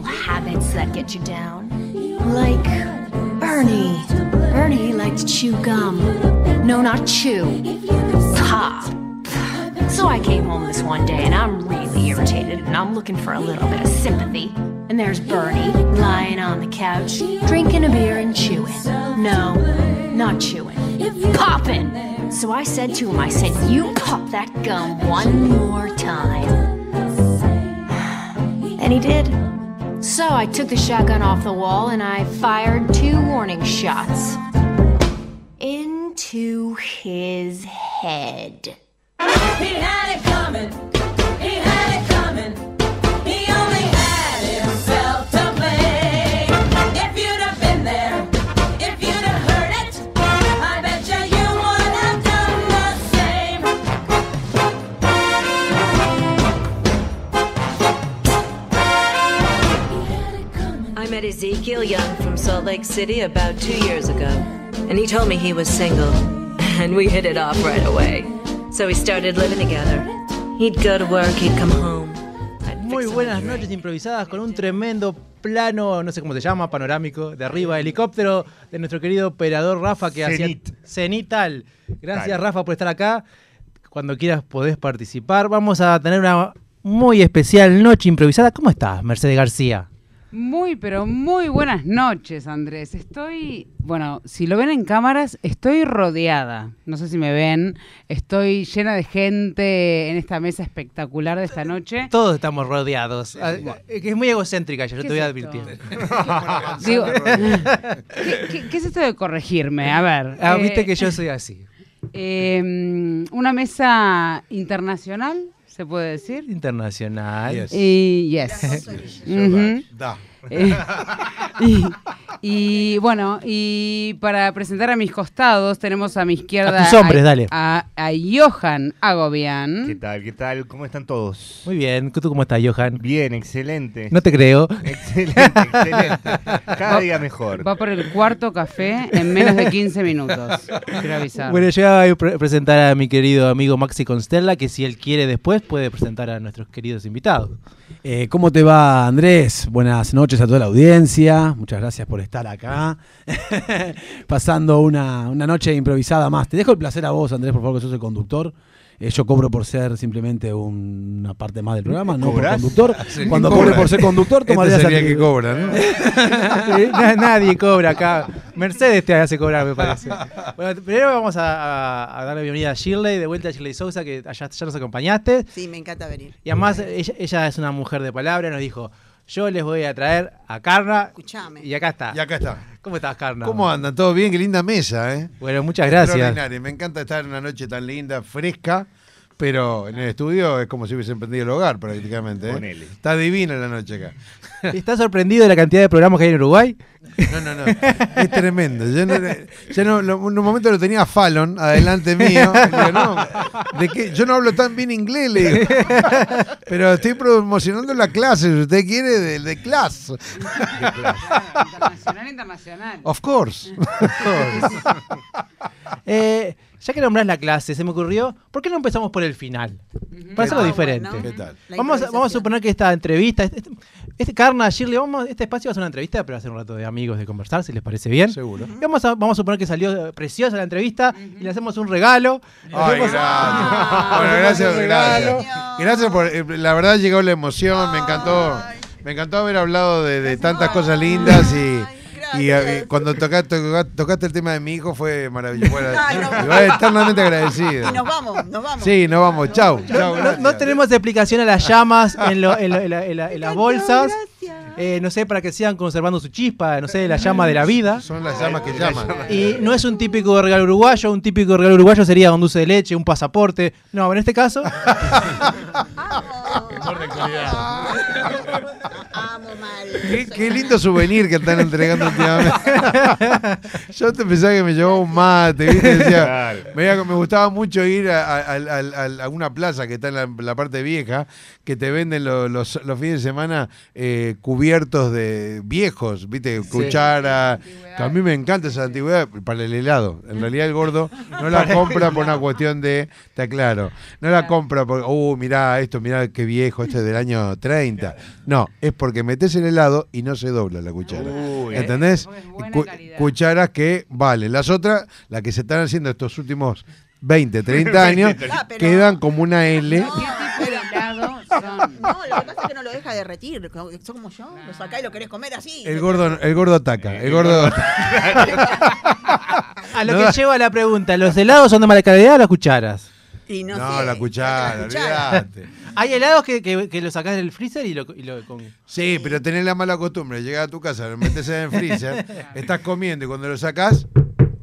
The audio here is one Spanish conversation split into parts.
Little habits that get you down? Like Bernie. Bernie liked to chew gum. No, not chew. Pop. So I came home this one day and I'm really irritated and I'm looking for a little bit of sympathy. And there's Bernie lying on the couch, drinking a beer and chewing. No, not chewing. Popping. So I said to him, I said, You pop that gum one more time. And he did. So I took the shotgun off the wall and I fired two warning shots into his head. He had it coming. Met Ezekiel Young from Salt Lake City about two years ago, and he told me he was single, and we hit it off right away. So we started living together. He'd go to work, he'd come home. Muy buenas noches improvisadas con un tremendo plano, no sé cómo se llama, panorámico, de arriba, helicóptero de nuestro querido operador Rafa que hacía Cenital. Gracias. Rafa por estar acá. Cuando quieras podés participar. Vamos a tener una muy especial noche improvisada. ¿Cómo estás, Mercedes García? Muy, pero muy buenas noches, Andrés. Estoy, bueno, si lo ven en cámaras, estoy rodeada. No sé si me ven. Estoy llena de gente en esta mesa espectacular de esta noche. Todos estamos rodeados. Ah, Es que es muy egocéntrica yo ¿Qué te voy es advirtiendo. Digo, ¿qué, qué, qué es esto de corregirme? A ver. Ah, eh, viste que yo soy así. eh, una mesa internacional, se puede decir. Internacional. Yes. Y yes. Eh, y, y, bueno, y para presentar a mis costados tenemos a mi izquierda A tus hombres, dale. a, a Johan Agobian. ¿Qué tal? ¿Qué tal? ¿Cómo están todos? Muy bien. ¿Tú cómo estás, Johan? Bien, excelente. No te creo. Excelente, excelente. Cada día mejor. Va por el cuarto café en menos de 15 minutos. Quiero avisar. Bueno, yo voy a pre- presentar a mi querido amigo Maxi Constella, que si él quiere después puede presentar a nuestros queridos invitados. Eh, ¿Cómo te va, Andrés? Buenas noches a toda la audiencia. Muchas gracias por estar acá. Pasando una, una noche improvisada más. Te dejo el placer a vos, Andrés, por favor, que sos el conductor. Eh, yo cobro por ser simplemente un- una parte más del programa, no por conductor. Sí, Cuando ¿quién cobre cobra? por ser conductor, tomaré Este sería que cobra, ¿no? Na- Nadie cobra acá. Mercedes te hace cobrar, me parece. Bueno, primero vamos a, a- a darle bienvenida a Shirley, de vuelta a Shirley Sousa, que allá ya nos acompañaste. Sí, me encanta venir. Y además, ella, ella es una mujer de palabra, nos dijo, yo les voy a traer a Carna. Escuchame. Y acá está. Y acá está. ¿Cómo estás, Carna? ¿Cómo andan? ¿Todo bien? Qué linda mesa, ¿eh? Bueno, muchas gracias. Extraordinario. Me encanta estar en una noche tan linda, fresca, pero en el estudio es como si hubiesen prendido el hogar prácticamente. ¿eh? Ponele. Está divina la noche acá. ¿Estás sorprendido de la cantidad de programas que hay en Uruguay? No, no, no. Es tremendo. Yo, no, yo no- lo- en un momento lo tenía a Fallon adelante mío. Le digo, no, ¿de qué? Yo no hablo tan bien inglés, le digo. Pero estoy promocionando la clase. Si usted quiere, de, de clase. Internacional, internacional. Of course. Eh, ya que nombrás la clase, se me ocurrió, ¿por qué no empezamos por el final? Para hacerlo Ah, diferente. Vamos, a- vamos a improvisación. suponer que esta entrevista, este, este, este Carna, Shirley, vamos, este espacio va a ser una entrevista, pero va a ser un rato de amigos de conversar, si les parece bien. Seguro. Y Vamos a, vamos a suponer que salió eh, preciosa la entrevista y le hacemos un regalo. Le Ay, hacemos- gracias. Bueno, gracias, gracias. Gracias por. eh, La verdad llegó la emoción, me encantó. Me encantó haber hablado de, de tantas cosas lindas y, Y eh, cuando tocaste, tocaste, tocaste el tema de mi hijo fue maravilloso. Bueno, Ay, no. igual eternamente agradecido. Y nos vamos, nos vamos. Sí, nos vamos. Chau. chau No, gracias. no tenemos explicación a las llamas en, lo- en lo- en la- en la- en las bolsas. Eh, no sé, para que sigan conservando su chispa, no sé, la llama de la vida. Son las llamas que llaman. Y no es un típico regalo uruguayo, un típico regalo uruguayo sería un dulce de leche, un pasaporte. No, en este caso. Qué, qué lindo souvenir que están entregando últimamente. Yo te pensaba que me llevaba un mate, ¿viste? Decía, Claro. me, gustaba mucho ir a, a- a- a- a una plaza que está en la, la parte vieja, que te venden lo- los, los fines de semana eh, cubiertos de viejos, ¿viste? Cuchara. Que a mí me encanta esa antigüedad para el helado. En realidad el gordo no la compra por una cuestión de, te aclaro, no la compra porque, uh, mirá esto, mirá qué viejo, esto es del año 30. No, es porque metes el helado y no se dobla la cuchara. Uy. ¿Entendés? Porque es buena Cu- calidad. cucharas que vale. Las otras, las que se están haciendo estos últimos 20, 30 años, Ah, pero- quedan como una L. No. No, lo que pasa es que no lo deja derretir. Son como yo, lo sacás y lo querés comer así. El gordo, el gordo ataca. El gordo. a lo No que lleva la pregunta, ¿los helados son de mala calidad o las cucharas? Y no, No, sé, la cuchara, la cuchara. olvídate. Hay helados que, que, que lo sacás del freezer y lo, y lo con- Sí, pero tenés la mala costumbre de llegar a tu casa, lo metes en el freezer, estás comiendo y cuando lo sacás.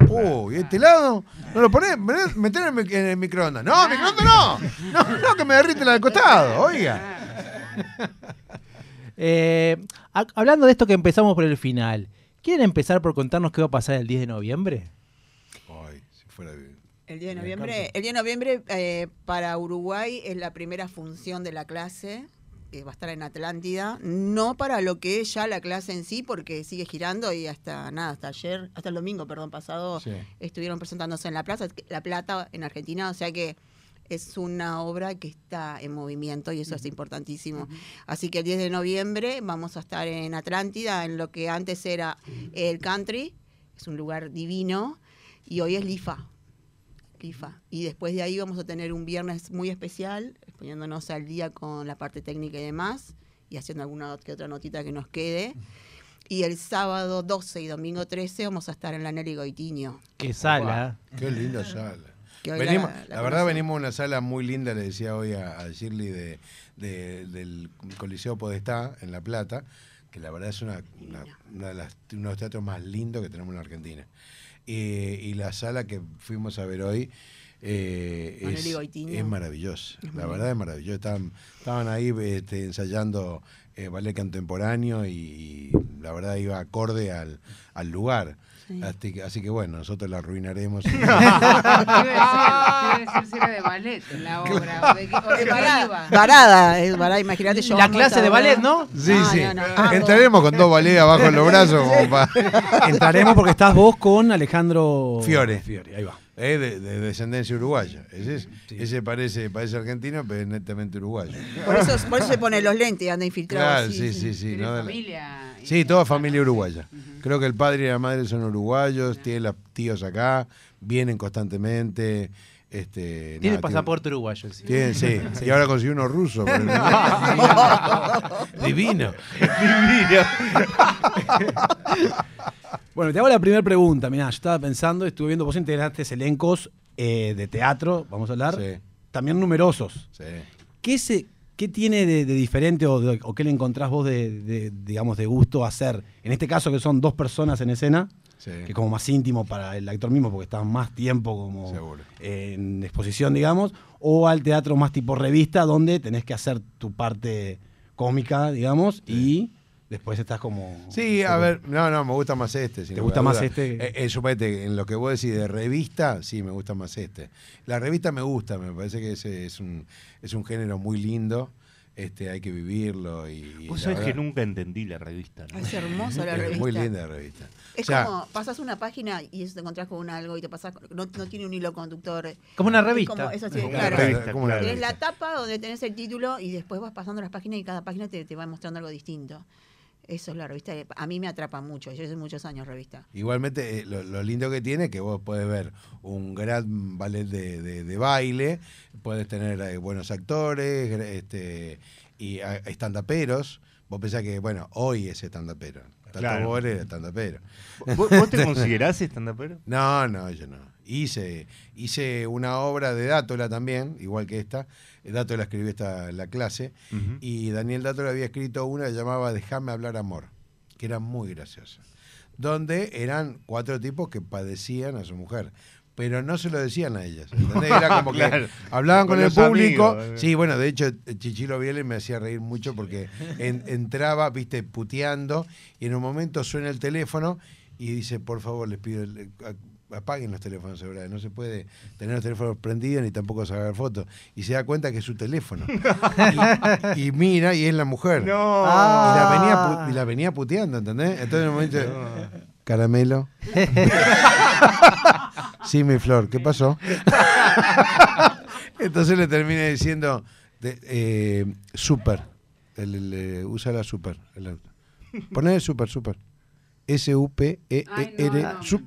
Uh, ¿y este helado? ¿No lo ponés? Metés en el, en el microondas. No, microondas no. No, no, que me derrite la del costado, oiga. Eh, ha- hablando de esto que empezamos por el final, ¿quieren empezar por contarnos qué va a pasar el 10 de noviembre? Ay, si fuera bien. El 10 de noviembre, el 10 de noviembre eh, para Uruguay es la primera función de la clase, que va a estar en Atlántida, no para lo que es ya la clase en sí, porque sigue girando y hasta nada, hasta ayer, hasta el domingo, perdón, pasado, Sí. estuvieron presentándose en La Plaza, La Plata, en Argentina, o sea que es una obra que está en movimiento y eso es importantísimo. Así que el 10 de noviembre vamos a estar en Atlántida, en lo que antes era el country, es un lugar divino, y hoy es Lifa. Y después de ahí vamos a tener un viernes muy especial, poniéndonos al día con la parte técnica y demás, y haciendo alguna que otra notita que nos quede. Y el sábado 12 y domingo 13 vamos a estar en la Nelly Goitiño. Qué sala. Qué linda sala. Que hoy Venimos, la- la, la verdad venimos a una sala muy linda, le decía hoy a, a Shirley de, de- del Coliseo Podestá en La Plata, que la verdad es una, una- una de las, uno de los teatros más lindos que tenemos en la Argentina. Eh, y la sala que fuimos a ver hoy eh, es, maravillosa. La verdad es maravillosa. Estaban, estaban ahí este, ensayando eh, ballet contemporáneo y, y la verdad iba acorde al, al lugar. Sí. Así, que, así que bueno, nosotros la arruinaremos. A decir, de ballet la obra. o de varada, es varada, imagínate yo. La clase de ballet, ¿no? Sí, No, sí. no, no. Entraremos con dos ballet abajo en los brazos. Entraremos porque estás vos con Alejandro Fiore. Fiore, ahí va. Eh, de, de descendencia uruguaya. Ese, es- ese parece, parece argentino, pero es netamente uruguayo. Por eso, por eso se pone los lentes y anda infiltrado. Claro, sí, sí, sí. Tiene ¿no? De la- familia. Sí, toda familia uruguaya. Creo que el padre y la madre son uruguayos, tiene los tíos acá, vienen constantemente. Este, Tiene nada, pasaporte uruguayo. sí. Tiene, sí. Y ahora consiguió uno ruso. por el- Divino. Bueno, te hago la primera pregunta. Mirá, yo estaba pensando, estuve viendo, vos integraste elencos eh, de teatro, vamos a hablar, Sí, también numerosos. sí. ¿Qué, se, qué tiene de, de diferente o, de- o qué le encontrás vos de, de, digamos, de gusto hacer? En este caso que son dos personas en escena, sí. que es como más íntimo para el actor mismo porque estás más tiempo como en exposición, digamos, o al teatro más tipo revista donde tenés que hacer tu parte cómica, digamos, y después estás como... Sí, a ver, no, no, me gusta más este. ¿Te gusta más este? Eh, eh, suponete, en lo que vos decís de revista, sí, me gusta más este. La revista me gusta, me parece que ese es un, es un género muy lindo. Este, hay que vivirlo y. Vos sabés que nunca entendí la revista. ¿no? Es hermosa la es revista. muy linda la revista. Es O sea, como, pasas una página y eso te encontrás con un algo y te pasas, no, no tiene un hilo conductor. Como una Es revista. como- eso sí, Como una claro. revista, como una claro. Tienes la revista. tapa donde tenés el título y después vas pasando las páginas y cada página te, te va mostrando algo distinto. Eso es la revista. que A mí me atrapa mucho. Yo hace muchos años revista. Igualmente, eh, lo, lo lindo que tiene es que vos podés ver un gran ballet de, de- de baile, puedes tener eh, buenos actores este, y a- estandaperos. Vos pensás que, bueno, hoy es estandapero. Tato Claro. Bores era estandapero. ¿Vos, vos te considerás estandapero? No, no, yo no. Hice, hice una obra de Dátola también, igual que esta. Dátola escribió esta la clase. Y Daniel Dátola había escrito una que llamaba Déjame hablar amor, que era muy graciosa. Donde eran cuatro tipos que padecían a su mujer. Pero no se lo decían a ellas. ¿entendés? Era como que Claro. hablaban con, Con el público. amigos, eh. Sí, bueno, de hecho, Chichilo Bieles me hacía reír mucho porque en- entraba, viste, puteando, y en un momento suena el teléfono y dice, por favor, les pido, le- apaguen los teléfonos ahora, no se puede tener los teléfonos prendidos ni tampoco sacar fotos. Y se da cuenta que es su teléfono. y, y mira, y es la mujer. No. Y, la venía Ah. y la venía puteando, ¿entendés? Entonces en un momento, caramelo. sí, mi flor, ¿qué pasó? Entonces le termina diciendo, de, eh, super. El- el, eh, usa la super. el auto. Ponele super, super. No, no. E sup-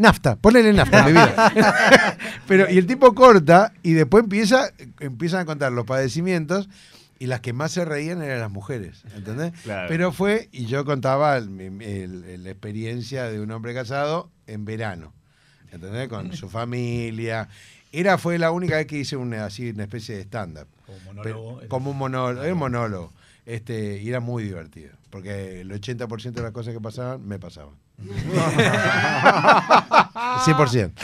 Nafta, ponele nafta, mi vida. Pero, y el tipo corta y después empieza, empiezan a contar los padecimientos y las que más se reían eran las mujeres, ¿entendés? Claro. Pero fue, y yo contaba la experiencia de un hombre casado en verano, ¿entendés? Con su familia. Era, fue la única vez que hice una, así, una especie de stand-up. Como Como un monólogo, era un monólogo. Este, y era muy divertido, porque el 80% de las cosas que pasaban, me pasaban. 100%.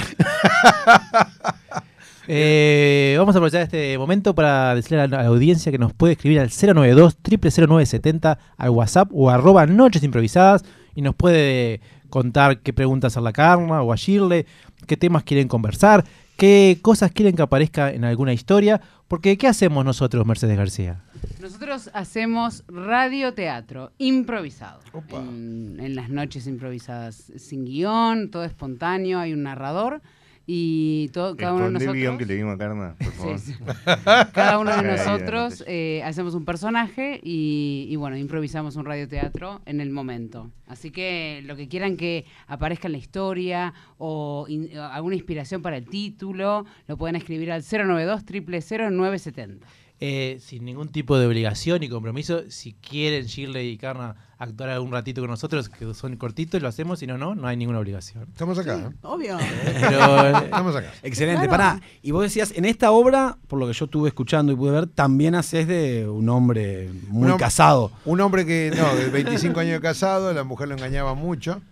Eh, vamos a aprovechar este momento para decirle a la, a la audiencia que nos puede escribir al 092 0970 al WhatsApp o arroba Noches Improvisadas y nos puede contar qué preguntas hacer la Karma o a Shirley, qué temas quieren conversar, qué cosas quieren que aparezca en alguna historia, porque ¿qué hacemos nosotros, Mercedes García? Nosotros hacemos radioteatro improvisado. En las noches improvisadas, sin guion, todo espontáneo, hay un narrador y todo, cada uno de nosotros. guion que le dimos a Carna, por favor. Sí, sí. Cada uno de nosotros eh, hacemos un personaje y, y, bueno, improvisamos un radioteatro en el momento. Así que lo que quieran que aparezca en la historia o in- alguna inspiración para el título, lo pueden escribir al 092 970 Eh, sin ningún tipo de obligación y compromiso, si quieren Shirley y Karna actuar algún ratito con nosotros, que son cortitos, lo hacemos, si no, no, no hay ninguna obligación. Estamos acá. ¿eh? Obvio. Pero, eh, Estamos acá. Excelente, Claro. pará. Y vos decías, en esta obra, por lo que yo estuve escuchando y pude ver, también haces de un hombre muy Un hom- casado. Un hombre que, no, de 25 años de casado, la mujer lo engañaba mucho,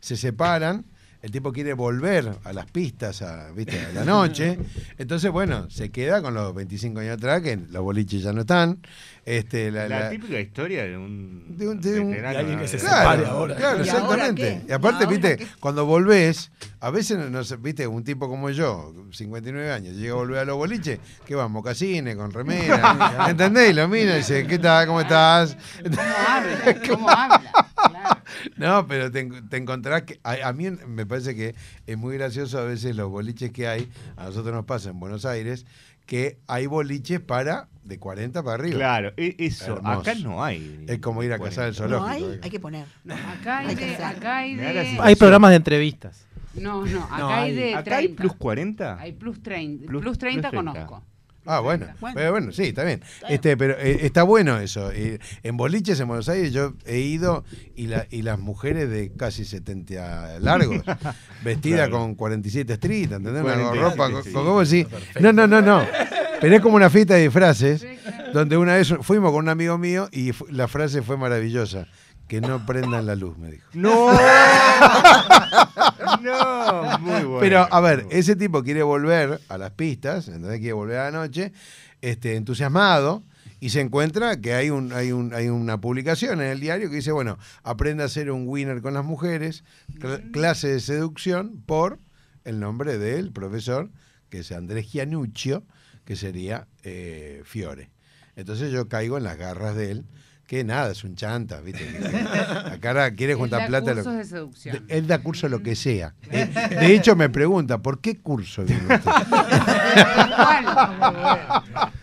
se separan, el tipo quiere volver a las pistas a, ¿viste? a la noche, entonces, bueno, se queda con los 25 años atrás, que los boliches ya no están. Este, la, La, la- típica historia de un, de un- de un- veterano, de alguien que se Claro, separe ahora. claro, ¿Y ahora exactamente. Y aparte, ¿Y ahora viste, qué? cuando volvés, a veces, no sé, viste, un tipo como yo, 59 años, llega a volver a los boliches, que va, mocasines, con remera, ¿entendés? Y lo mira y dice, ¿qué tal? ¿Cómo estás? ¿Cómo habla? ¿Cómo habla? No, pero te, te encontrás que a, a mí me parece que es muy gracioso a veces los boliches que hay, a nosotros nos pasa en Buenos Aires, que hay boliches para de 40 para arriba. Claro, e- eso, Hermoso. acá no hay. Es como ir a cazar el No zoológico. hay, ¿eh? hay que poner. No, acá hay Hay de. Acá hay de hay programas de entrevistas. no, no, acá No, hay hay- de. ¿Acá hay 30. plus 40? Hay plus 30. Plus- Plus, 30 plus 30. Ah, bueno. Bueno. Pero bueno, sí, está bien. Este, pero eh, está bueno eso. Eh, en boliches en Buenos Aires yo he ido y, la, y las mujeres de casi 70 largos, vestidas Claro. con 47 street, ¿entendés? Una 47 ropa, con, con- ¿cómo decís? No, no, no, no. Pero es como una fiesta de disfraces, donde una vez fuimos con un amigo mío y la frase fue maravillosa. Que no prendan la luz, me dijo. ¡No! no, muy bueno. Pero, a ver, ese tipo quiere volver a las pistas, ¿entendés? Quiere volver a la noche, este, entusiasmado, y se encuentra que hay, un, hay, un, hay una publicación en el diario que dice, bueno, aprende a ser un winner con las mujeres, cl- clase de seducción por el nombre del profesor, que es Andrés Gianuccio, que sería eh, Fiore. Entonces yo caigo en las garras de él, que nada, es un chanta, ¿viste? Cara quiere Él juntar da plata. lo- cursos de seducción. él da curso lo que sea. De hecho, me pregunta, ¿por qué curso viene usted?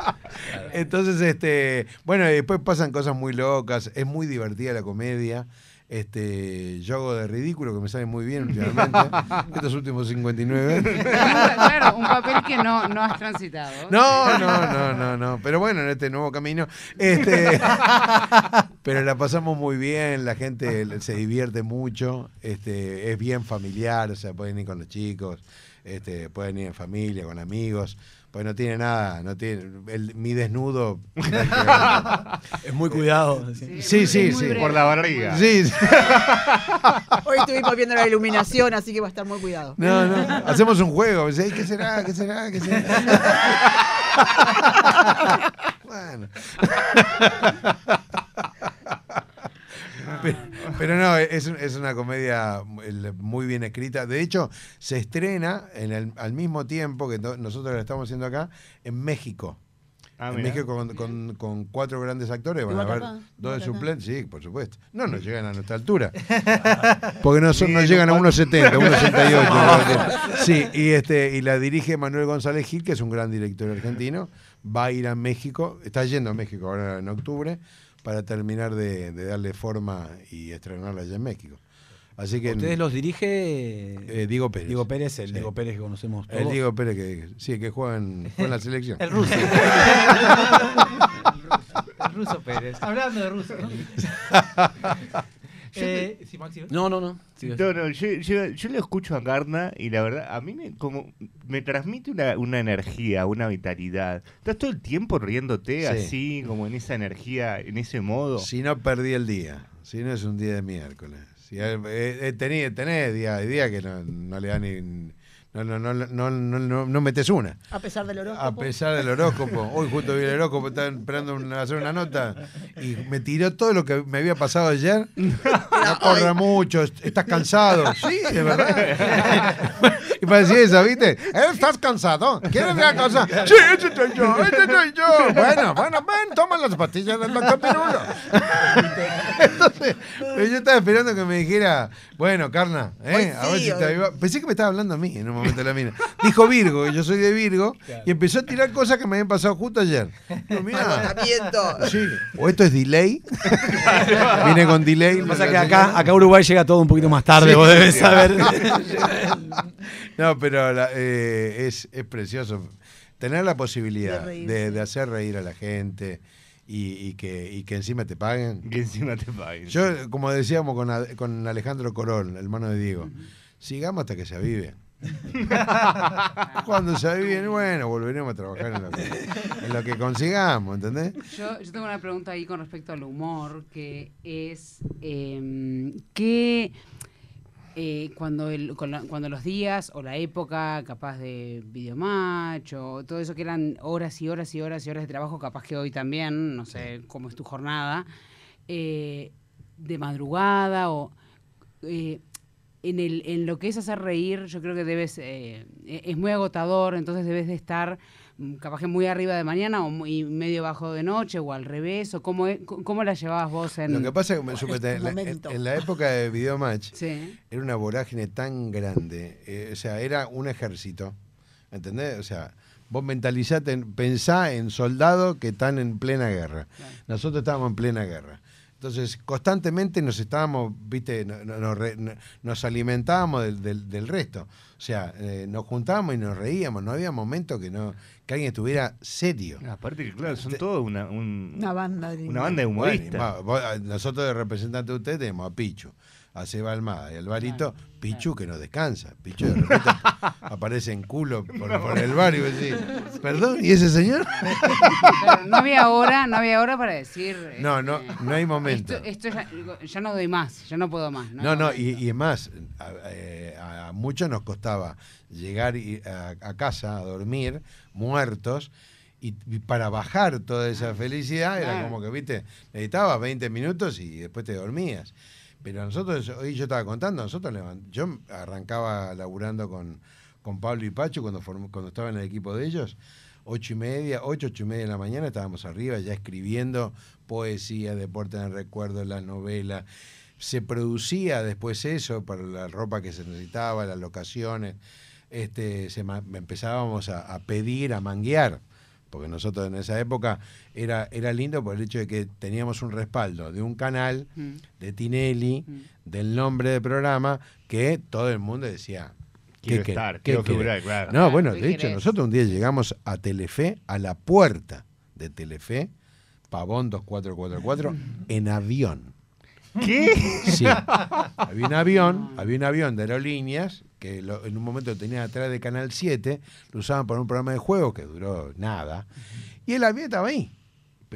Entonces, este, bueno, después pasan cosas muy locas, es muy divertida la comedia. Este, yo hago de ridículo, que me sale muy bien últimamente, estos últimos 59 años. claro, un papel que no, no has transitado. No, no, no, no, no. Pero bueno, en este nuevo camino. Este, pero la pasamos muy bien, la gente se divierte mucho, este, es bien familiar, o sea, pueden ir con los chicos, este, pueden ir en familia, con amigos. Pues no tiene nada, no tiene el- mi desnudo. Es muy cuidado. Sí, sí, sí. Por la barriga. Sí, sí. Hoy estuvimos viendo la iluminación, así que va a estar muy cuidado. No, no. Hacemos un juego. ¿sí? ¿Qué será? ¿Qué será? ¿Qué será? bueno. Pero, pero no, es, es una comedia muy bien escrita. De hecho, se estrena en el- al mismo tiempo que no- nosotros la estamos haciendo acá en México. Ah, en mirá. México con, con- con cuatro grandes actores, van a haber dos de suplentes, sí, por supuesto. No, no llegan a nuestra altura. Porque no, son, no llegan a un 1,70, 1,68. Sí, y, este, y la dirige Manuel González Gil, que es un gran director argentino. Va a ir a México, está yendo a México ahora en octubre, para terminar de, de darle forma y estrenarla allá en México. Así que Ustedes los dirige eh, Diego Pérez. Diego Pérez, el Sí. Diego Pérez que conocemos todos. El Diego Pérez que sí, que juega en, juega en la selección. El ruso. el ruso Pérez. Hablando de ruso. ¿no? Eh, sí, Maxi. No, no, no. No, no, yo, yo, yo lo escucho a Garna y la verdad, a mí me, como, me transmite una, una energía, una vitalidad. Estás todo el tiempo riéndote Sí. así, como en esa energía, en ese modo. Si no perdí el día, si no es un día de miércoles. Si eh, eh, tenés, tenés día, día que no, no le da ni. No, no, no, no, no, no, no metes una. A pesar del horóscopo. A pesar del horóscopo. Hoy justo vi el horóscopo, estaba esperando una- hacer una nota y me tiró todo lo que me había pasado ayer. No corra mucho, estás cansado. Sí, de verdad. Y parecía esa, ¿viste? Eh, ¿Estás cansado? ¿Quieres una cosa? Sí, ese soy yo, ese soy yo. Bueno, bueno, ven, toma las pastillas del doctor Pirulo. Entonces, yo estaba esperando que me dijera, bueno, Carna, ¿eh? A ver si te Pensé que me estaba hablando a mí en un momento la mina. Dijo Virgo, y yo soy de Virgo, y empezó a tirar cosas que me habían pasado justo ayer. Sí, o esto es delay. Viene con delay. Lo que pasa es que acá, acá Uruguay llega todo un poquito más tarde, vos debes saber. No, pero la- eh, es, es precioso. Tener la posibilidad De de, reírse. de hacer reír a la gente y, y que, y que encima te paguen. Que encima te paguen. Yo, como decíamos con, con Alejandro Corol, el hermano de Diego, sigamos hasta que se avive. Cuando se aviven, bueno, volveremos a trabajar en lo que, consigamos, ¿entendés? Yo, tengo una pregunta ahí con respecto al humor, que es eh, que eh, cuando, cuando los días o la época capaz de videomatch o todo eso que eran horas y horas y horas y horas de trabajo, capaz que hoy también, no sé cómo es tu jornada, eh, de madrugada o... eh, en, el, en lo que es hacer reír, yo creo que debes, eh, es muy agotador, entonces debes de estar mm, capaz que muy arriba de mañana o muy medio bajo de noche o al revés, o cómo, es- cómo la llevabas vos en... Lo que pasa es que me suponete, en, la, en- momento. en la época de Videomatch Sí. era una vorágine tan grande, eh, o sea, era un ejército, ¿entendés? O sea, vos mentalizate, en- pensá en soldados que están en plena guerra. Nosotros estábamos en plena guerra. Entonces, constantemente nos estábamos, viste, no- no- nos, re- no- nos alimentábamos del, del- del resto. O sea, eh, nos juntábamos y nos reíamos. No había momento que no que alguien estuviera serio. Aparte que, claro, son todos una, un- Una banda de una banda de humoristas. nosotros de representante de ustedes tenemos a Pichu, a Seba Almada y Alvarito. Pichu que no descansa. Pichu de repente aparece en culo por, por el barrio y decís, perdón, ¿y ese señor? Claro, no había hora, no había hora para decir... No, no, este, no hay momento. Esto, esto ya, ya no doy más, ya no puedo más. No, no, y, y es más, a, eh, a muchos nos costaba llegar y- a, a casa a dormir muertos y, para bajar toda esa felicidad era Claro. como que, viste, necesitabas 20 minutos y después te dormías. Pero nosotros, hoy yo estaba contando, nosotros yo arrancaba laburando con, con Pablo y Pacho cuando, cuando estaba en el equipo de ellos. Ocho y media, ocho, ocho y media de la mañana estábamos arriba ya escribiendo poesía, deporte en el recuerdo, las novelas. Se producía después eso para la ropa que se necesitaba, las locaciones. Este, se empezábamos a, a pedir, a manguear porque nosotros en esa época era, era lindo por el hecho de que teníamos un respaldo de un canal, Mm. de Tinelli, Mm. del nombre del programa, que todo el mundo decía, Quiero ¿qué estar, qué quiero querés? figurar, claro. No, Claro, bueno, ¿qué de hecho, querés? nosotros un día llegamos a Telefe, a la puerta de Telefe, Pavón 2444, en avión. ¿Qué? Sí. había un avión, había un avión de aerolíneas que lo- en un momento tenía atrás de Canal 7, lo usaban para un programa de juego que duró nada. Y el avión estaba ahí,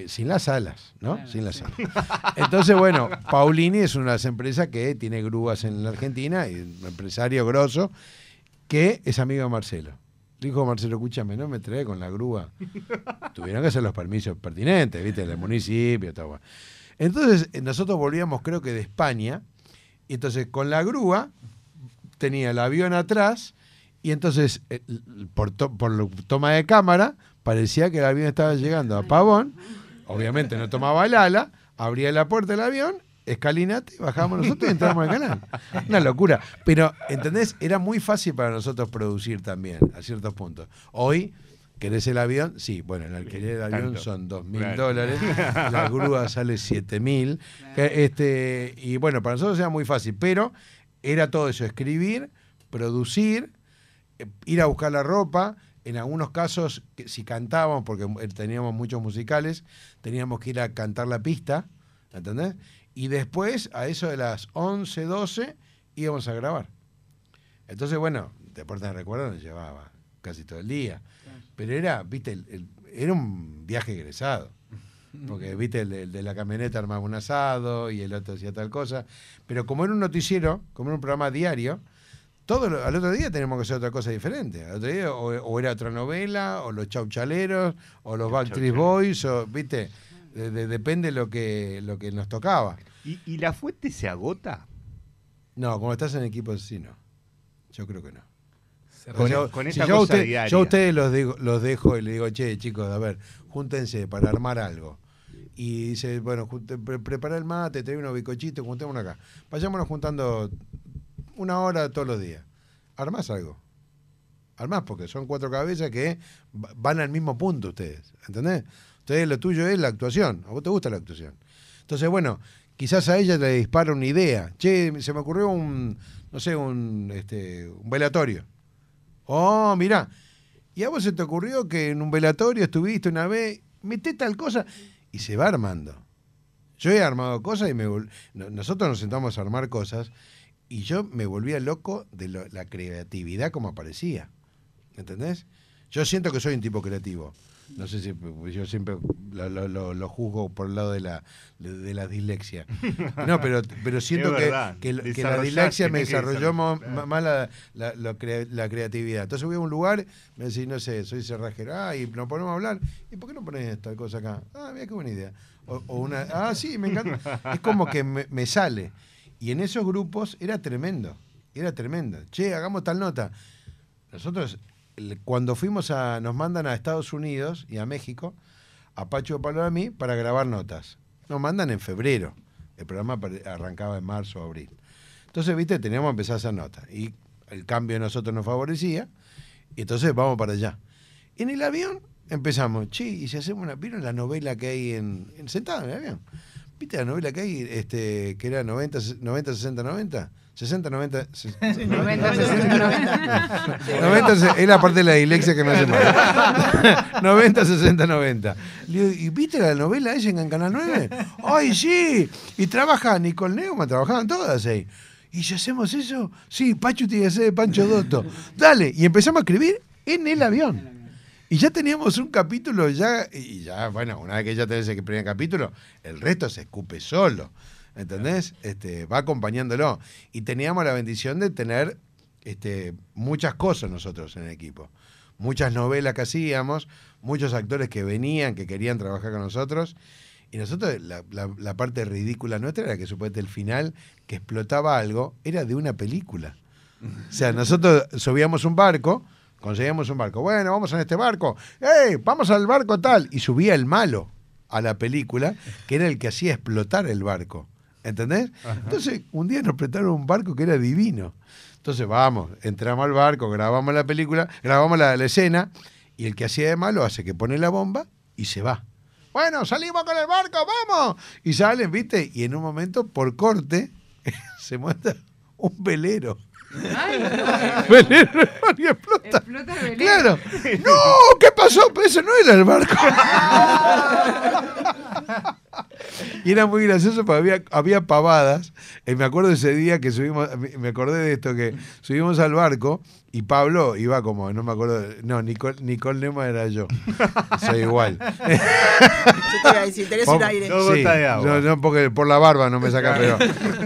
sin las alas, ¿no? Claro, sin las sí. alas. Entonces, bueno, Paulini es una de las empresas que tiene grúas en la Argentina y un empresario grosso que es amigo de Marcelo. Dijo Marcelo, escúchame, no me trae con la grúa. Tuvieron que hacer los permisos pertinentes, ¿viste? Del municipio, todo. Entonces, eh, nosotros volvíamos, creo que de España, y entonces con la grúa tenía el avión atrás, y entonces eh, por, toma de cámara parecía que el avión estaba llegando a Pavón, obviamente no tomaba el ala, abría la puerta del avión, escalinate, bajábamos nosotros y entramos al canal. Una locura. Pero, ¿entendés? Era muy fácil para nosotros producir también, a ciertos puntos. Hoy, ¿querés el avión? Sí, bueno, el alquiler del avión Tanto. son dos mil dólares, la grúa sale siete mil. Este, y bueno, para nosotros era muy fácil, pero era todo eso, escribir, producir, eh, ir a buscar la ropa. En algunos casos, si cantábamos, porque eh, teníamos muchos musicales, teníamos que ir a cantar la pista, ¿entendés? Y después, a eso de las 11, 12, íbamos a grabar. Entonces, bueno, Deportes de Recuerdo nos llevaba casi todo el día. Pero era, viste, el- el- era un viaje egresado. Porque, viste, el, el de la camioneta armaba un asado y el otro hacía tal cosa. Pero como era un noticiero, como era un programa diario, todo lo- al otro día teníamos que hacer otra cosa diferente. Al otro día o, o era otra novela, o los chauchaleros, o los Backstreet Boys, o, viste, de- de- depende lo que, lo que nos tocaba. ¿Y, y la fuente se agota? No, como estás en equipo sí, no. Yo creo que no. Con- si yo, a cosa usted- diaria. yo a ustedes los, digo- los dejo y le digo, che, chicos, a ver, júntense para armar algo. Y dice, bueno, junte- pre- prepara el mate, trae unos bicochitos, juntémonos acá. Vayámonos juntando una hora todos los días. Armás algo. Armás, porque son cuatro cabezas que va- van al mismo punto ustedes. ¿Entendés? Ustedes lo tuyo es la actuación. A vos te gusta la actuación. Entonces, bueno, quizás a ella le dispara una idea. Che, se me ocurrió un, no sé, un, este, un velatorio. Oh, mirá. Y a vos se te ocurrió que en un velatorio estuviste una vez, meté tal cosa y se va armando. Yo he armado cosas y me nosotros nos sentamos a armar cosas y yo me volvía loco de la creatividad como aparecía. ¿Entendés? Yo siento que soy un tipo creativo. No sé si pues, yo siempre lo, lo- lo- lo juzgo por el lado de la, de, la dislexia. No, pero, pero siento que, que, la dislexia me desarrolló más la, la- creatividad. Entonces voy a un lugar, me decís, no sé, soy cerrajero, ah, y nos ponemos a hablar, ¿y por qué no pones esta cosa acá? Ah, mira qué buena idea. O, o una, ah, sí, me encanta. Es como que me, me sale. Y en esos grupos era tremendo, era tremendo. Che, hagamos tal nota. Nosotros, cuando fuimos a, nos mandan a Estados Unidos y a México, a Pacho Palo a mí, para grabar notas. Nos mandan en febrero. El programa arrancaba en marzo o abril. Entonces, viste, teníamos que empezar a hacer notas. Y el cambio de nosotros nos favorecía. Y entonces vamos para allá. En el avión empezamos, che, y si hacemos una. ¿Vieron la novela que hay en. en sentado en el avión? ¿Viste la novela que hay, este, que era 90, 90 60, 90? 60, 90. 90, 60, 90. 90 se- es la parte de la dislexia que me hace mal. 90, 60, 90. Le digo, ¿y viste la novela esa en Canal 9? ¡Ay, sí! Y trabaja Nicole Neumann, trabajaban todas ahí. ¿Y si hacemos eso? Sí, Pacho tiene que ser de Pancho Dotto. Dale. Y empezamos a escribir en el avión. Y ya teníamos un capítulo, ya, y ya, bueno, una vez que ya tenés el primer capítulo, el resto se escupe solo. ¿Entendés? Este, va acompañándolo. Y teníamos la bendición de tener este, muchas cosas nosotros en el equipo. Muchas novelas que hacíamos, muchos actores que venían, que querían trabajar con nosotros. Y nosotros, la, la- parte ridícula nuestra era que supuestamente el final, que explotaba algo, era de una película. O sea, nosotros subíamos un barco, conseguíamos un barco. Bueno, vamos en este barco. ¡Ey! Vamos al barco tal. Y subía el malo a la película, que era el que hacía explotar el barco. ¿Entendés? Entonces, un día nos prestaron un barco que era divino. Entonces, vamos, entramos al barco, grabamos la película, grabamos la, la escena, Y el que hacía de malo hace que pone la bomba y se va. Bueno, salimos con el barco, vamos. Y salen, ¿viste? Y en un momento, por corte, se muestra un velero. velero y explota. Explota el velero. Claro. No, ¿qué pasó? Pero eso no era el barco. Y era muy gracioso porque había, había pavadas. Eh, me acuerdo ese día que subimos, me- acordé de esto, que subimos al barco y Pablo iba como, no me acuerdo, no, Nicole, Nicole Nema era yo. Soy igual. Yo te iba a decir, tenés un aire. De agua. No, no, porque por la barba no me saca, pero.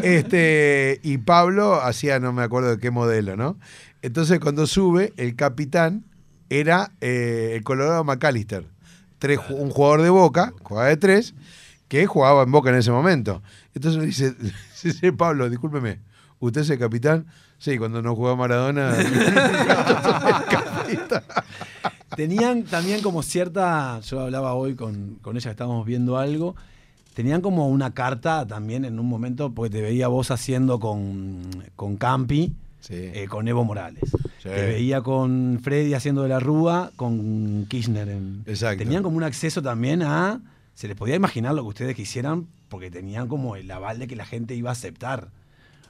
Este, y Pablo hacía, no me acuerdo de qué modelo, ¿no? Entonces, cuando sube, el capitán era eh, el Colorado McAllister. Tres, un jugador de boca, jugaba de tres, que jugaba en boca en ese momento. Entonces me dice, Pablo, discúlpeme, ¿usted es el capitán? Sí, cuando no jugaba Maradona. Tenían también como cierta, yo hablaba hoy con, con ella, estábamos viendo algo, tenían como una carta también en un momento, porque te veía vos haciendo con, con Campi, Sí. eh, con Evo Morales. Sí. Te veía con Freddy haciendo de la Rúa, con Kirchner. En, Exacto. Tenían como un acceso también a, se les podía imaginar lo que ustedes quisieran, porque tenían como el aval de que la gente iba a aceptar.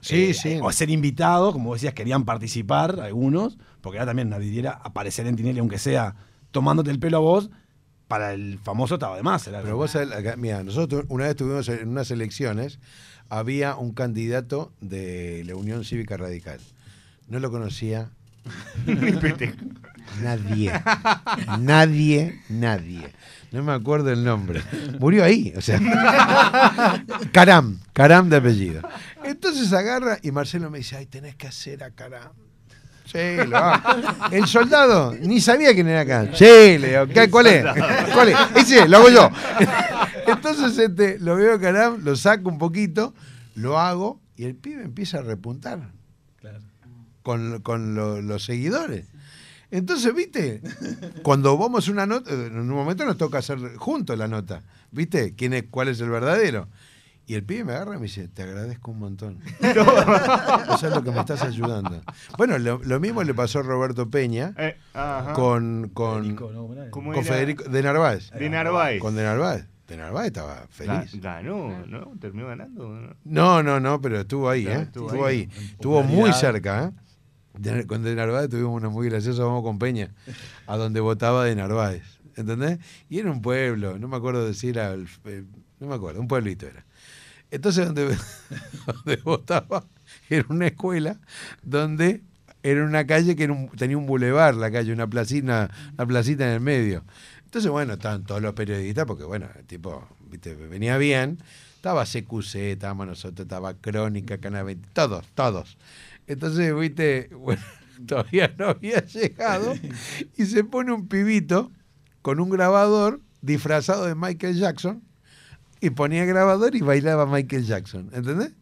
Sí, Eh, sí. O a ser invitado, como decías, querían participar algunos, porque era también una vidriera aparecer en Tinelli, aunque sea tomándote el pelo a vos, para el famoso estaba de más. Era Pero vos acá- mira, nosotros una vez tuvimos en unas elecciones, había un candidato de la Unión Cívica Radical. No lo conocía nadie. Nadie, nadie. No me acuerdo el nombre. Murió ahí, o sea. Caram, Caram de apellido. Entonces agarra y Marcelo me dice, ay, tenés que hacer a Caram. Sí, lo hago. El soldado, ni sabía quién era acá. Sí, le digo, ¿qué- ¿cuál es? ¿Cuál es? Ese, lo hago yo. Entonces este, lo veo a Caram, lo saco un poquito, lo hago y el pibe empieza a repuntar con, con lo- los seguidores. Entonces, ¿viste? Cuando vamos a una nota, en un momento nos toca hacer juntos la nota. ¿Viste? ¿Quién es, ¿Cuál es el verdadero? Y el pibe me agarra y me dice, te agradezco un montón. Eso es lo que me estás ayudando. Bueno, lo, lo mismo le pasó a Roberto Peña Eh, con, con, Federico, ¿no? ¿Cómo era? ¿Cómo con? Federico de Narváez. De Narváez. Con de Narváez. De Narváez estaba feliz. Ganó, ¿no? Terminó ganando. ¿no? No, no, no, pero estuvo ahí, ¿eh? estuvo Estuvo, ahí. ahí. Estuvo muy cerca, ¿eh? Con De Narváez tuvimos una muy graciosa, vamos con Peña, a donde votaba De Narváez, ¿entendés? Y era un pueblo, no me acuerdo de si era, el- eh, no me acuerdo, un pueblito era. Entonces donde, donde votaba era una escuela donde era una calle que tenía un bulevar, la calle, una placita, una placita en el medio. Entonces, bueno, estaban todos los periodistas, porque bueno, el tipo, viste, venía bien. Estaba CQC, estábamos nosotros, estaba Crónica, Canal 20, todos, todos. Entonces, viste, bueno, todavía no había llegado y se pone un pibito con un grabador disfrazado de Michael Jackson y ponía grabador y bailaba Michael Jackson, ¿entendés?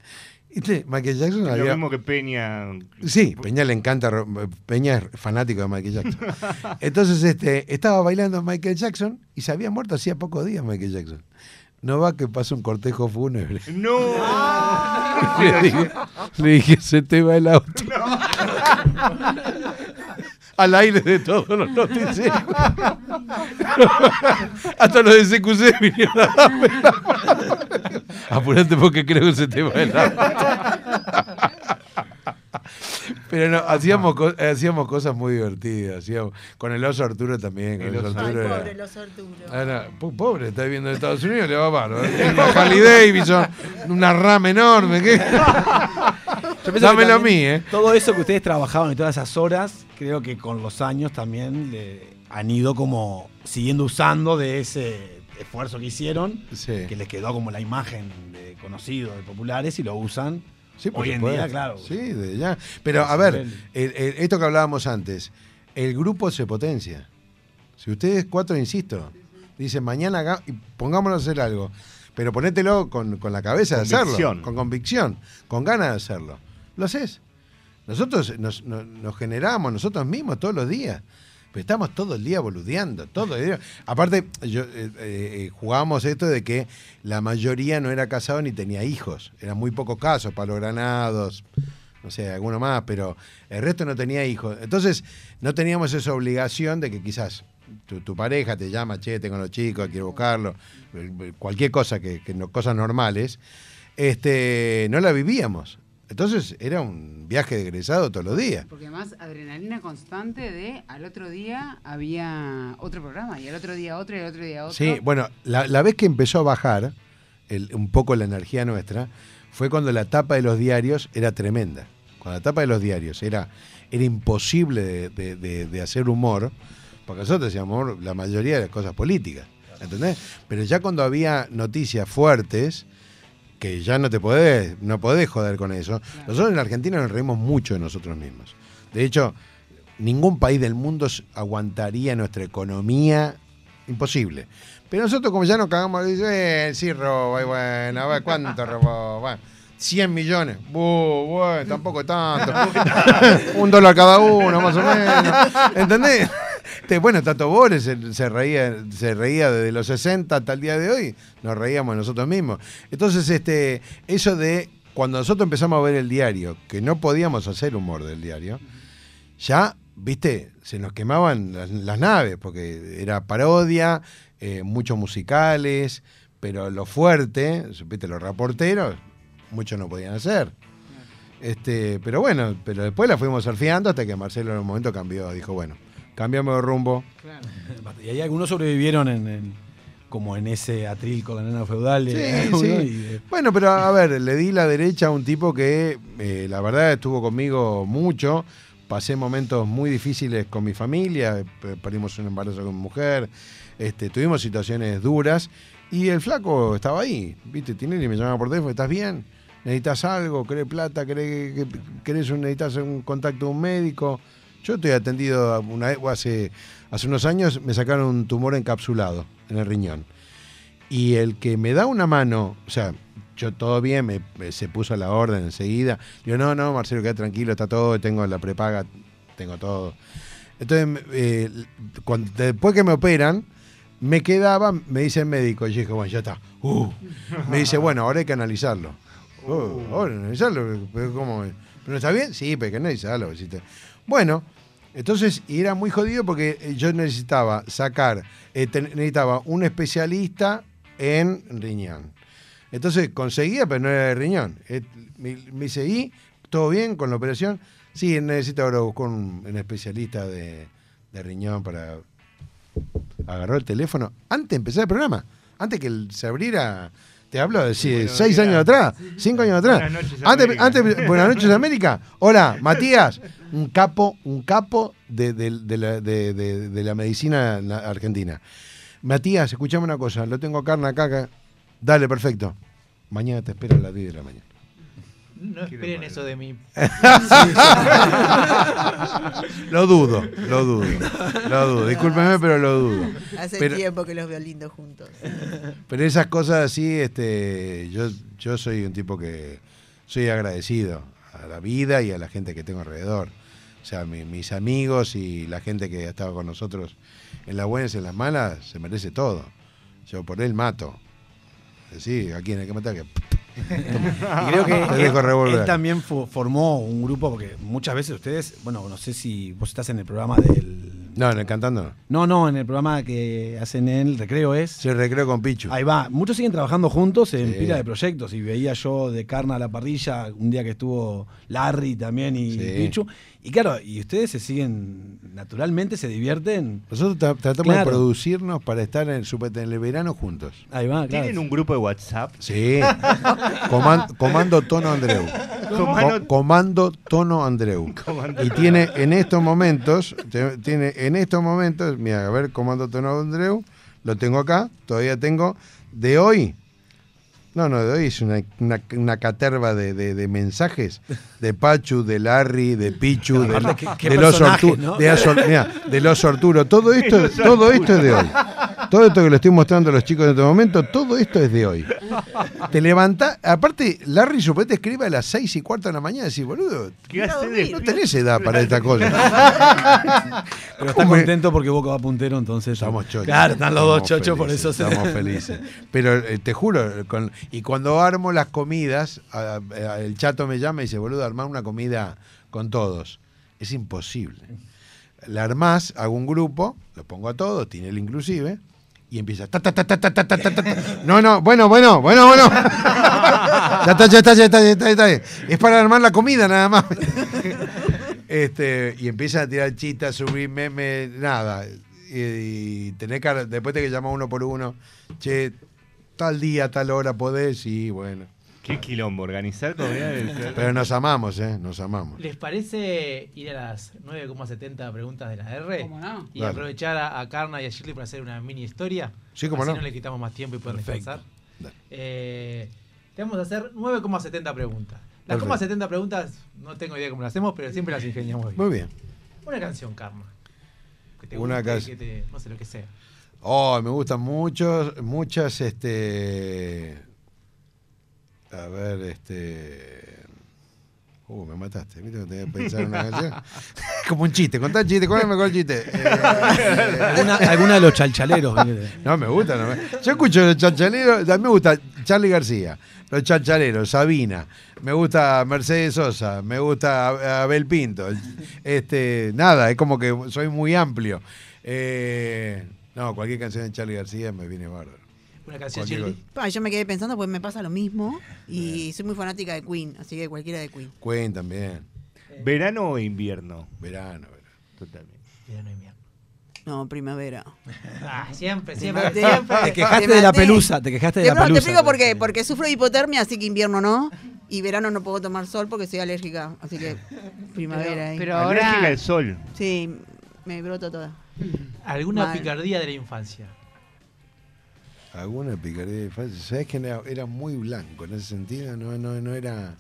Michael Jackson Lo había... mismo que Peña. Sí, Peña le encanta, Peña es fanático de Michael Jackson. Entonces, este, estaba bailando Michael Jackson y se había muerto hacía pocos días Michael Jackson. No va que pasa un cortejo fúnebre. ¡No! Le dije, le dije, se te va el auto. Al aire de todos los noticieros. Hasta los de CQC vinieron a darme la mano. Apurate porque creo que se te va el auto. Pero no, hacíamos, co- hacíamos cosas muy divertidas. Hacíamos, con el oso Arturo también. Con El el oso Arturo era- pobre los Arturo. Ah, no, po- pobre, está viviendo en Estados Unidos, le va bárbaro. Tiene una Harley Davidson, una rama enorme. ¿qué? Dámelo a mí, ¿eh? Todo eso que ustedes trabajaban y todas esas horas, creo que con los años también le han ido como siguiendo usando de ese esfuerzo que hicieron, Sí. que les quedó como la imagen de conocidos, de populares, y lo usan Sí, por hoy en día, claro. Sí, de ya. Pero a ver, el- el- esto que hablábamos antes, el grupo se potencia. Si ustedes cuatro, insisto, dicen mañana pongámonos a hacer algo, pero ponételo con, con la cabeza de hacerlo, con convicción, con ganas de hacerlo. Lo haces. Nosotros nos, nos- nos generamos nosotros mismos todos los días. Pero estamos todo el día boludeando, todo. Aparte, yo, eh, eh, jugábamos esto de que la mayoría no era casado ni tenía hijos. Eran muy pocos casos, Palo Granados, no sé, alguno más, pero el resto no tenía hijos. Entonces, no teníamos esa obligación de que quizás tu, tu pareja te llama, che, tengo los chicos, quiero buscarlo, eh, cualquier cosa, que, que no, cosas normales, este, no la vivíamos. Entonces era un viaje de egresado todos los días. Porque además adrenalina constante de al otro día había otro programa y al otro día otro y al otro día otro. Sí, bueno, la, la vez que empezó a bajar el- un poco la energía nuestra fue cuando la tapa de los diarios era tremenda. Cuando la tapa de los diarios era, era imposible de, de- de- de hacer humor, porque nosotros hacíamos humor la mayoría de las cosas políticas, ¿entendés? Pero ya cuando había noticias fuertes, que ya no te podés, no podés joder con eso, nosotros en la Argentina nos reímos mucho de nosotros mismos. De hecho, ningún país del mundo aguantaría nuestra economía, imposible. Pero nosotros como ya nos cagamos, dice, eh, sí robo, y bueno, a ver, ¿cuánto robó? Bueno, 100 millones, Buh, bueno, tampoco es tanto. Un dólar cada uno, más o menos. ¿Entendés? Bueno, Tato Bores se, se reía, se reía desde los 60 hasta el día de hoy, nos reíamos nosotros mismos. Entonces, este, eso de cuando nosotros empezamos a ver el diario, que no podíamos hacer humor del diario, ya, viste, se nos quemaban las, las naves, porque era parodia, eh, muchos musicales, pero lo fuerte, viste, los reporteros, muchos no podían hacer. Este, pero bueno, pero después la fuimos surfeando hasta que Marcelo en un momento cambió, dijo, bueno, cambiamos de rumbo. Y ahí algunos sobrevivieron en, en- como en ese atril con la nana feudal. Sí, sí. y Bueno, pero a ver, le di la derecha a un tipo que eh, la verdad estuvo conmigo mucho. Pasé momentos muy difíciles con mi familia, pe- perdimos un embarazo con mi mujer, este, tuvimos situaciones duras y el flaco estaba ahí, ¿viste? Tinelli me llamaba por teléfono, ¿estás bien? ¿Necesitas algo? ¿Querés plata? ¿Querés, que- querés un, necesitas un contacto de un médico? Yo estoy atendido a una vez, hace, hace unos años me sacaron un tumor encapsulado en el riñón. Y el que me da una mano, o sea, yo todo bien, me, me- se puso a la orden enseguida. Digo, no, no, Marcelo, queda tranquilo, está todo, tengo la prepaga, tengo todo. Entonces, eh, cuando, después que me operan, me quedaba, me dice el médico, y yo dije, bueno, ya está. Uh. Me dice, bueno, ahora hay que analizarlo. Uh, ahora hay que analizarlo, pero ¿cómo? ¿Pero está bien? Sí, pero hay que analizarlo. Bueno, entonces, y era muy jodido porque eh, yo necesitaba sacar, eh, necesitaba un especialista en riñón. Entonces conseguía, pero no era de riñón. Eh, me, me dice, ¿y todo bien con la operación? Sí, necesito ahora buscar un, especialista de, de riñón para... Agarró el teléfono antes de empezar el programa, antes que el- se abriera... Te hablo de sí, seis años atrás, cinco años atrás. Buenas noches, antes, América. antes, buenas noches, América. Hola, Matías. Un capo, un capo de, de- de la, de- medicina na- argentina. Matías, escuchame una cosa, lo tengo carne acá, acá. Dale, perfecto. Mañana te espero a las 10 de la mañana. No esperen eso de mí. Lo dudo, lo dudo. Lo dudo. Discúlpeme, pero lo dudo. Hace Pero- tiempo que los veo lindos juntos. Pero esas cosas así, este, yo, yo soy un tipo que soy agradecido a la vida y a la gente que tengo alrededor. O sea, mi- mis amigos y la gente que ha estado con nosotros en las buenas y en las malas se merece todo. Yo por él mato. Sí, ¿a quién hay que matar? Que- Y creo que él, él también formó un grupo, porque muchas veces ustedes, bueno, no sé si vos estás en el programa del... No, en el cantando no. No, no, en el programa que hacen en el recreo es... Se recreo con Pichu. Ahí va, muchos siguen trabajando juntos en Sí. pila de proyectos y veía yo de carne a la parrilla un día que estuvo Larry también y Sí. Pichu. Y claro, y ustedes se siguen, naturalmente se divierten. Nosotros tra- tratamos Claro. de producirnos para estar en el, super- en el verano juntos. Ahí va, claro. ¿Tienen un grupo de WhatsApp? Sí. Coman- comando Tono Andreu. Comando- Co- comando Tono Andreu. Comando Y tiene en estos momentos, tiene en estos momentos, mira, a ver, Comando Tono Andreu, lo tengo acá, todavía tengo, de hoy, no, no, de hoy es una, una, una caterva de, de- de mensajes de Pachu, de Larry, de Pichu, de, los de Azor- mirá, de los Orturo. Todo esto, todo esto es de hoy. Todo esto que le estoy mostrando a los chicos en este momento, todo esto es de hoy. Te levantás, aparte, Larry suponete escribe a las seis y cuarto de la mañana y decís, boludo, ¿Qué no tenés edad para esta cosa. Pero está contento porque Boca va puntero, entonces. Estamos chochos. Claro, están los dos chochos, por eso se- Estamos felices. Pero eh, te juro, con- y cuando armo las comidas, a- a- el chato me llama y dice, boludo, armar una comida con todos. Es imposible. la armás, hago un grupo, lo pongo a todos, Tinel inclusive, y empieza. Ta, ta, ta, no, no, bueno, bueno, bueno, bueno. ya está, ya está, ya está, ya está, ya. Es para armar la comida nada más. este, y empieza a tirar chistas, subir memes, nada. Y, y tenés que, después te que llama uno por uno, che, tal día, tal hora podés, y bueno. Qué quilombo, organizar comida debe ser- Pero nos amamos, ¿eh? Nos amamos. ¿Les parece ir a las 9,70 preguntas de la R? ¿Cómo no? Y Dale. aprovechar a, a Carna y a Shirley para hacer una mini historia. Sí, cómo Así no. no le quitamos más tiempo y pueden descansar. Eh, te vamos a hacer 9,70 preguntas. Las. 70 preguntas no tengo idea cómo las hacemos, pero siempre las ingeniamos bien. Muy bien. Una canción, Karma. Que te Una guste, canc- que te- no sé lo que sea. Oh, me gustan muchos, muchas, este. A ver, este. Uh, me mataste. ¿Viste? que Tenía que pensar en una canción. Como un chiste. Contá el chiste. ¿Cuál es el mejor chiste? Eh, ¿Alguna, alguna de los chalchaleros. no, me gusta. No me- Yo escucho los chanchaleros. A mí me gusta Charlie García, los chanchaleros, Sabina. Me gusta Mercedes Sosa. Me gusta Abel Pinto. Este, nada, es como que soy muy amplio. Eh, no, cualquier canción de Charlie García me viene bárbaro. Una canción, Shirley. Pa, yo me quedé pensando, pues me pasa lo mismo. Y soy muy fanática de Queen, así que cualquiera de Queen. Queen también. ¿Verano o invierno? Verano, verano. Totalmente. Verano, invierno. No, primavera. Ah, siempre, Te siempre. Te quejaste Te de la pelusa, te quejaste de la no, te pelusa. explico por qué. Porque sufro de hipotermia, así que invierno no. Y verano no puedo tomar sol porque soy alérgica. Así que primavera ahí. Pero Alérgica ahora. al sol. Sí, me broto toda. ¿Alguna Mal. picardía de la infancia? Alguna picardía de infancia. Sabes que era, era muy blanco en ese sentido. No, no, no era.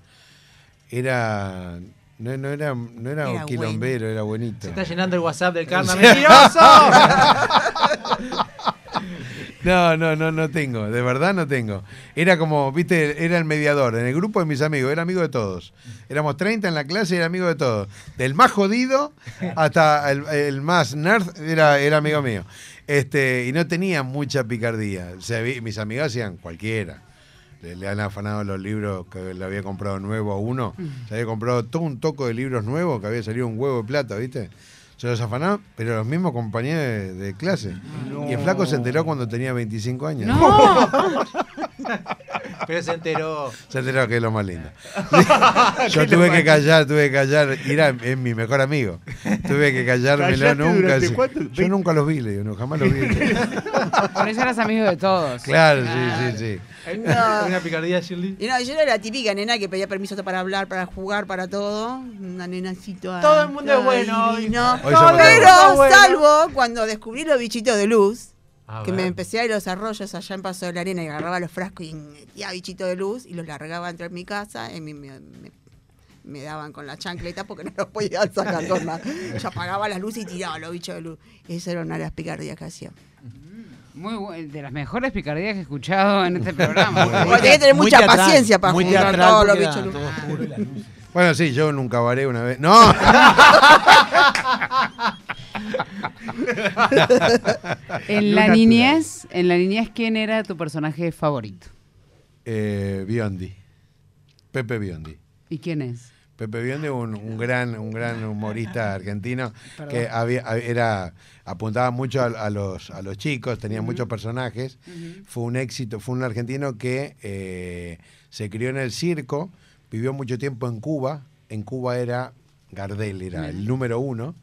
Era. No, no era, no era, Era un quilombero, era bonito. Se está llenando el WhatsApp del Carna. ¡Mentiroso! No, no, no, no tengo. De verdad no tengo. Era como, viste, era el mediador. En el grupo de mis amigos, era amigo de todos. Éramos 30 en la clase y era amigo de todos. Del más jodido hasta el, el más nerd era, era amigo mío. Este, y no tenía mucha picardía. Vi- mis amigos hacían cualquiera. Le, le han afanado los libros que le había comprado nuevo a uno. Se había comprado todo un toco de libros nuevos que había salido un huevo de plata, ¿viste? Se los afanaron, pero los mismos compañeros de, de clase. Y el flaco se enteró cuando tenía 25 años. No. Pero se enteró. Se enteró que es lo más lindo. Yo tuve que callar, tuve que callar. y Era es mi mejor amigo. Tuve que callármelo ¿Callaste nunca. Yo nunca los vi, le digo, no, jamás los vi. Por eso eras amigo de todos. Claro, sí, sí, sí. ¿Alguna, alguna picardía, Shirley? Y no, yo era la típica nena que pedía permiso para hablar, para jugar, para todo. Una nenacito. Todo el mundo es bueno hoy. divino. Hoy somos Pero todos buenos. salvo cuando descubrí los bichitos de luz. A que ver. me empecé a ir a los arroyos allá en Paso de la Arena y agarraba los frascos y metía bichitos de luz y los largaba entre mi casa y me, me- me- me daban con la chancleta porque no los podía sacar con nada. Yo apagaba las luces y tiraba los bichos de luz. Esa era una de las picardías que hacía. Muy bu- de las mejores picardías que he escuchado en este programa. Bueno, tenés que tener Muy mucha teatral, paciencia para muy jugar teatral todos los porque bichos de todo luz. Bueno, sí, yo nunca varé una vez. ¡No! En la niñez, en la niñez, ¿quién era tu personaje favorito? Eh, Biondi. Pepe Biondi. ¿Y quién es? Pepe Biondi, un, un gran, un gran humorista argentino que había, era, apuntaba mucho a, a los, a los chicos, tenía muchos personajes. Fue un éxito, fue un argentino que eh, se crió en el circo, vivió mucho tiempo en Cuba. En Cuba era Gardel, era el número uno.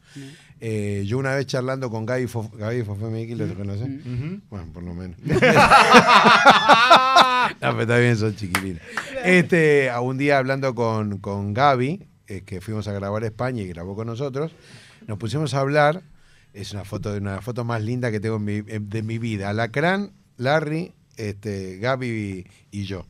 Eh, yo una vez charlando con Gaby, Fof, Gaby Fofemiki, ¿lo conoces? Bueno, por lo menos. no, pero está bien, son chiquilines. Este, un día hablando con, con Gaby, eh, que fuimos a grabar a España y grabó con nosotros, nos pusimos a hablar. Es una foto de una foto más linda que tengo en mi- de mi vida. Alacrán, Larry, este, Gaby y, y yo.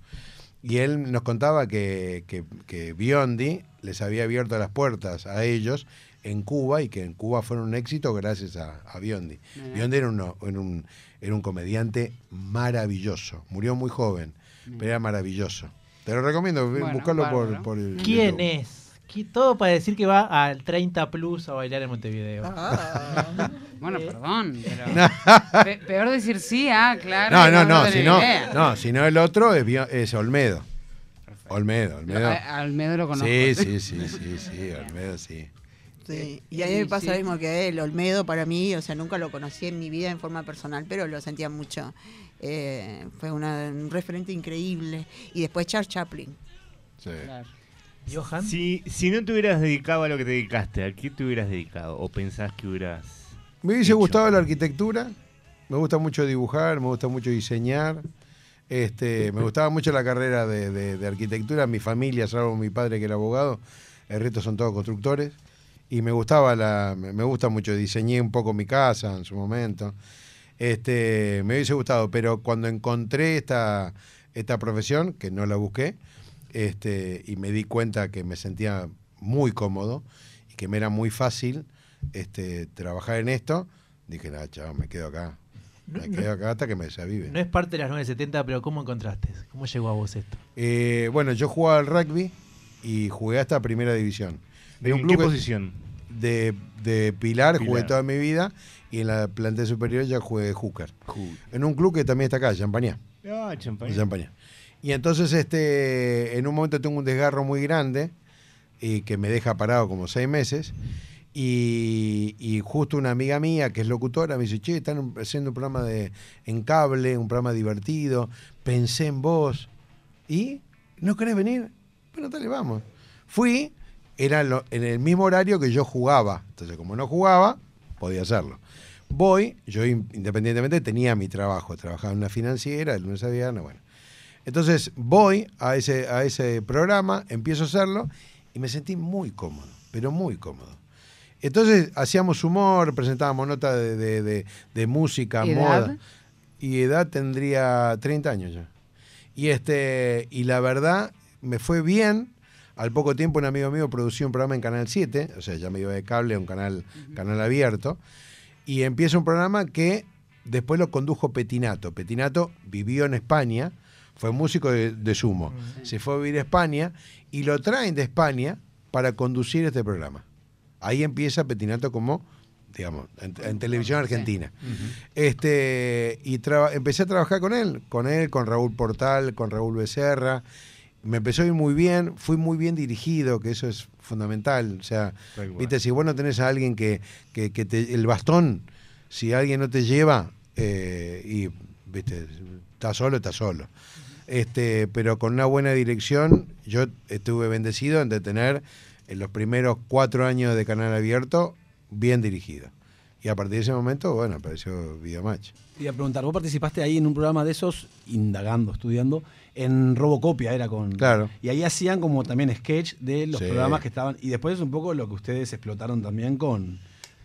Y él nos contaba que, que, que Biondi les había abierto las puertas a ellos en Cuba y que en Cuba fueron un éxito gracias a, a Biondi. Mirá. Biondi era, uno- era un, era un comediante maravilloso. Murió muy joven, pero era maravilloso. Te lo recomiendo, Bueno, buscarlo por, el ¿Quién YouTube. es? ¿Qui- Todo para decir que va al 30 Plus a bailar en Montevideo. Ah. Bueno, perdón, pero. Pe- peor decir sí, ah, claro. No, no, no, si no, no, si no el otro es, es Olmedo. Olmedo, Olmedo. Almedo lo conozco. Sí, sí, sí, sí, sí, Olmedo, sí. Sí, y a mí me pasa lo mismo que a él, Olmedo para mí, o sea, nunca lo conocí en mi vida en forma personal, pero lo sentía mucho. Eh, fue una- un referente increíble. Y después Charles Chaplin. Sí. Johan. Si, si no te hubieras dedicado a lo que te dedicaste, ¿a qué te hubieras dedicado? ¿O pensás que hubieras...? Me hubiese hecho? gustado la arquitectura, me gusta mucho dibujar, me gusta mucho diseñar. Este, me gustaba mucho la carrera de, de- de arquitectura. Mi familia, salvo mi padre que era abogado, el resto son todos constructores. Y me gustaba la, me gusta mucho, diseñé un poco mi casa en su momento. Este, me hubiese gustado, pero cuando encontré esta, esta profesión, que no la busqué, este, y me di cuenta que me sentía muy cómodo y que me era muy fácil este, trabajar en esto, dije, nada, chaval, me quedo acá. Me no- quedo acá hasta que me desavive. No es parte de las 970, pero ¿cómo encontraste? ¿Cómo llegó a vos esto? Eh, bueno, yo jugaba al rugby y jugué hasta primera división. ¿De un qué club que- posición? De, de Pilar, jugué Pilar. toda mi vida y en la plantel superior ya jugué hooker. En un club que también está acá, Champañá. Ah. Champañá. Y entonces este, en un momento tengo un desgarro muy grande y que me deja parado como seis meses. Y, y justo una amiga mía que es locutora me dice, che, están haciendo un programa de, en cable, un programa divertido, pensé en vos. ¿Y? ¿No querés venir? Bueno, dale, vamos. Fui, era lo- en el mismo horario que yo jugaba. Entonces, como no jugaba, podía hacerlo. Voy, yo in- independientemente tenía mi trabajo, trabajaba en una financiera, de lunes a viernes, bueno. Entonces voy a ese, a ese programa, empiezo a hacerlo y me sentí muy cómodo, pero muy cómodo. Entonces hacíamos humor, presentábamos notas de, de- de- de música, moda. Y edad tendría 30 años ya. Y, este, y la verdad, me fue bien. Al poco tiempo un amigo mío producía un programa en Canal 7, o sea, ya me iba de cable, un canal, canal abierto. Y empieza un programa que después lo condujo Petinato. Petinato vivió en España, fue músico de, de sumo. Se fue a vivir a España y lo traen de España para conducir este programa. Ahí empieza Petinato como, digamos, en, en televisión argentina. Este, y empecé a trabajar con él, con él, con Raúl Portal, con Raúl Becerra. Me empezó a ir muy bien, fui muy bien dirigido, que eso es fundamental. O sea, viste, si vos no tenés a alguien que, que, que te, el bastón, si alguien no te lleva, eh, y viste, está solo, está solo. Este, pero con una buena dirección, yo estuve bendecido en tener en los primeros cuatro años de canal abierto bien dirigido. Y a partir de ese momento, bueno, apareció Videomatch. Iba a preguntar, vos participaste ahí en un programa de esos, indagando, estudiando, en Robocopia, era con... Claro. Y ahí hacían como también sketch de los Sí. programas que estaban... Y después es un poco lo que ustedes explotaron también con...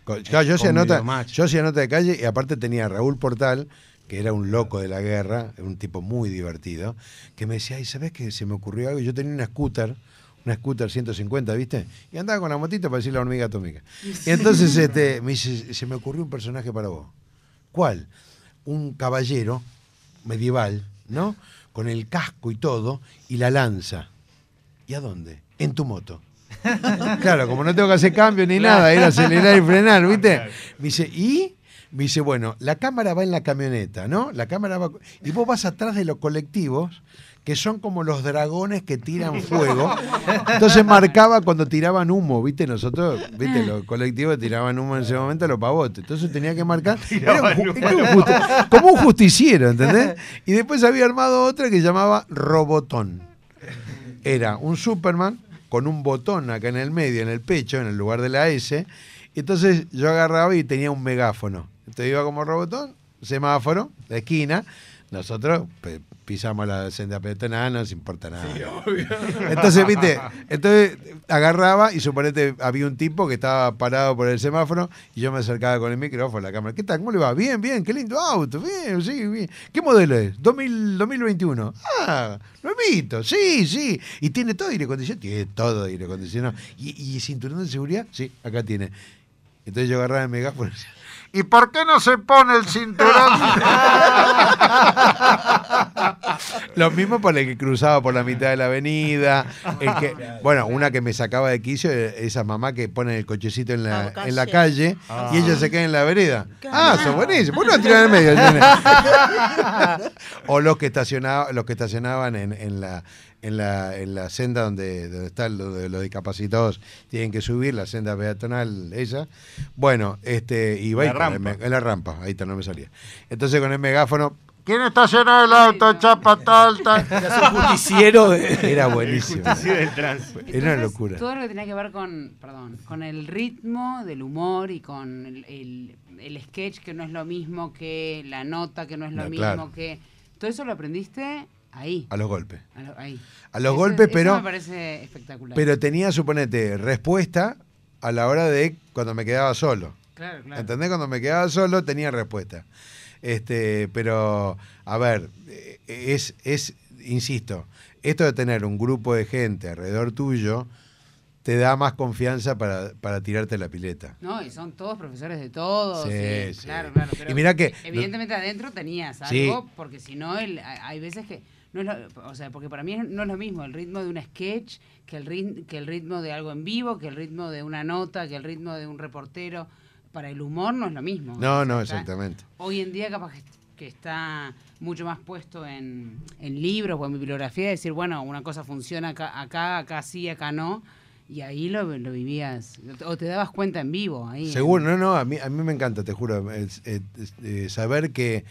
Con- claro, yo hacía con nota, yo hacía nota de calle y aparte tenía a Raúl Portal, que era un loco de la guerra, un tipo muy divertido, que me decía, ay, ¿sabes qué? Se me ocurrió algo. Yo tenía una scooter, una scooter 150, ¿viste? Y andaba con la motita para decir la hormiga atómica. Y entonces este, me dice, se me ocurrió un personaje para vos. ¿Cuál? Un caballero medieval, ¿no? Con el casco y todo, y la lanza. ¿Y a dónde? En tu moto. Claro, como no tengo que hacer cambio ni nada, era acelerar y frenar, ¿viste? Me dice, ¿y? Me dice, bueno, la cámara va en la camioneta, ¿no? La cámara va. Y vos vas atrás de los colectivos, que son como los dragones que tiran fuego. Entonces marcaba cuando tiraban humo, ¿viste? Nosotros, ¿viste? Los colectivos tiraban humo en ese momento, los pavotes. Entonces tenía que marcar. Era un ju- era un justi- como un justiciero, ¿entendés? Y después había armado otra que llamaba Robotón era un Superman con un botón acá en el medio, en el pecho, en el lugar de la S. Y entonces yo agarraba y tenía un megáfono. Entonces iba como robotón, semáforo, la esquina. Nosotros pisamos la senda peatonal, no nos importa nada. Entonces, viste, entonces agarraba y suponete había un tipo que estaba parado por el semáforo y yo me acercaba con el micrófono, la cámara. ¿Qué tal? ¿Cómo le va? Bien, bien, qué lindo auto, bien, sí, bien. ¿Qué modelo es? 2000, 2021. Ah, nuevito, sí, sí. Y tiene todo aire acondicionado, tiene todo aire acondicionado. ¿Y, y cinturón de seguridad? Sí, acá tiene. Entonces yo agarraba el megáfono y decía, ¿Y por qué no se pone el cinturón? Lo mismo por el que cruzaba por la mitad de la avenida. el que, bueno, una que me sacaba de quicio, eh, esa mamá que pone el cochecito en la, Ah, en la calle. calle y ella se queda en la vereda. Ah, son buenísimos. ¿Por qué no tiran en el medio? o los que estacionaban, los que estacionaban en, en la en la, en la senda donde, donde están los, los discapacitados tienen que subir, la senda peatonal esa. Bueno, este, y va el en la rampa, ahí está, no me salía. Entonces con el megáfono, ¿quién estaciona el auto, chapa tal, tal? Era un justiciero de- Era buenísimo. Justiciero del tránsito. Era una locura. Todo lo que tenía que ver con, perdón, con el ritmo del humor y con el, el- el sketch que no es lo mismo que la nota, que no es lo No, mismo claro. que... Todo eso lo aprendiste ahí. A los golpes. a lo- ahí. A los Eso- golpes, eso pero- me parece espectacular. Pero tenía, suponete, respuesta a la hora de cuando me quedaba solo. claro, claro. ¿Entendés? Cuando me quedaba solo tenía respuesta. Este, pero, a ver, eh, es, es, insisto, esto de tener un grupo de gente alrededor tuyo te da más confianza para, para tirarte la pileta. No, y son todos profesores de todos. Sí, y- sí. Claro, claro. Pero Y mirá que- Evidentemente adentro tenías Sí. algo, porque si no, hay veces que. No es lo- o sea, porque para mí no es lo mismo el ritmo de un sketch que el, rit- que el ritmo de algo en vivo, que el ritmo de una nota, que el ritmo de un reportero. Para el humor no es lo mismo. No, O sea, no, está- exactamente. Hoy en día capaz que, que está mucho más puesto en, en libros o en bibliografía, decir, bueno, una cosa funciona acá, acá, acá sí, acá no. Y ahí lo, lo vivías, o te dabas cuenta en vivo. Ahí, Seguro, no, no, a mí, a mí me encanta, te juro, es- es- es- eh, saber que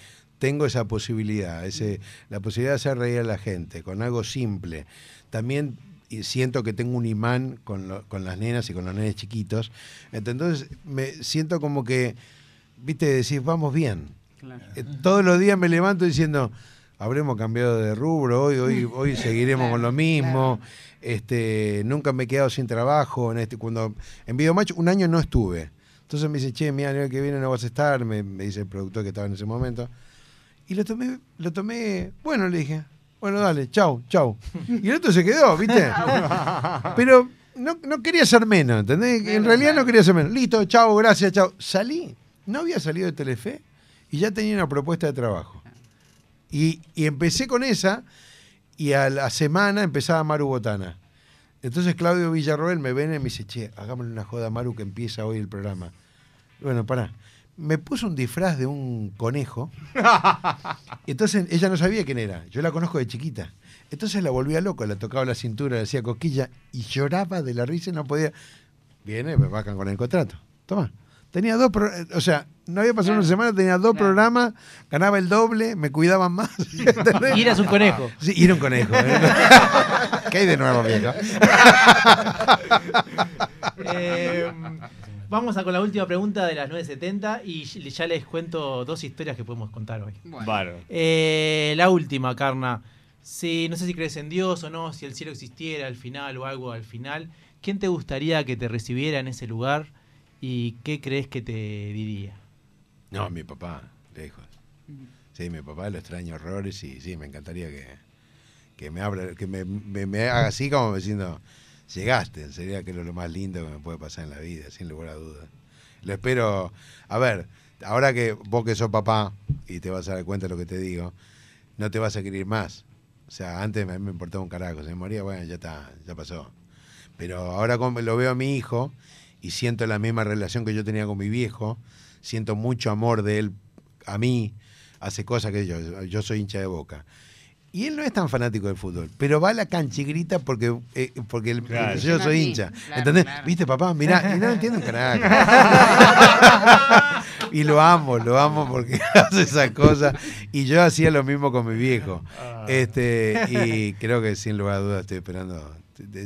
tengo esa posibilidad, ese, la posibilidad de hacer reír a la gente con algo simple. También siento que tengo un imán con, lo- con las nenas y con los nenes chiquitos. Entonces me siento como que, viste, decís, vamos bien. Claro. Eh, todos los días me levanto diciendo, habremos cambiado de rubro, hoy, hoy, hoy seguiremos con lo mismo. Este, nunca me he quedado sin trabajo. En este, cuando, en Videomatch un año no estuve. Entonces me dice, che, mira, el año que viene no vas a estar, me, me dice el productor que estaba en ese momento. Y lo tomé, lo tomé, bueno, le dije, bueno, dale, chau, chau. Y el otro se quedó, ¿viste? Pero no, no quería ser menos, ¿entendés? En realidad no quería ser menos. Listo, chau, gracias, chau. Salí, no había salido de Telefe y ya tenía una propuesta de trabajo. Y, y empecé con esa y a la semana empezaba Maru Botana. Entonces Claudio Villarroel me ven y me dice, che, hagámosle una joda a Maru que empieza hoy el programa. Bueno, pará. Me puso un disfraz de un conejo. Y entonces ella no sabía quién era. Yo la conozco de chiquita. Entonces la volvía loco, la tocaba la cintura, le hacía cosquilla y lloraba de la risa y no podía. Viene, me vacan con el contrato. Toma. Tenía dos, pro- o sea, no había pasado una semana, tenía dos Claro. programas, ganaba el doble, me cuidaban más. Y eras un conejo. Sí, y era un conejo. ¿eh? ¿Qué hay de nuevo, viejo? Eh, vamos a con la última pregunta de las 9.70 y ya les cuento dos historias que podemos contar hoy. Bueno. Eh, la última, Carna. Si, no sé si crees en Dios o no, si el cielo existiera al final o algo al final, ¿quién te gustaría que te recibiera en ese lugar y qué crees que te diría? No, mi papá, lejos. Sí, mi papá lo extraño horrores y sí, me encantaría que, que me abra, que me, me- me haga así como diciendo, llegaste, sería que es lo más lindo que me puede pasar en la vida, sin lugar a dudas. Lo espero, a ver, ahora que vos que sos papá y te vas a dar cuenta de lo que te digo, no te vas a querer más. O sea, antes mí me importaba un carajo, se me moría, bueno, ya está, ya pasó. Pero ahora lo veo a mi hijo y siento la misma relación que yo tenía con mi viejo, siento mucho amor de él a mí, hace cosas que yo, yo soy hincha de boca. Y él no es tan fanático del fútbol, pero va a la cancha y grita porque, eh, porque el- Claro. yo soy hincha. claro, ¿Entendés? claro. ¿Viste, papá? Mirá, y no entiendo un carajo. y lo amo, lo amo porque hace esas cosas. Y yo hacía lo mismo con mi viejo. Este, y creo que sin lugar a dudas estoy esperando.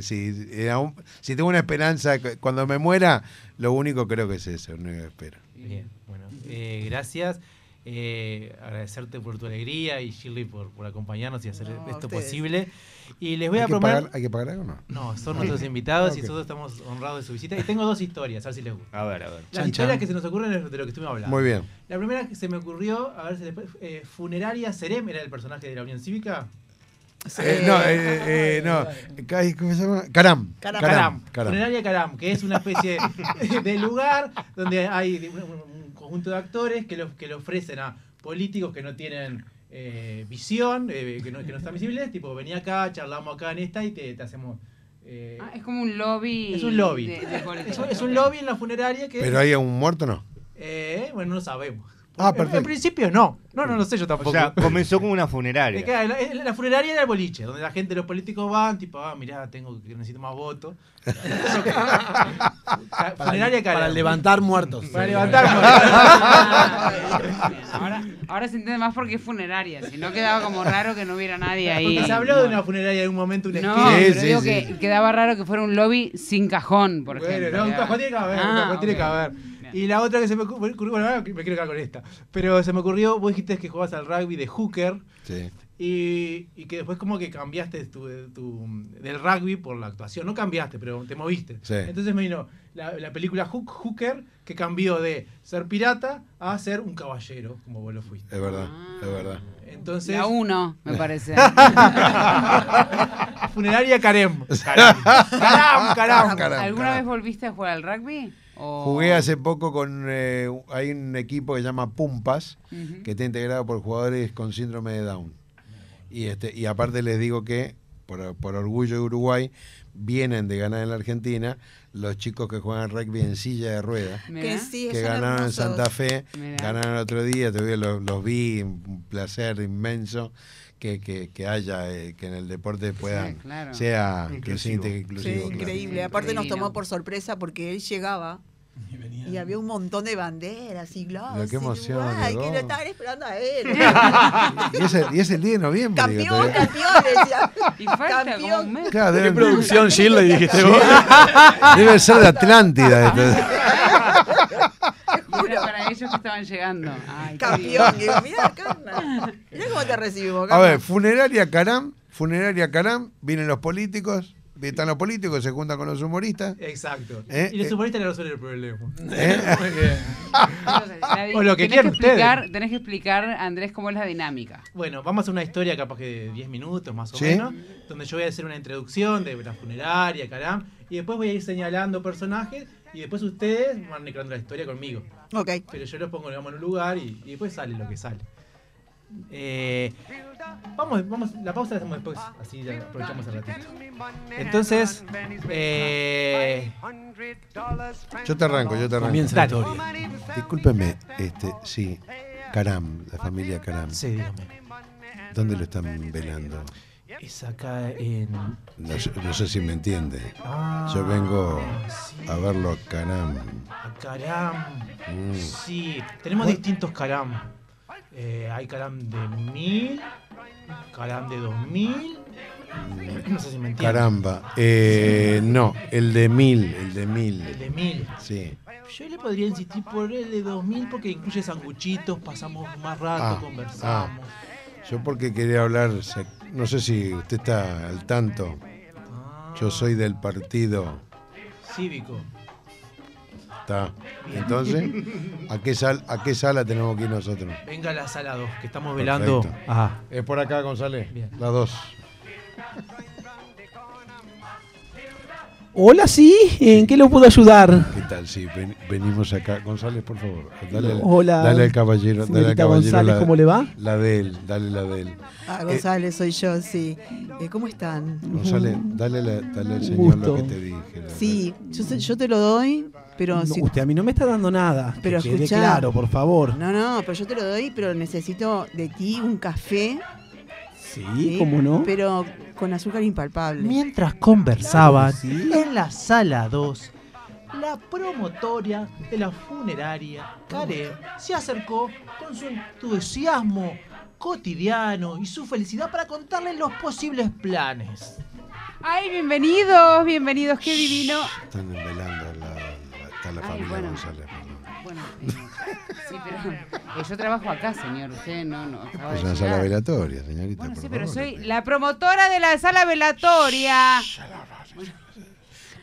Si, eh, aún- si tengo una esperanza, cu- cuando me muera, lo único creo que es eso, lo único que espero. Bien, bueno, eh, gracias. Eh, agradecerte por tu alegría y Shirley por, por acompañarnos y hacer No, esto ustedes. posible. Y les voy ¿Hay, a proponer. pagar, ¿Hay que pagar algo o no? No, son nuestros invitados y nosotros estamos honrados de su visita. Y tengo dos historias, a ver si les gusta. A ver, a ver. Las Chan, historias chan. que se nos ocurren es de lo que estuvimos hablando. Muy bien. La primera que se me ocurrió, a ver si después, eh, Funeraria Serem era el personaje de la Unión Cívica. Eh, no, eh, eh, no. Ca- ¿Cómo se llama? Caram. Caram. Caram. Caram. Funeraria Caram, que es una especie de lugar donde hay un, un conjunto de actores que, lo- que le ofrecen a políticos que no tienen eh, visión, eh, que, no, que no están visibles, tipo, vení acá, charlamos acá en esta y te, te hacemos... eh, Ah, es como un lobby. es un lobby. de- de política. es, es un lobby en la funeraria que... Pero hay un muerto, ¿no? eh, bueno, no sabemos. Ah, En- perfecto. En principio no. No, no lo sé yo O tampoco. sea, comenzó como una funeraria. claro, la, la funeraria era el boliche, donde la gente, los políticos van, tipo, ah, mirá, tengo que necesito más votos. Funeraria cara. Para levantar muertos. Para levantar bien. ahora, ahora se entiende más porque es funeraria. Si no quedaba como raro que no hubiera nadie ahí. Porque se habló de una funeraria en un momento, una No, esquina. Sí, pero sí, digo sí. que quedaba raro que fuera un lobby sin cajón, por Bueno, ejemplo. no, un cajón tiene que haber, un Ah, cajón tiene que haber. Bien. Y la otra que se me ocurrió, bueno, ahora me quiero quedar con esta, pero se me ocurrió, vos dijiste que jugabas al rugby de hooker Sí. y, y que después como que cambiaste tu, tu- del rugby por la actuación, no cambiaste, pero te moviste. Sí. Entonces me vino la, la película Hook, Hooker que cambió de ser pirata a ser un caballero, como vos lo fuiste. Es verdad, Ah. es verdad. Entonces, La uno, me parece. funeraria Carem. Caram, caram. Caram, ¿Alguna caram. vez volviste a jugar al rugby? Jugué hace poco con. eh, hay un equipo que se llama Pumpas, que está integrado por jugadores con síndrome de Down. Y, este, y aparte les digo que, por, por orgullo de Uruguay, vienen de ganar en la Argentina los chicos que juegan rugby en silla de ruedas. Que sí, que ganaron en. Santa Fe, Mirá. ganaron el otro día, todavía los, los vi, un placer inmenso que, que, que haya, eh, que en el deporte puedan, claro. sea Inclusivo. inclusivo. Sí, inclusivo claro. increíble. Aparte nos tomó por sorpresa porque él llegaba y había un montón de banderas y globos. Qué y, emoción, guay, que lo estaban esperando a él. Y es, el, y es el 10 de noviembre. campeón, campeón, decía. Y falta como Campeón. un mes. Claro, ¿Qué deben- producción Shirley dijiste vos? debe ser de Atlántida. era para ellos que estaban llegando. Ay, Campeón. Digo, mirá, Carna. Mirá cómo te recibimos, A Carna. ver, funeraria Caram, funeraria Caram, vienen los políticos, están los políticos, se juntan con los humoristas. Exacto. Eh, y los eh. humoristas le resuelven el problema. ¿eh? Muy bien. Entonces, O lo que tenés quieran explicar, Tenés que explicar, Andrés, cómo es la dinámica. Bueno, vamos a hacer una historia capaz que de 10 minutos más o ¿Sí? menos, donde yo voy a hacer una introducción de la funeraria, caram, y después voy a ir señalando personajes y después ustedes van creando la historia conmigo. Ok. Pero yo los pongo digamos, en un lugar y, y después sale lo que sale. Eh, vamos, vamos, la pausa la hacemos después, así ya aprovechamos el ratito. Entonces, eh, Yo te arranco, yo te arranco. Comienza la Dale. historia. Discúlpeme, este, sí, Caram, la familia Caram. sí, dígame. ¿Dónde lo están velando? Es acá en... No, sé- no sé si me entiende. Ah, Yo vengo sí, a verlo a Caram. a Caram. Mm. Sí, tenemos distintos caram. Eh, hay caram de 1000, caram de 2000. No sé si me entiendes. Caramba. Eh, no, el de mil, el de El mil. de 1000. Sí. Yo le podría insistir por el de 2000 porque incluye sanguchitos, pasamos más rato, Ah, conversamos. Yo porque quería hablar, se- no sé si usted está al tanto. Yo soy del partido. cívico. Está. Entonces, ¿a qué, sal, ¿a qué sala tenemos que ir nosotros? Venga a la sala 2, que estamos velando. Perfecto. Ah, Es por acá, González. Bien. La dos. Hola, sí, ¿en qué lo puedo ayudar? ¿Qué tal? Sí, ven- venimos acá. González, por favor. Dale, Hola, dale al caballero. Dale al caballero González, la, ¿cómo le va? La de él, dale la de él. Ah, González, soy yo, sí. Eh, ¿Cómo están? González, dale, la- dale al señor gusto. lo que te dije. Sí, yo, yo te lo doy, pero No, si... usted a mí no me está dando nada. que Pero quede escuchá. claro, por favor. No, no, pero yo te lo doy, pero necesito de ti un café. Sí, ¿sí? ¿cómo no? Pero con azúcar impalpable. Mientras conversaban Claro que sí. en la sala 2, la promotoria de la funeraria, Karen, se acercó con su entusiasmo cotidiano y su felicidad para contarles los posibles planes. Ay, bienvenidos, bienvenidos, qué divino. Están velando la, la- está la Ay, familia bueno. González. Bueno, eh, sí, pero eh, yo trabajo acá, señor. Usted no, no acaba de Es una sala velatoria, señorita. Bueno, por sí, pero soy la promotora de la sala velatoria.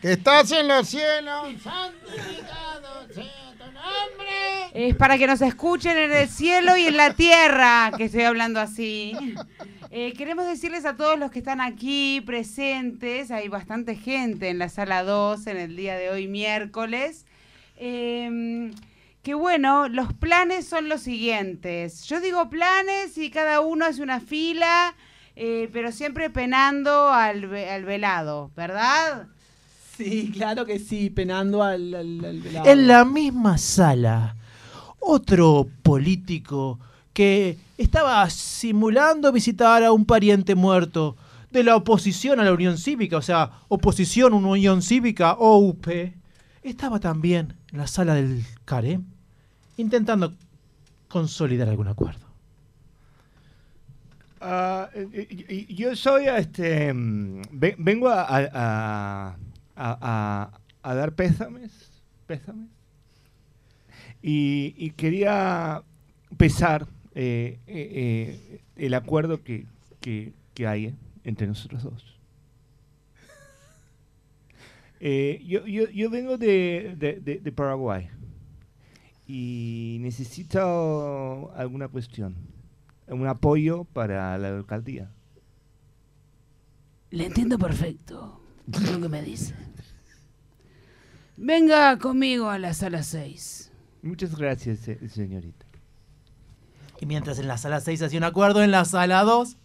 ¡Que estás en los cielos! Es para que nos escuchen en el cielo y en la tierra, que estoy hablando así. Eh, queremos decirles a todos los que están aquí presentes, hay bastante gente en la sala 2 en el día de hoy, miércoles, eh, que bueno, los planes son los siguientes. Yo digo planes y cada uno hace una fila, eh, pero siempre penando al, ve- al velado, ¿verdad? Sí, claro que sí, penando al, al- al velado. En la misma sala, otro político que estaba simulando visitar a un pariente muerto de la oposición a la Unión Cívica, o sea, oposición a una Unión Cívica, OUP, estaba también en la sala del CAREM intentando consolidar algún acuerdo. Ah, eh, eh, yo soy, este, mm, ve- vengo a, dar pésames, pésames. Y, quería pesar eh, el acuerdo que, que- hay entre nosotros dos. Yo, yo, yo vengo de- de Paraguay y necesito alguna cuestión, un apoyo para la alcaldía. Le entiendo perfecto lo que me dice. Venga conmigo a la sala 6. Muchas gracias, se- señorita. Y mientras en la sala 6 hacía un acuerdo, en la sala 2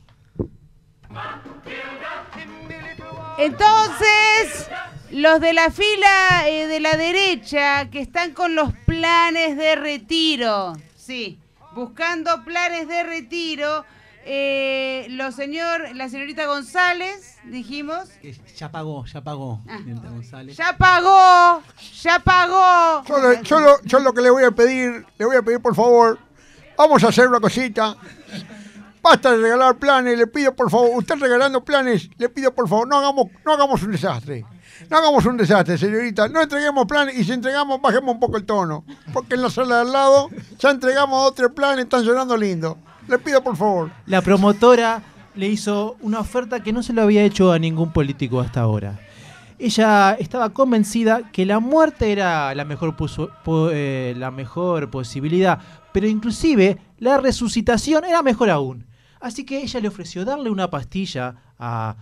Entonces, los de la fila eh, de la derecha que están con los planes de retiro, sí, buscando planes de retiro, eh, los señor, la señorita González, dijimos, Que Ya pagó, ya pagó. Ah. señorita González. ya pagó, ya pagó. Yo, le- yo lo, yo lo que le voy a pedir, le voy a pedir por favor, vamos a hacer una cosita. Basta de regalar planes, le pido por favor, usted regalando planes, le pido por favor, no hagamos, no hagamos un desastre. No hagamos un desastre, señorita. No entreguemos planes y si entregamos, bajemos un poco el tono. Porque en la sala de al lado ya entregamos dos o tres planes, están llorando lindo. Le pido por favor. La promotora le hizo una oferta que no se lo había hecho a ningún político hasta ahora. Ella estaba convencida que la muerte era la mejor, eh, la mejor posibilidad, pero inclusive la resucitación era mejor aún. Así que ella le ofreció darle una pastilla a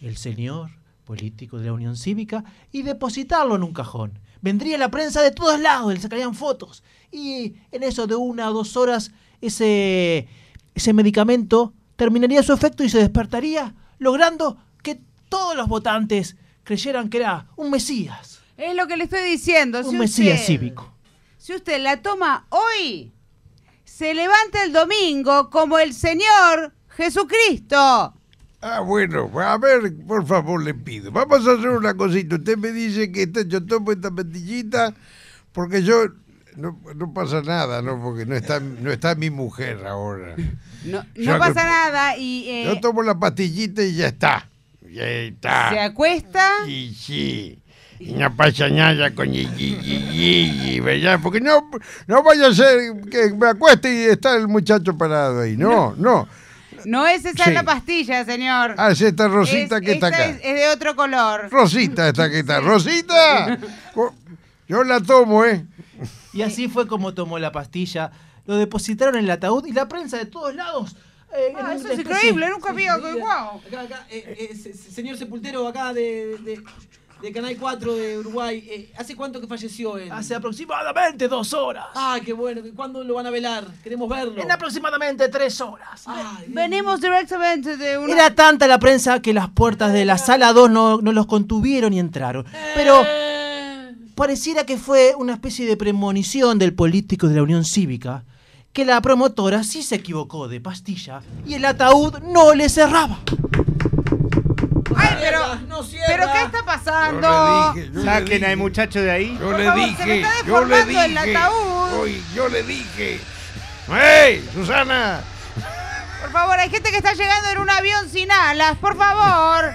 el señor político de la Unión Cívica y depositarlo en un cajón. Vendría la prensa de todos lados, le sacarían fotos. Y en eso de una o dos horas, ese, ese medicamento terminaría su efecto y se despertaría, logrando que todos los votantes creyeran que era un mesías, Es lo que le estoy diciendo. un si mesías usted- cívico. Si usted la toma hoy, se levanta el domingo como el Señor Jesucristo. Ah, bueno, a ver, por favor, le pido. Vamos a hacer una cosita. Usted me dice que esta- yo tomo esta pastillita porque yo... No, no pasa nada, ¿no? Porque no está, no está mi mujer ahora. No, no pasa nada y eh, Yo tomo la pastillita y ya está. Ya está. se acuesta. Y sí. Y no pasa nada con y- y- y- ¿verdad? Porque no, no vaya a ser que me acueste y está el muchacho parado ahí. No, no. No es esa Sí. la pastilla, señor. Ah, es esta Rosita Es- que está acá. Es, es de otro color. Rosita esta que está. ¡Rosita! Yo la tomo, ¿eh? Y así fue como tomó la pastilla, lo depositaron en el ataúd y la prensa de todos lados. eh, Ah, eso es increíble, nunca vi algo igual. Acá, acá, eh, eh, se- se- señor sepultero acá de, de, de Canal 4 de Uruguay, eh, ¿hace cuánto que falleció él? Hace aproximadamente dos horas. Ah, qué bueno, ¿cuándo lo van a velar? Queremos verlo. En aproximadamente tres horas. Ay, Venimos directamente de una. Era tanta la prensa que las puertas de la sala 2 no, no los contuvieron y entraron. Pero pareciera que fue una especie de premonición del político de la Unión Cívica, que la promotora sí se equivocó de pastilla y el ataúd no le cerraba. Pero. no cierra. ¿Pero qué está pasando? Yo le dije, yo le Saquen dije. al muchacho de ahí. Yo Por le favor, se me dije, está yo le deformando el dije. ataúd. Oye, yo le dije. ¡Hey, Susana! Por favor, hay gente que está llegando en un avión sin alas, por favor.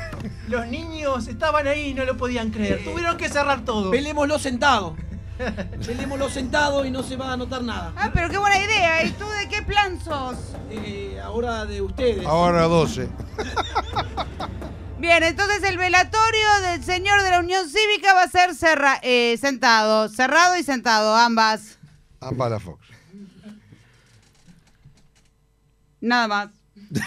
Los niños estaban ahí y no lo podían creer. Tuvieron que cerrar todo. Velémoslo sentado. Velémoslo sentado y no se va a notar nada. Ah, pero qué buena idea. ¿Y tú de qué plan sos? Eh, ahora de ustedes. Ahora 12. Bien, entonces el velatorio del señor de la Unión Cívica va a ser cerra- eh, sentado, cerrado y sentado, ambas. Ambas la Fox. Nada más.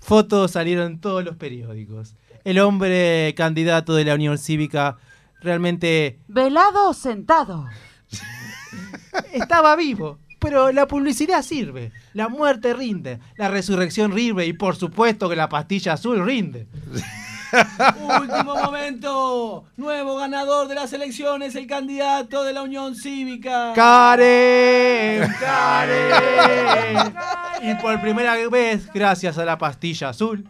Fotos salieron en todos los periódicos. El hombre candidato de la Unión Cívica realmente Velado o sentado. Estaba vivo. Pero la publicidad sirve. La muerte rinde. La resurrección rinde. Y por supuesto que la pastilla azul rinde. Último momento. Nuevo ganador de las elecciones, el candidato de la Unión Cívica. Karen, Karen. Y por primera vez, gracias a la pastilla azul,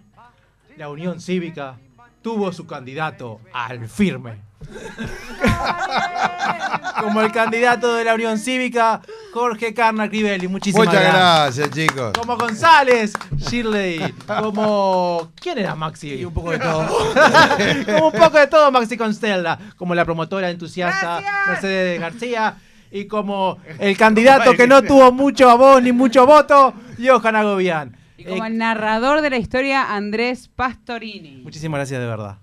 la Unión Cívica tuvo su candidato al firme. Como el candidato de la Unión Cívica, Jorge Carna Crivelli. Muchísimas Muchas gracias. gracias, chicos. Como González, Shirley, como. ¿Quién era Maxi? Y un poco de todo. como un poco de todo, Maxi Constella. Como la promotora entusiasta Mercedes García. Y como el candidato que no tuvo mucho voz ni mucho voto, Johan Agobián. Y como Eh, el narrador de la historia, Andrés Pastorini. muchísimas gracias de verdad.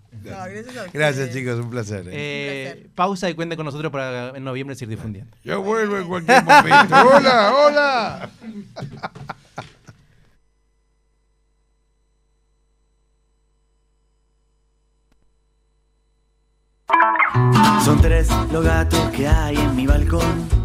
Gracias, chicos, un placer. eh. Eh, pausa y cuente con nosotros para en noviembre seguir difundiendo. Yo vuelvo en cualquier momento. Hola, hola. Son tres los gatos que hay en mi balcón.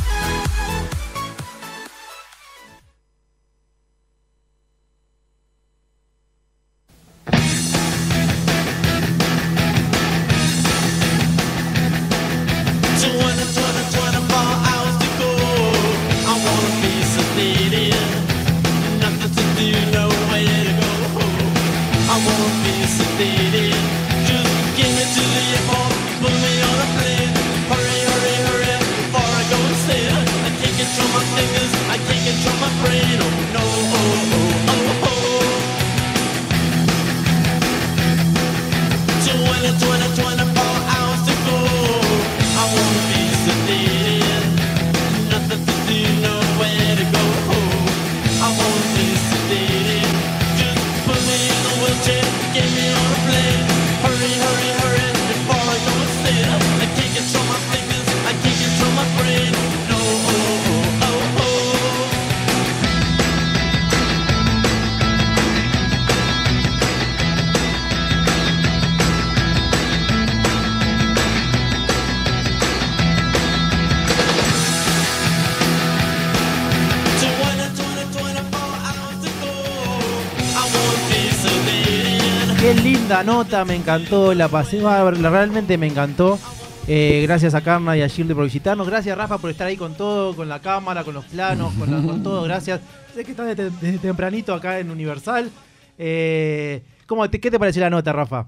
Linda nota, me encantó, la pasé la- realmente me encantó. Eh, gracias a Carna y a Shirley por visitarnos. Gracias, Rafa, por estar ahí con todo, con la cámara, con los planos, con, la- con todo. Gracias. Sé que estás desde, desde tempranito acá en Universal. Eh, ¿cómo te- ¿Qué te pareció la nota, Rafa?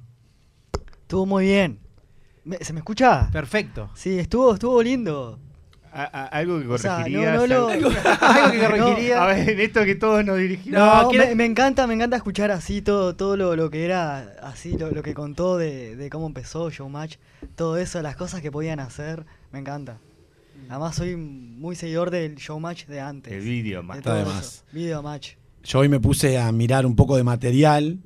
Estuvo muy bien. ¿Se me escucha? Perfecto. Sí, estuvo, estuvo lindo. A- a- algo que O sea, corregirías. no, no lo- algo, que corregiría. A ver, en esto que todos nos dirigimos. No, me, me encanta, me encanta escuchar así todo, todo lo, lo que era, así lo, lo que contó de, de cómo empezó Showmatch, todo eso, las cosas que podían hacer, me encanta. Además soy muy seguidor del Showmatch de antes. El video de match. Además. Video match. Yo hoy me puse a mirar un poco de material.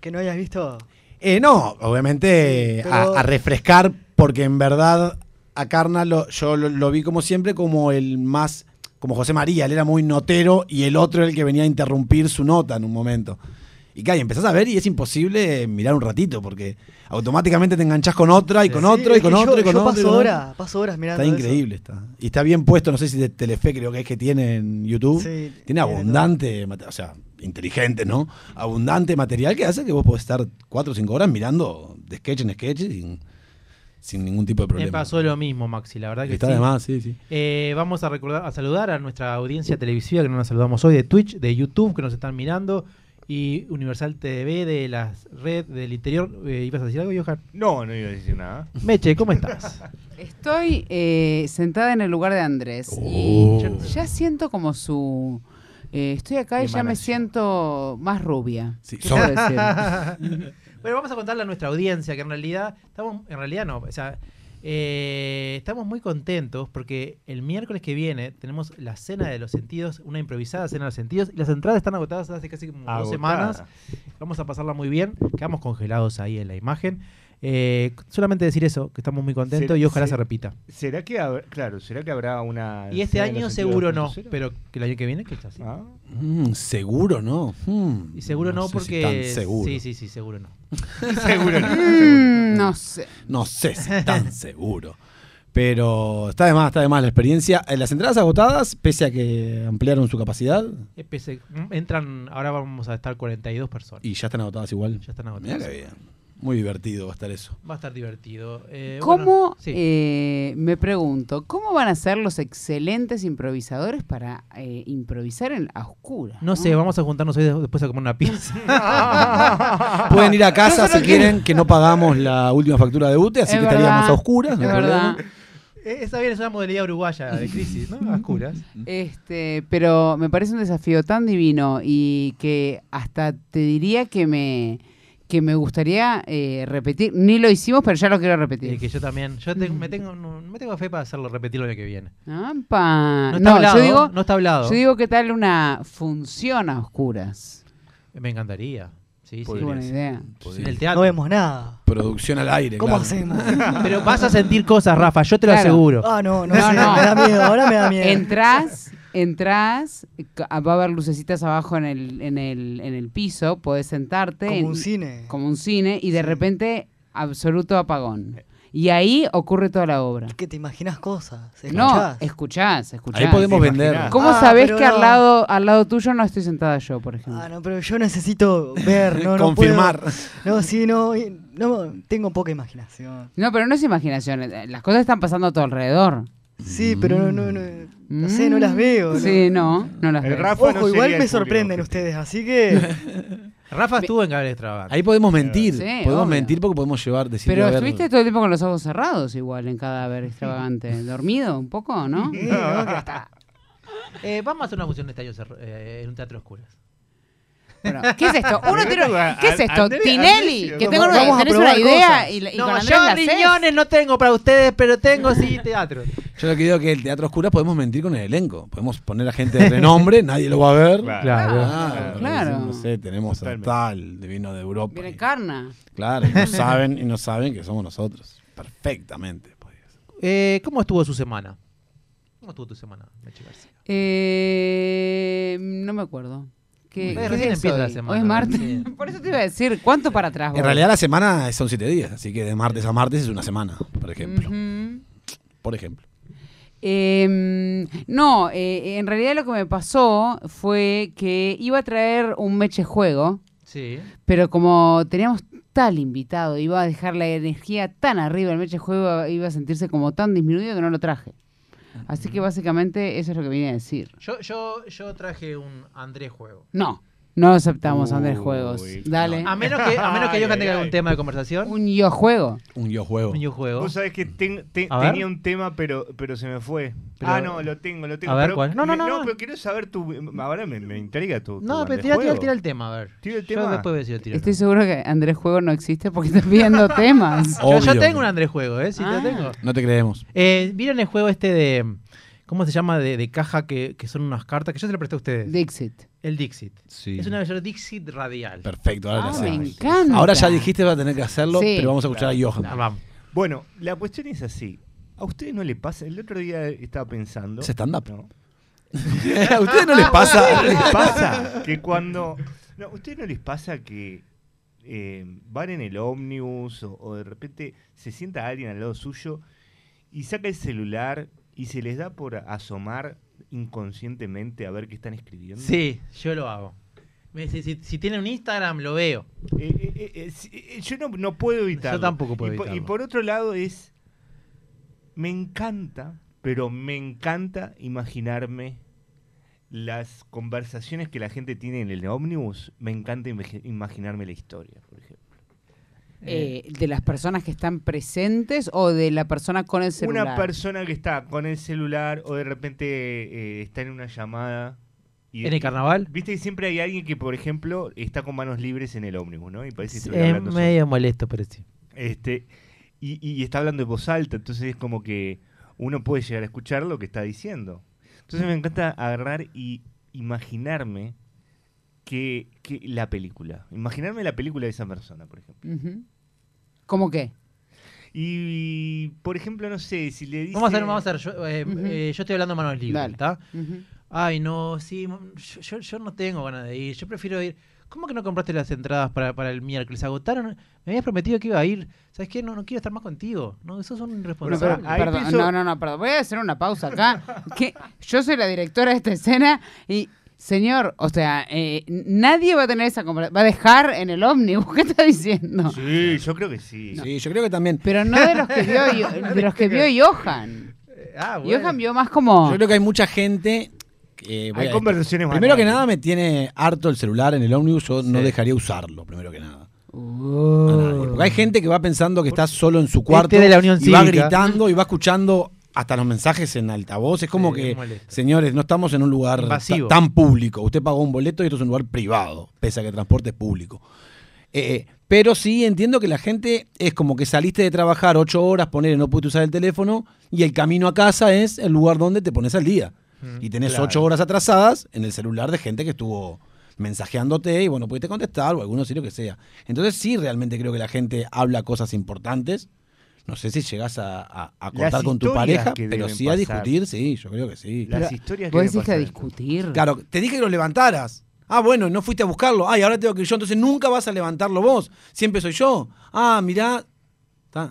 ¿Que no hayas visto? Eh, no, obviamente Sí, a- pero- a, refrescar, porque en verdad a Carna lo- yo lo, lo vi como siempre como el más, como José María, él era muy notero y el otro era el que venía a interrumpir su nota en un momento. Y claro, y empezás a ver y es imposible mirar un ratito, porque automáticamente te enganchás con otra y con Sí, otro y con otro yo- y con yo otro. paso y con otro. horas, paso horas mirando Está eso. increíble, está. Y está bien puesto, no sé si de Telefe creo que es que tiene en YouTube. Sí, tiene abundante, mate- o sea, inteligente, ¿no? Abundante material que hace que vos podés estar cuatro o cinco horas mirando de sketch en sketch sin, sin ningún tipo de Me problema. pasó lo mismo, Maxi, la verdad que Está sí. de más, sí, sí. Eh, vamos a recordar, a saludar a nuestra audiencia televisiva que no nos saludamos hoy, de Twitch, de YouTube, que nos están mirando, y Universal TV de la red del interior. Eh, ¿Ibas a decir algo, Johan? No, no iba a decir nada. Meche, ¿cómo estás? Estoy eh, sentada en el lugar de Andrés Oh. y ya, ya siento como su... eh, estoy acá y ya me siento más rubia. Sí, ¿Qué sos-? bueno, vamos a contarle a nuestra audiencia que en realidad, estamos, en realidad no, o sea, eh, estamos muy contentos porque el miércoles que viene tenemos la cena de los sentidos, una improvisada cena de los sentidos, y las entradas están agotadas hace casi como dos semanas. Vamos a pasarla muy bien, quedamos congelados ahí en la imagen. Eh, solamente decir eso, que estamos muy contentos y ojalá se- se repita. ¿Será que habrá, claro, será que habrá una Y este año seguro no, 2.0? pero que el año que viene que está así. Mm, seguro, ¿no? Mm, Y seguro no, sé si porque tan seguro. sí, sí, sí, seguro no. seguro no. Mm, no sé. No sé si tan seguro. Pero está de más, está de más la experiencia. Eh, Las entradas agotadas, pese a que ampliaron su capacidad, Eh, pese- entran, ahora vamos a estar 42 personas. y ya están agotadas igual. Ya están agotadas. qué bien. Muy divertido va a estar eso. Va a estar divertido. Eh, ¿Cómo, bueno, sí. eh, me pregunto, cómo van a ser los excelentes improvisadores para eh, improvisar en a oscuras? No sé, vamos a juntarnos hoy de- después a comer una pizza. Pueden ir a casa si quieren, que no pagamos la última factura de UTE, así Es que estaríamos a oscuras. no es verdad. Esa bien es una modalidad uruguaya de crisis, ¿no? A oscuras. Este, pero me parece un desafío tan divino y que hasta te diría que me que me gustaría eh, repetir. Ni lo hicimos, pero ya lo quiero repetir. Eh, que yo también. Yo te- me, tengo, no, me tengo fe para hacerlo, repetirlo el año que viene. Ampa. No está hablado, yo digo, no está hablado. Yo digo, ¿qué tal una función a oscuras? Me encantaría. Sí, sí. Buena idea. En el teatro. No vemos nada. Producción al aire. ¿Cómo claro. hacemos? Pero vas a sentir cosas, Rafa, yo te lo Claro. aseguro. Ah, no, no, No, sé, no. me da miedo, ahora me da miedo. Entrás, entrás, ca- va a haber lucecitas abajo en el, en el, en el piso, podés sentarte. Como en- un cine. Como un cine, y de repente, absoluto apagón. Y ahí ocurre toda la obra. Que te imaginas cosas. No, ¿escuchás? escuchás, escuchás. Ahí podemos ¿Te vender. ¿Cómo Ah, sabés que al lado, al lado tuyo no estoy sentada yo, por ejemplo? Ah, no, pero yo necesito ver, no, no Confirmar. puedo. No, sí, no, no, tengo poca imaginación. No, pero no es imaginación, eh, las cosas están pasando a tu alrededor. Sí, pero no, no, no, no sé, no las veo. Sí, no, no las veo. Rafa Ojo, no igual me sorprenden público ustedes, así que Rafa estuvo en Gabriel Extravagante. Ahí podemos mentir. Sí, podemos obvio. mentir porque podemos llevar, decir Pero estuviste todo el tiempo con los ojos cerrados igual en cadáver extravagante. ¿Dormido un poco, no? No. Eh, vamos a hacer una función de cer- eh, en un teatro oscuras. Bueno, ¿Qué es esto? Uno ¿Qué es esto? ¿Tinelli? Que tengo una, vamos a tenés una idea cosas. y, la- y no, con Andrés yo riñones no tengo para ustedes, pero tengo sí teatro. Yo lo que digo es que el teatro oscura podemos mentir con el elenco. Podemos poner a gente de renombre, nadie lo va a ver. Claro. Ah, Claro. No sé, tenemos a tal de vino de Europa. Viene Carna. Claro, y no saben, y no saben que somos nosotros. Perfectamente. Eh, ¿Cómo estuvo su semana? ¿Cómo estuvo tu semana, Meche García? Eh, no me acuerdo. ¿Qué, Eh, qué recién empieza la hoy? semana, Hoy es martes. sí. Por eso te iba a decir, ¿cuánto para atrás voy? En realidad la semana son siete días, así que de martes a martes es una semana, por ejemplo. Por ejemplo. Eh, no, eh, en realidad lo que me pasó fue que iba a traer un meche juego, Sí. pero como teníamos tal invitado, iba a dejar la energía tan arriba, el meche juego iba a sentirse como tan disminuido que no lo traje. Así que básicamente eso es lo que vine a decir. Yo, yo, yo traje un Andrés Juego. No, no aceptamos Andrés Juegos. no. Dale. A menos que, a menos que Ay, yo ay, tenga ay. algún tema de conversación. Un yo juego. Un yo juego. Un yo juego. Vos sabés que ten- te- A ver. tenía un tema, pero, pero se me fue. Pero- ah, no, lo tengo, lo tengo. A ver, pero, ¿cuál? No, no, no, no. pero quiero saber tu. Ahora me, me intriga tu. tu No, pero tira, tira, tira el tema, a ver. Tira el Yo tema. después voy a decir el tiro. Estoy seguro que Andrés Juego no existe porque estás pidiendo temas. Yo, yo Obvio. tengo un Andrés Juego, ¿eh? Sí, Ah. lo tengo. No te creemos. Eh, ¿Vieron el juego este de. ¿Cómo se llama? De, de caja que, que son unas cartas que yo se lo presté a ustedes. Dixit. el Dixit. Sí. Es una versión Dixit radial. Perfecto, ahora Ah, me encanta. Ahora ya dijiste va a tener que hacerlo, Sí. pero vamos a escuchar Claro, a Johan. Vamos. Bueno, la cuestión es así. ¿A ustedes no le pasa? El otro día estaba pensando. ¿Es stand-up? No. ¿A ustedes no les pasa? ¿A ustedes les pasa que cuando. No, ¿A ustedes no les pasa que eh, van en el ómnibus o, o de repente se sienta alguien al lado suyo y saca el celular y se les da por asomar inconscientemente a ver qué están escribiendo? Sí, yo lo hago. Si, si tiene un Instagram, lo veo. Eh, eh, eh, si- yo no, no puedo evitarlo. Yo tampoco puedo y, por- y evitarlo. por otro lado es, me encanta, pero me encanta imaginarme las conversaciones que la gente tiene en el ómnibus. Me encanta imagi- imaginarme la historia, por ejemplo. Eh, ¿De las personas que están presentes o de la persona con el celular? Una persona que está con el celular o de repente eh, está en una llamada. y- ¿En el carnaval? Viste que siempre hay alguien que, por ejemplo, está con manos libres en el ómnibus, ¿no? Y parece que Es estuviera hablando solo. medio molesto, pero sí. Este, y, y está hablando en voz alta, entonces es como que uno puede llegar a escuchar lo que está diciendo. Entonces me encanta agarrar y imaginarme que, que la película. Imaginarme la película de esa persona, por ejemplo. Ujú. ¿Cómo qué? Y, por ejemplo, no sé, si le dice... Vamos a hacer, vamos a hacer. Yo, eh, eh, yo estoy hablando manos libres. ¿está? Ay, no, sí, yo, yo, yo no tengo ganas de ir. Yo prefiero ir. ¿Cómo que no compraste las entradas para, para el miércoles? ¿Se agotaron? Me habías prometido que iba a ir. ¿Sabes qué? No, no quiero estar más contigo. No, eso es un No, irresponsable. pero- perdón, no, no, no, perdón. Voy a hacer una pausa acá. que yo soy la directora de esta escena y, señor, o sea, eh, nadie va a tener esa conversación. Va a dejar en el ómnibus. ¿Qué está diciendo? Sí, yo creo que sí. Sí, yo creo que también. Pero no de los que vio, de los que vio Johan. Ah, Johan vio más como. Yo creo que hay mucha gente. Que, voy Hay a- conversaciones Primero que nada, me tiene harto el celular en el ómnibus. Yo no dejaría usarlo, primero que nada. Nadie. Porque hay gente que va pensando que está solo en su cuarto Este de la Unión y va gritando y va escuchando hasta los mensajes en altavoz. Es como Sí, que, señores, no estamos en un lugar tan público. Usted pagó un boleto y esto es un lugar privado, pese a que el transporte es público. Eh, pero sí entiendo que la gente es como que saliste de trabajar ocho horas, poner no pudiste usar el teléfono y el camino a casa es el lugar donde te pones al día. Y tenés claro. ocho horas atrasadas en el celular de gente que estuvo mensajeándote y bueno, pudiste contestar o alguno sí lo que sea. Entonces sí, realmente creo que la gente habla cosas importantes. No sé si llegás a, a, contar con tu pareja, pero sí a discutir, sí, yo creo que sí. Las Pero, historias que Vos decís que a discutir. Claro, te dije que lo levantaras. Ah, bueno, no fuiste a buscarlo. Ay, ahora tengo que ir yo. Entonces nunca vas a levantarlo vos. Siempre soy yo. Ah, mirá.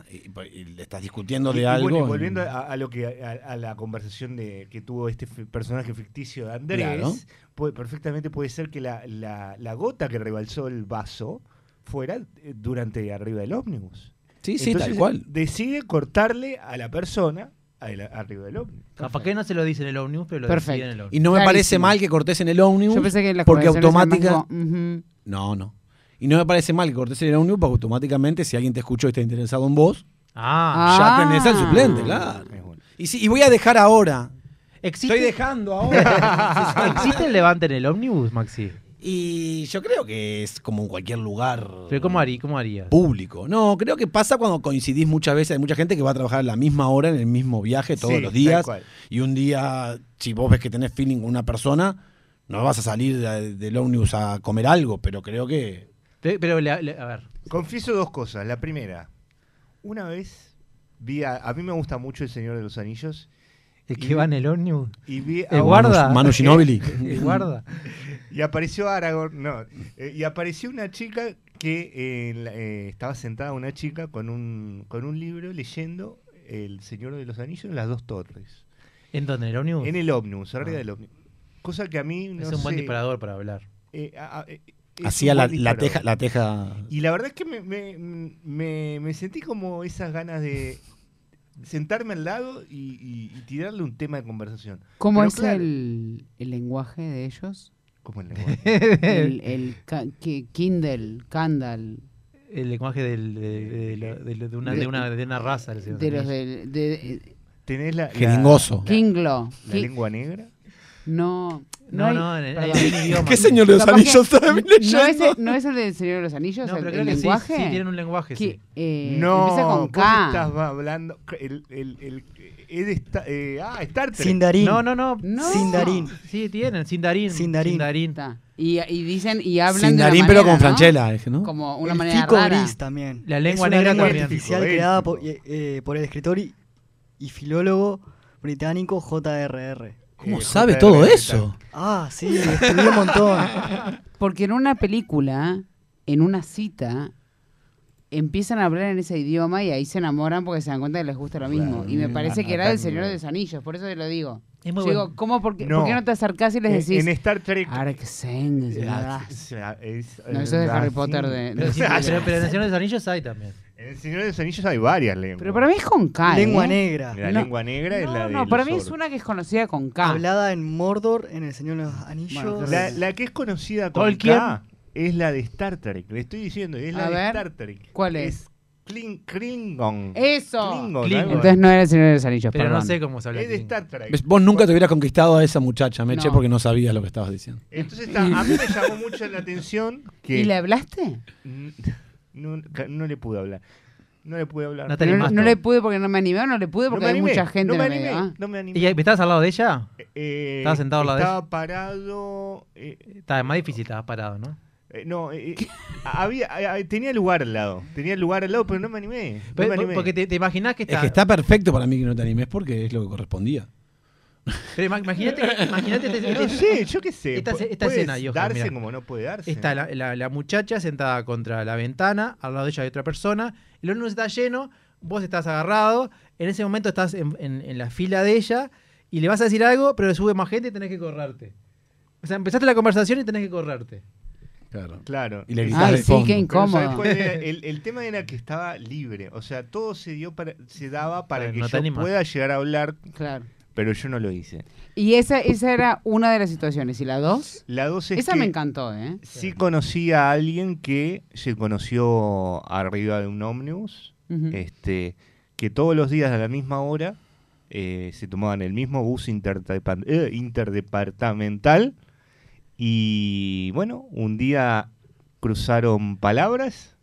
Y, y le estás discutiendo Y- de y algo. bueno, y y- volviendo a, a lo que a, a la conversación de que tuvo este personaje ficticio de Andrés, Claro. puede- perfectamente puede ser que la, la- la gota que rebalsó el vaso fuera eh, durante arriba del ómnibus. Sí, sí, Entonces, tal cual. Decide cortarle a la persona a la- arriba del ómnibus. Capaz que no se lo dice en el ómnimo, pero lo Perfecto. decide en el ómnimo. Y no me Clarísimo. parece mal que cortes en el ómnibus. Yo pensé que las porque conversaciones eran más automática. como, ujú. No, no. Y no me parece mal que cortes en el ómnibus porque automáticamente, si alguien te escuchó y está interesado en vos, Ah, ya tenés al Ah. suplente, claro. Es bueno. Y, sí, y voy a dejar ahora. ¿existe, Estoy dejando ahora. ¿existe el levante en el ómnibus, Maxi? Y yo creo que es como en cualquier lugar. ¿Pero cómo, harí, cómo harías? público. No, creo que pasa cuando coincidís muchas veces. Hay mucha gente que va a trabajar a la misma hora en el mismo viaje todos Sí, los días. Y un día, si vos ves que tenés feeling con una persona, no vas a salir de- del ómnibus a comer algo, pero creo que. Pe- Pero, le- le- a ver. Confieso dos cosas. La primera, una vez vi a, a mí me gusta mucho El Señor de los Anillos ¿El Y- que va en el ómnibus? y vi a ¿El guarda? Manu Ginóbili. ¿El guarda? Y apareció Aragorn, no, eh, y apareció una chica que eh, la- eh, estaba sentada una chica con un, con un libro leyendo El Señor de los Anillos en las dos torres. ¿En dónde? ¿En el ómnibus? En el ómnus, arriba Ah. del ómnus. Cosa que a mí no es un buen disparador para hablar. eh, a- a- eh, es Hacía la, teja, la teja. Y la verdad es que me, me, me- me sentí como esas ganas de sentarme al lado y, y- y tirarle un tema de conversación. ¿Cómo Pero es claro, el, el lenguaje de ellos? ¿Cómo el lenguaje? el, el ca- que- Kindle, Candle, El lenguaje del- de, de- de- de- de una, de, una, de una raza. Señor de los Anillos. del- de, ¿Tenés la, la- Jeringoso. Kinglo. la Ki- lengua negra? No, No, hay- no, en el, perdón. en el idioma. ¿Qué señor de los que- anillos está ¿No es, leyendo? el, ¿No es el del Señor de los Anillos? No, el, pero el que sí, lenguaje. sí, tienen un lenguaje, sí. eh, no, empieza con vos K. estás hablando. El, el, el, es de esta- eh, ah, Star Trek. Sindarin. No, no, no. No. Sindarin. Sí, tienen. Sindarin. Sindarin. Está. Y, y dicen y hablan Sindarin, de una pero manera, con ¿no? Franchella, ¿no? Como una el manera Fico rara. Gris también. La lengua es una negra lengua también. artificial creada por, eh, eh, por el escritor y, y filólogo británico J.R.R. ¿Cómo Eh, sabe JR todo eso? Ah, sí, estudié un montón. Porque en una película, en una cita, empiezan a hablar en ese idioma y ahí se enamoran porque se dan cuenta que les gusta lo mismo. Y me parece que era del Señor de los Anillos, por eso te lo digo. Es muy Yo digo. ¿cómo, por, qué, No. por qué no te acercás y les decís? En Star Trek. Arxen, Eh, ah, o sea, es- No, eso es de Harry. Potter de- Pero, pero- pero en el Señor de los Anillos hay también. En el Señor de los Anillos hay varias lenguas. Pero para mí es con K. Lengua ¿eh? negra. La No. lengua negra es No, la de. no, para mí es una que es conocida con K. Hablada en Mordor, en El Señor de los Anillos. Bueno, La, la que es conocida con Tolkien. K es la de Star Trek. Le estoy diciendo, es la A de ver, Star Trek. ¿cuál es? Klin- Klingon. Eso. Klingon, Entonces no era el Señor de los Anillos, Pero no sé cómo se habla. Es de. Star Trek. Vos nunca te hubieras conquistado a esa muchacha, Meche, No. porque no sabías lo que estabas diciendo. Entonces está, a mí me llamó mucho la atención que ¿Y le hablaste? No, no le pude hablar. No le pude hablar. No, Masto. no le pude porque no me animé o no le pude No porque me hay animé, mucha gente no me animé, ah. no me animé. ¿Y estabas al lado de ella? Eh, ¿Estabas sentado al lado de Estaba parado. eh, Estaba más difícil, estabas parado, ¿no? eh, no, eh, eh, había, eh, tenía lugar al lado. Tenía lugar al lado, pero no me animé. No Pero- me animé. porque te, te imaginás que Es está. que está perfecto para mí que no te animes porque es lo que correspondía. Pero ima- imagínate, imagínate este- no sé, yo qué sé. Esta, pu- esta puede escena, Johan, darse como no puede darse. Está la, la- la muchacha sentada contra la ventana, al lado de ella hay otra persona, el horno está lleno, vos estás agarrado, en ese momento estás en, en- en la fila de ella y le vas a decir algo, pero le sube más gente y tenés que correrte. O sea, empezaste la conversación y tenés que correrte. Claro. Claro. Y le Ay, sí, fondo. qué incómodo. El, el tema era que estaba libre. O sea, todo se dio para, se daba para que no yo pueda llegar a hablar, Claro. Pero yo no lo hice. Y esa, esa era una de las situaciones. ¿Y la dos? La dos es Esa que me encantó, ¿eh? sí conocí a alguien que se conoció arriba de un ómnibus, este, que todos los días a la misma hora eh, se tomaban el mismo bus eh, interdepartamental y bueno, un día cruzaron palabras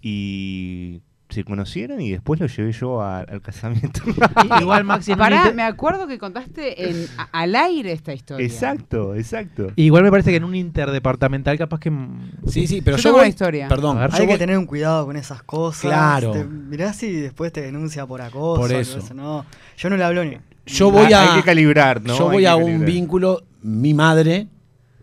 y se conocieron y después lo llevé yo a- al casamiento. Igual Maxi Pará, inter- me acuerdo que contaste en, a- al aire esta historia. exacto, exacto. Igual me parece que en un interdepartamental capaz que... Sí, sí, pero Yo yo, tengo voy. una historia. Perdón. Ver, Hay que voy- tener un cuidado con esas cosas. Claro. Te- mirá si después te denuncia por acoso. Por eso. No, yo no le hablo ni. Yo voy a. Hay que calibrar, ¿no? Yo voy a un calibrar. vínculo. Mi madre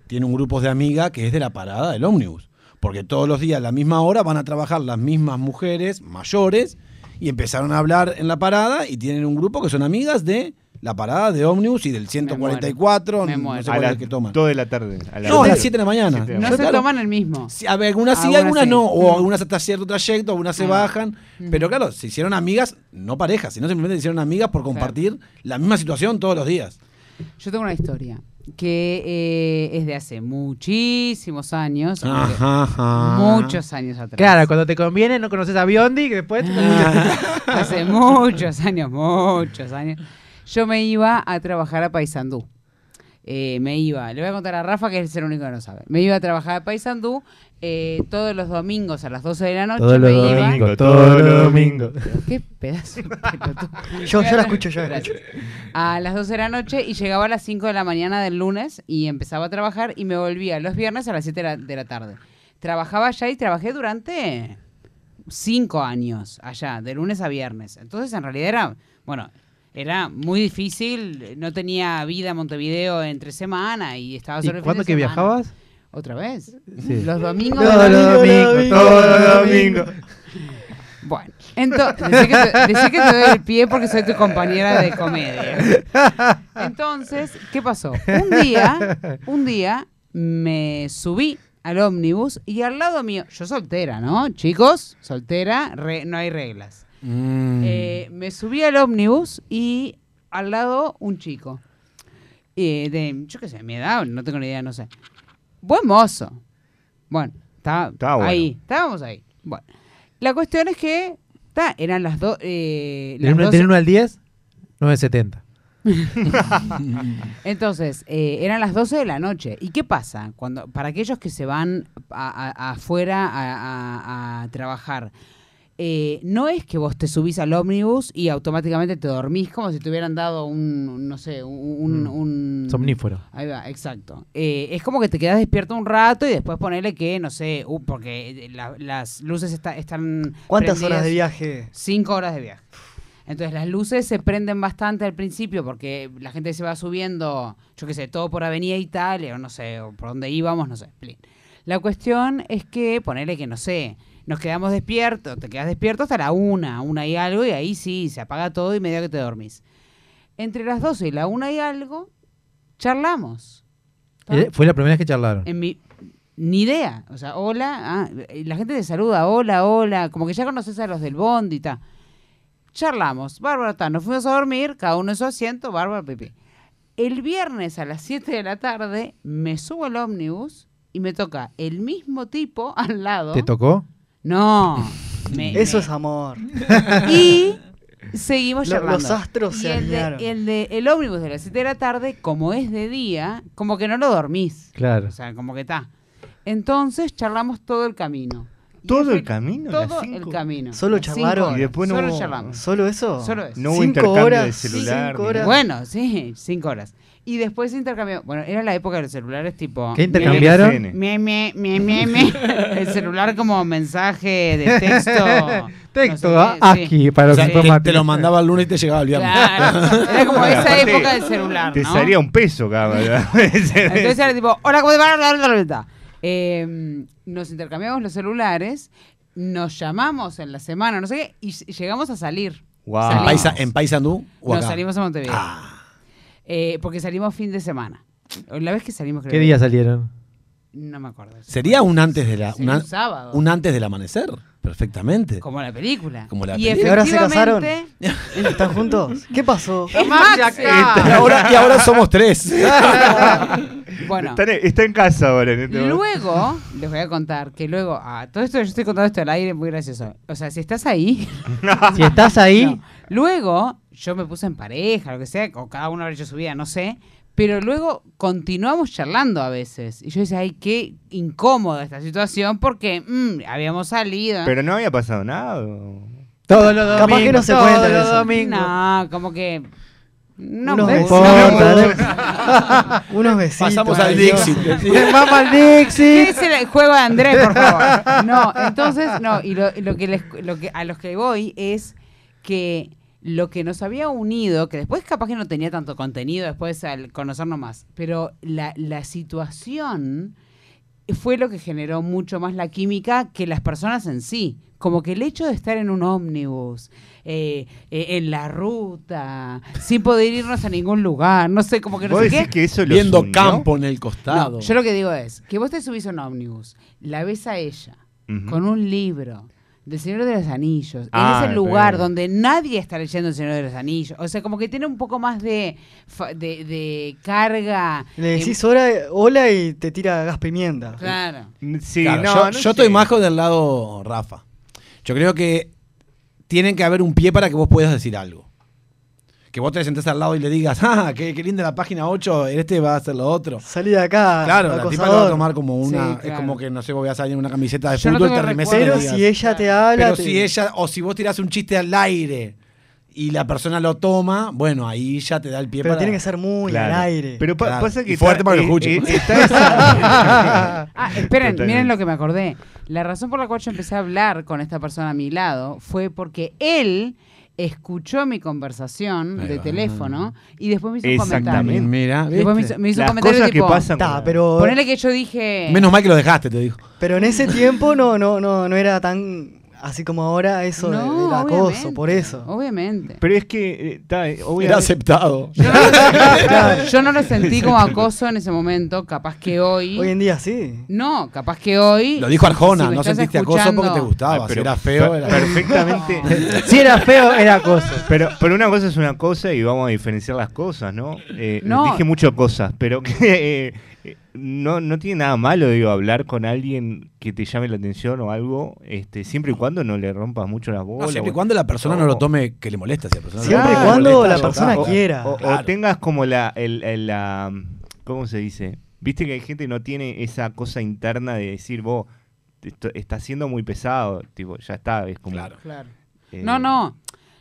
tiene un grupo de amigas que es de la parada del ómnibus. Porque todos los días a la misma hora van a trabajar las mismas mujeres mayores y empezaron a hablar en la parada y tienen un grupo que son amigas de la parada de ómnibus y del 144, Me muero. sé A cuál es la, el que toman. dos de la tarde. A la No, a las 7 de la mañana. Siete de la No se claro, toman el mismo. Sí, a ver, algunas sí, Algunas algunas sí. no, o Mm. algunas hasta cierto trayecto, algunas se Ah. bajan, Ujú. pero claro, se hicieron amigas, no parejas, sino simplemente se hicieron amigas por compartir la misma situación todos los días. Yo tengo una historia que eh, es de hace muchísimos años. Ajá, ajá. Muchos años atrás. Claro, cuando te conviene no conoces a Biondi, que después... hace muchos años, muchos años. Yo me iba a trabajar a Paysandú. Eh, me iba, le voy a contar a Rafa que es el único que no sabe. Me iba a trabajar a Paysandú eh, todos los domingos a las 12 de la noche. Todos me los iba. domingos, todos los domingos. Qué pedazo de pelotudo. Yo, yo la escucho, yo la escucho. A las 12 de la noche y llegaba a las 5 de la mañana del lunes y empezaba a trabajar y me volvía los viernes a las 7 de la, de la tarde. Trabajaba allá y trabajé durante 5 años allá, de lunes a viernes. Entonces en realidad era, bueno, era muy difícil, no tenía vida en Montevideo entre semana y estaba ¿Y solo el fin cuándo de que semana. viajabas? ¿Otra vez? Sí. Los domingos. Todos los domingos, todos los domingos. Bueno, entonces, decí que, te, decí que te doy el pie porque soy tu compañera de comedia. Entonces, ¿qué pasó? Un día, un día me subí al ómnibus y al lado mío, yo soltera, ¿no? Chicos, soltera, re- no hay reglas. Mm. Eh, me subí al ómnibus y al lado un chico. Eh, de, yo qué sé, mi edad, no tengo ni idea, no sé. Buen mozo. Bueno, estaba Estaba bueno. ahí, estábamos ahí. Bueno, la cuestión es que ta, eran las dos. Eh, ¿Del las 1 doce- al 10? 9.70. Entonces, eh, eran las 12 de la noche. ¿Y qué pasa? cuando Para aquellos que se van a- a- afuera a, a- a trabajar, eh, no es que vos te subís al ómnibus y automáticamente te dormís como si te hubieran dado un, no sé, un... Mm. un- Somnífero. Ahí va, exacto. Eh, es como que te quedas despierto un rato y después ponerle que, no sé, uh, porque la- las luces está- están... ¿Cuántas horas de viaje? Cinco horas de viaje. Entonces las luces se prenden bastante al principio porque la gente se va subiendo, yo qué sé, todo por Avenida Italia o no sé, o por donde íbamos, no sé. La cuestión es que ponerle que, no sé, nos quedamos despiertos, te quedas despierto hasta la una, una y algo, y ahí sí, se apaga todo y medio que te dormís. Entre las 12 y la una y algo, charlamos. Eh, Fue la primera vez que charlaron. En mi, ni idea. O sea, hola, ah, y la gente te saluda, hola, hola, como que ya conoces a los del bond y tal. Charlamos, bárbaro, está, nos fuimos a dormir, cada uno en su asiento, bárbaro, pipi. El viernes a las 7 de la tarde me subo al ómnibus y me toca el mismo tipo al lado. ¿Te tocó? No. me- Eso me- es amor. Y seguimos Lo- charlando. los astros y se el de, alinearon. el de el ómnibus de las 7 de la tarde, como es de día, como que no lo dormís. Claro. O sea, como que está. Entonces charlamos todo el camino. Y ¿Todo el camino? ¿Las Todo cinco? el camino. ¿Solo Las cinco charlaron? horas. Y después no Solo charlamos. ¿Solo eso? Solo eso. No hubo Cinco intercambio horas, de celular. cinco ni horas. nada. Bueno, sí, cinco horas. Y después intercambiamos. Bueno, era la época de los celulares tipo. ¿Qué intercambiaron? Me, me, me, me. El celular como mensaje de texto. Texto, no sé ah, sí. aquí, para O los sea, te, informáticos. te lo mandaba el lunes y te llegaba el viernes. Claro. Era como esa época del celular. Te ¿no? salía un peso cada Entonces era tipo, hola, ¿cómo te va? Bla, bla. Eh, nos intercambiamos los celulares, nos llamamos en la semana, no sé qué, y llegamos a salir. Wow. ¿En, Salimos. Paisa, ¿En Paysandú o Nos acá? salimos a Montevideo. Ah, Eh, porque salimos fin de semana. La vez que salimos, creo. ¿Qué día salieron? No me acuerdo. Sería un antes de la, un, sábado. un antes del amanecer, perfectamente. Como la película. Como la y película. ¿Y ahora se casaron? efectivamente- ¿Están juntos? ¿Qué pasó? Max, Y ahora, y ahora somos tres. Bueno, Está, en, está en casa ahora. En este momento. luego, les voy a contar que luego, ah, todo esto yo estoy contando esto al aire, muy gracioso. O sea, si estás ahí, Si estás ahí, No. Luego, yo me puse en pareja, lo que sea, o cada uno habrá hecho su vida, no sé. Pero luego continuamos charlando a veces. Y yo decía, ay, qué incómoda esta situación porque mm, habíamos salido. Pero no había pasado nada. o- todos los domingos. Capaz que no se todos cuenta los domingos. no, como que. No Unos me besitos. importa, Unos besitos. Pasamos al Dixit. ¿no? Vamos al ¿Qué Dixie. es el juego de Andrés, por favor? No, entonces, no, y lo, lo que les- lo que, a los que voy es que lo que nos había unido, que después capaz que no tenía tanto contenido después al conocernos más, pero la, la situación fue lo que generó mucho más la química que las personas en sí. Como que el hecho de estar en un ómnibus, eh, eh, en la ruta, sin poder irnos a ningún lugar, no sé, como que no ¿Vos sé decís qué. que eso Viendo unió? campo en el costado. No, yo lo que digo es que vos te subís a un ómnibus, la ves a ella con un libro del Señor de los Anillos, Ah, en ese lugar pero- donde nadie está leyendo el Señor de los Anillos. O sea, como que tiene un poco más de, de, de carga. Le eh, decís hola, hola y te tira gas pimienta. Claro. Sí, Claro, no, yo, no yo estoy más del lado Rafa. Yo creo que tienen que haber un pie para que vos puedas decir algo. Que vos te sentás al lado y le digas, ah, qué, qué linda la página 8, este va a hacer lo otro. Salí de acá. Claro, la tipa lo va a tomar como una. Sí, Es como que, no sé, voy a salir en una camiseta de Yo no fútbol, tengo te remeses Pero digas. si ella te habla. Pero te- si ella, o si vos tirás un chiste al aire y la persona lo toma, bueno, ahí ya te da el pie Pero para. tiene que ser muy Claro. al aire. Pero pa- Claro. pasa que Y fuerte está- para que lo eh, eh, está esa- Ah, esperen, Totalmente. miren lo que me acordé. La razón por la cual yo empecé a hablar con esta persona a mi lado fue porque él escuchó mi conversación Ahí de va. teléfono y después me hizo un comentario. Exactamente. Mira, Después me ¿viste? hizo, me hizo un Las comentario cosas que tipo, pasan. Ta, pero, Ponele que yo dije. Menos mal que lo dejaste, te dijo. pero en ese tiempo no, no, no, no era tan así como ahora eso de- No, del acoso, por eso. Obviamente. Pero es que, eh, ta, eh, Era aceptado. Yo no, lo, yo no lo sentí como acoso en ese momento, capaz que hoy. Hoy en día sí. no, capaz que hoy. Lo dijo Arjona, si no sentiste acoso porque te gustaba. Si pero era feo, per- era. perfectamente. Si era feo, era acoso. Pero, pero una cosa es una cosa y vamos a diferenciar las cosas, ¿no? Eh, No. Dije muchas cosas, pero que eh, no, no tiene nada malo, digo, hablar con alguien que te llame la atención o algo, este, siempre y cuando no le rompas mucho las No, bolas. siempre y o- cuando la persona no, No. lo tome que le molesta. Si la persona Siempre no y cuando molesta, la persona o, quiera. o- tengas como la, el, el- la, ¿cómo se dice? Viste que hay gente que no tiene esa cosa interna de decir, vos, esto está siendo muy pesado, tipo, ya está, es como... Claro. Claro. eh, No, no.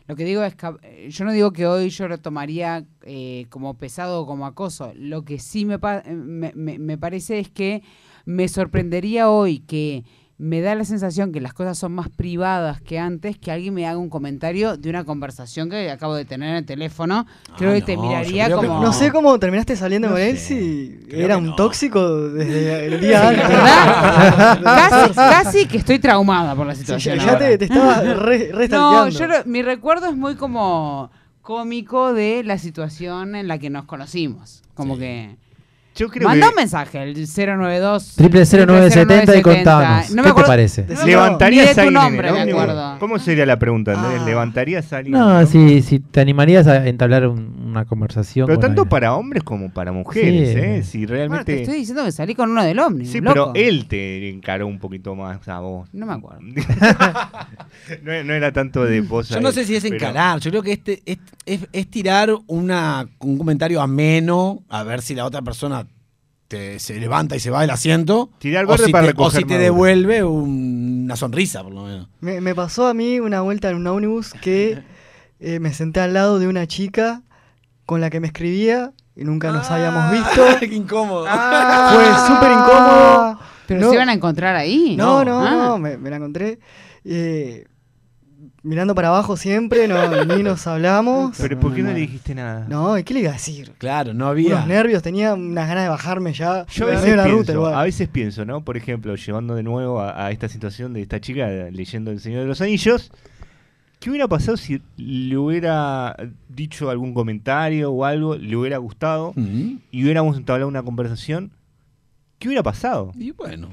Lo que digo es que eh, yo no digo que hoy yo lo tomaría eh, como pesado o como acoso. Lo que sí me, pa- eh, me, me- me parece es que me sorprendería hoy que me da la sensación que las cosas son más privadas que antes, que alguien me haga un comentario de una conversación que acabo de tener en el teléfono. Creo que te miraría como... que- No sé cómo terminaste saliendo No con él si creo era un no. tóxico desde el día antes. ¿Verdad? casi, casi que estoy traumada por la situación. ya- ya te- estaba re- re No, yo lo- mi recuerdo es muy como cómico de la situación en la que nos conocimos. Como que. Yo creo Manda que- un mensaje, el 092. Triple 0970 y contanos. No me ¿Qué te parece? no ¿Levantarías a en el ómnibus? ¿Cómo sería la pregunta? Andrés? Ah. ¿Levantarías a alguien? No, si, si te animarías a entablar un- una conversación. Pero con tanto alguien. para hombres como para mujeres, Sí. ¿eh? Si Bueno, realmente... te estoy diciendo que salí con uno del ómnibus. Sí, loco. pero él te encaró un poquito más a vos. No me acuerdo. no, no era tanto de vos. Yo no él, sé si es pero- encarar, yo creo que este es, es- es tirar una, un comentario ameno a ver si la otra persona te, se levanta y se va del asiento. Tirar o verde si para te, o si te devuelve un- una sonrisa, por lo menos. Me, me pasó a mí una vuelta en un ómnibus que eh, me senté al lado de una chica con la que me escribía y nunca nos habíamos visto. Qué incómodo. Fue súper incómodo. Pero No- se iban a encontrar ahí. No, no, Ah. no, me, me la encontré. eh, mirando para abajo siempre, no, ni nos hablamos. Pero ¿por qué no le dijiste nada? No, ¿y qué le iba a decir? Claro, no había. Unos nervios, tenía unas ganas de bajarme ya. Yo a veces, dio la pienso, ruta igual. a veces pienso, ¿no? Por ejemplo, llevando de nuevo a, a esta situación de esta chica leyendo El Señor de los Anillos, ¿qué hubiera pasado si le hubiera dicho algún comentario o algo, le hubiera gustado y hubiéramos entablado una conversación? ¿Qué hubiera pasado? Y bueno.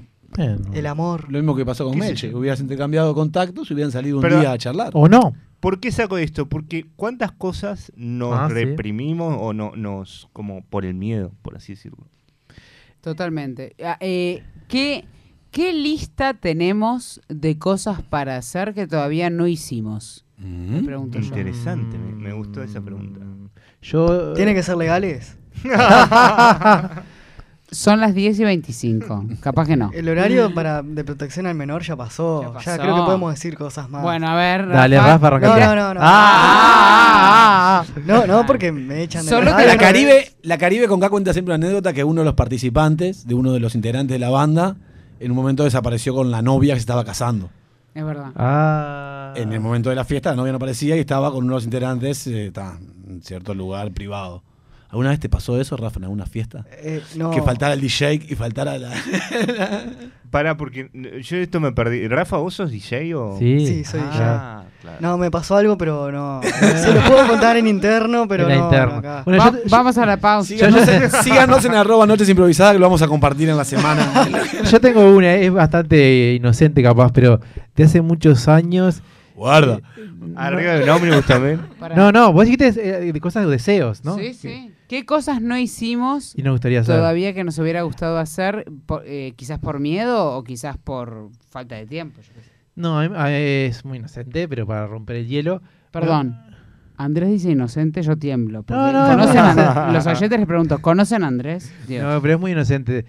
El amor. Lo mismo que pasó con ¿Qué sé Meche. Hubieras intercambiado contactos y hubieran salido un Pero- día a charlar. O no. ¿Por qué saco esto? Porque cuántas cosas nos Ah, sí. reprimimos o no nos como por el miedo, por así decirlo. Totalmente. Ah, eh, ¿qué, ¿Qué lista tenemos de cosas para hacer que todavía no hicimos? Pregunto yo. Interesante, me, me gustó esa pregunta. Yo. ¿Tienen que ser legales? Son las 10 y 25. Capaz que no. El horario para de protección al menor ya pasó. Ya, pasó. creo que podemos decir cosas más. Bueno, a ver. Dale, Rafa, No, arrancate. no, no. No, Ah, no, no, porque me echan de Solo la que radio, La no- Caribe, la Caribe con K cuenta siempre una anécdota que uno de los participantes, de uno de los integrantes de la banda, en un momento desapareció con la novia que se estaba casando. Es verdad. Ah. En el momento de la fiesta la novia no aparecía y estaba con uno de los integrantes eh, en cierto lugar privado. ¿Alguna vez te pasó eso, Rafa, en alguna fiesta? Eh, no. Que faltara el DJ y faltara la... Para, porque eh, yo esto me perdí. Rafa, ¿vos sos DJ o...? Sí. Sí, soy Ah, claro. No, me pasó algo, pero no. Se lo puedo contar en interno, pero En no. interna. no acá. Bueno, Va- yo- yo- vamos a la pausa. síganos, en, síganos en arroba noches improvisadas que lo vamos a compartir en la semana. Yo tengo una, es bastante inocente capaz, pero de hace muchos años. Guarda. Arriba de un ómnibus también. No, no, vos dijiste eh, de cosas de deseos, ¿no? Sí, sí. ¿Qué cosas no hicimos Y nos gustaría todavía que nos hubiera gustado hacer? por- eh, quizás por miedo o quizás por falta de tiempo. yo qué sé. No, es muy inocente, pero para romper el hielo. Perdón. Andrés dice inocente, yo tiemblo. No, no, ¿conocen no. a- los oyentes les pregunto, ¿conocen a Andrés? Dios. No, pero es muy inocente.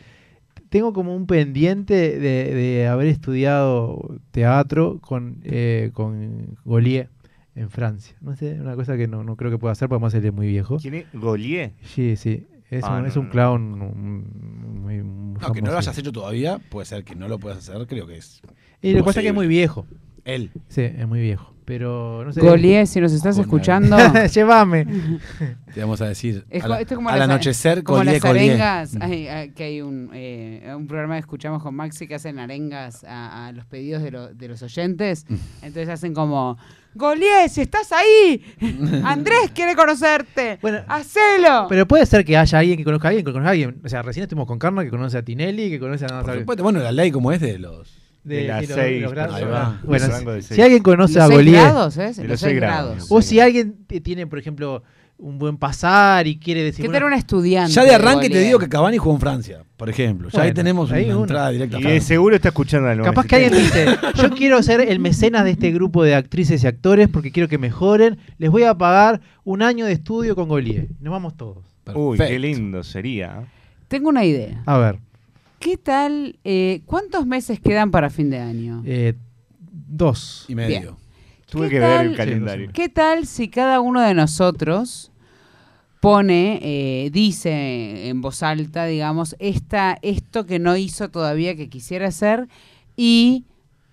Tengo como un pendiente de, de haber estudiado teatro con, eh, con Golier en Francia. No sé, una cosa que no, no creo que pueda hacer porque además él es muy viejo. ¿Quién es? ¿Golier? Sí, sí. Es, Ah, un, no, es un no. clown un- muy, muy No, que no lo hayas hecho todavía, puede ser que no lo puedas hacer, creo que es. Y lo que pasa es que es muy viejo. Él. Sí, es muy viejo. Pero no sé. Golier, si nos estás Joder. escuchando, Llévame. Te vamos a decir. Es al, co- esto es como al las- anochecer, como Golier, las arengas, hay- hay- que hay un, eh, un programa que escuchamos con Maxi que hacen arengas a, a los pedidos de, lo- de los oyentes. Mm. Entonces hacen como, Golier, si estás ahí, Andrés quiere conocerte, Bueno, hacelo. Pero puede ser que haya alguien que conozca a alguien que conozca a alguien. O sea, recién estuvimos con Karma que conoce a Tinelli, que conoce a... Por supuesto, bueno, la ley como es de los. De, De las. Bueno, si- rango de si, seis. alguien conoce los a Golier, grados, ¿eh? De Los los seis seis grados. grados. o si alguien tiene, por ejemplo, un buen pasar y quiere decir... ¿Qué bueno, tal un estudiante? Ya de arranque te digo que Cavani jugó en Francia, por ejemplo. Ya ahí tenemos ahí una uno. entrada directa. Y de seguro está escuchando al Capaz que alguien 970. dice, yo quiero ser el mecenas de este grupo de actrices y actores porque quiero que mejoren, les voy a pagar un año de estudio con Golier. Nos vamos todos. Uy, qué lindo sería. ¿eh? Tengo una idea. A ver, ¿Qué tal? eh, ¿Cuántos meses quedan para fin de año? eh, dos. Y medio. Bien. Tuve ¿Qué que ver el tal? calendario. ¿Qué tal si cada uno de nosotros pone, eh, dice en voz alta, digamos, esta, esto que no hizo todavía que quisiera hacer Y,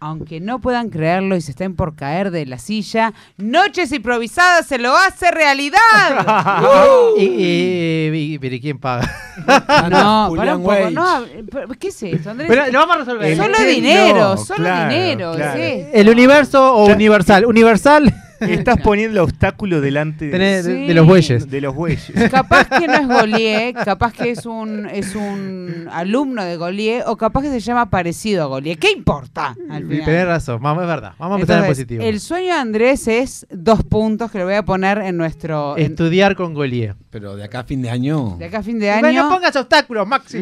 aunque no puedan creerlo y se estén por caer de la silla, Noches Improvisadas se lo hace realidad. ¡Uh! y, y- y- pero ¿y quién paga? No, Julián para un poco. No, ¿qué es esto, Andrés? Pero lo vamos a resolver. Solo dinero, no, solo claro, dinero. claro. es esto. ¿El universo o universal? Universal Estás poniendo obstáculo delante de, Sí. los bueyes. de los bueyes. Capaz que no es Golié, capaz que es un, es un alumno de Golié, o capaz que se llama parecido a Golié. ¿Qué importa? Al final? Tenés razón, vamos, es verdad. Vamos a empezar en positivo. El sueño de Andrés es dos puntos que lo voy a poner en nuestro. en- Estudiar con Golier. Pero de acá a fin de año. de acá a fin de Bueno, año. no pongas obstáculos, Maxi.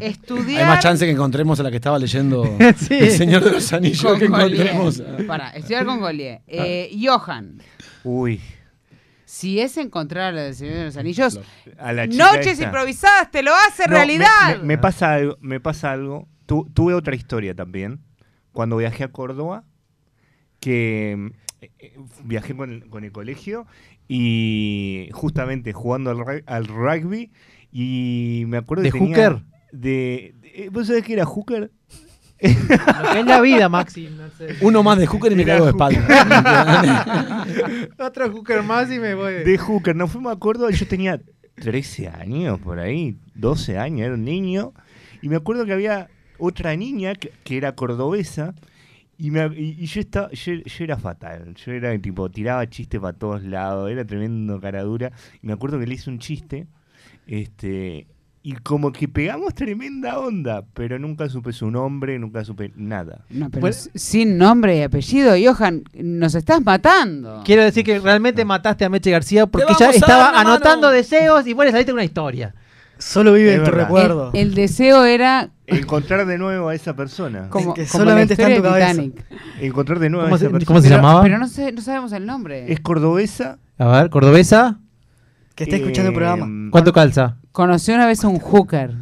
Estudiar. Hay más chance que encontremos a la que estaba leyendo Sí. El Señor de los Anillos con que encontremos. Pará, estudiar con Golié. Eh, Johan, Uy, si es encontrar a la del Señor de los Anillos, a la chica Noches esta. improvisadas te lo hace No, realidad. Me, me pasa algo, me pasa algo. Tu- tuve otra historia también. Cuando viajé a Córdoba, que eh, viajé con el, con el colegio y justamente jugando al rugby y me acuerdo ¿De que tenía hooker? De, de- ¿Vos sabés qué era hooker? Lo que es la vida, Maxi. no sé. Uno más de hooker y me Era caigo de espalda. Otro hooker más y me voy. De hooker, no fuimos a Córdoba, yo tenía 13 años por ahí, 12 años, era un niño. Y me acuerdo que había otra niña que, que era cordobesa. Y, me- y- y yo, estaba, yo, yo era fatal, yo era tipo, tiraba chistes para todos lados, era tremendo cara dura. Y me acuerdo que le hice un chiste, este, y como que pegamos tremenda onda, pero nunca supe su nombre, nunca supe nada. No, pero Pues- sin nombre y apellido, Johan, nos estás matando. Quiero decir que realmente mataste a Meche García porque vamos ella a dar estaba mano. anotando deseos y le saliste con una historia. Solo vive Es en tu verdad. recuerdo. El, el deseo era Encontrar de nuevo a esa persona. como, que como solamente la está en tu cabeza. Titanic. Encontrar de nuevo ¿Cómo a esa se- persona. cómo se Pero- llamaba? Pero no, sé, no sabemos el nombre. Es cordobesa. A ver, cordobesa, Que esté escuchando el programa. eh, ¿cuánto calza? Conoció una vez a un hooker.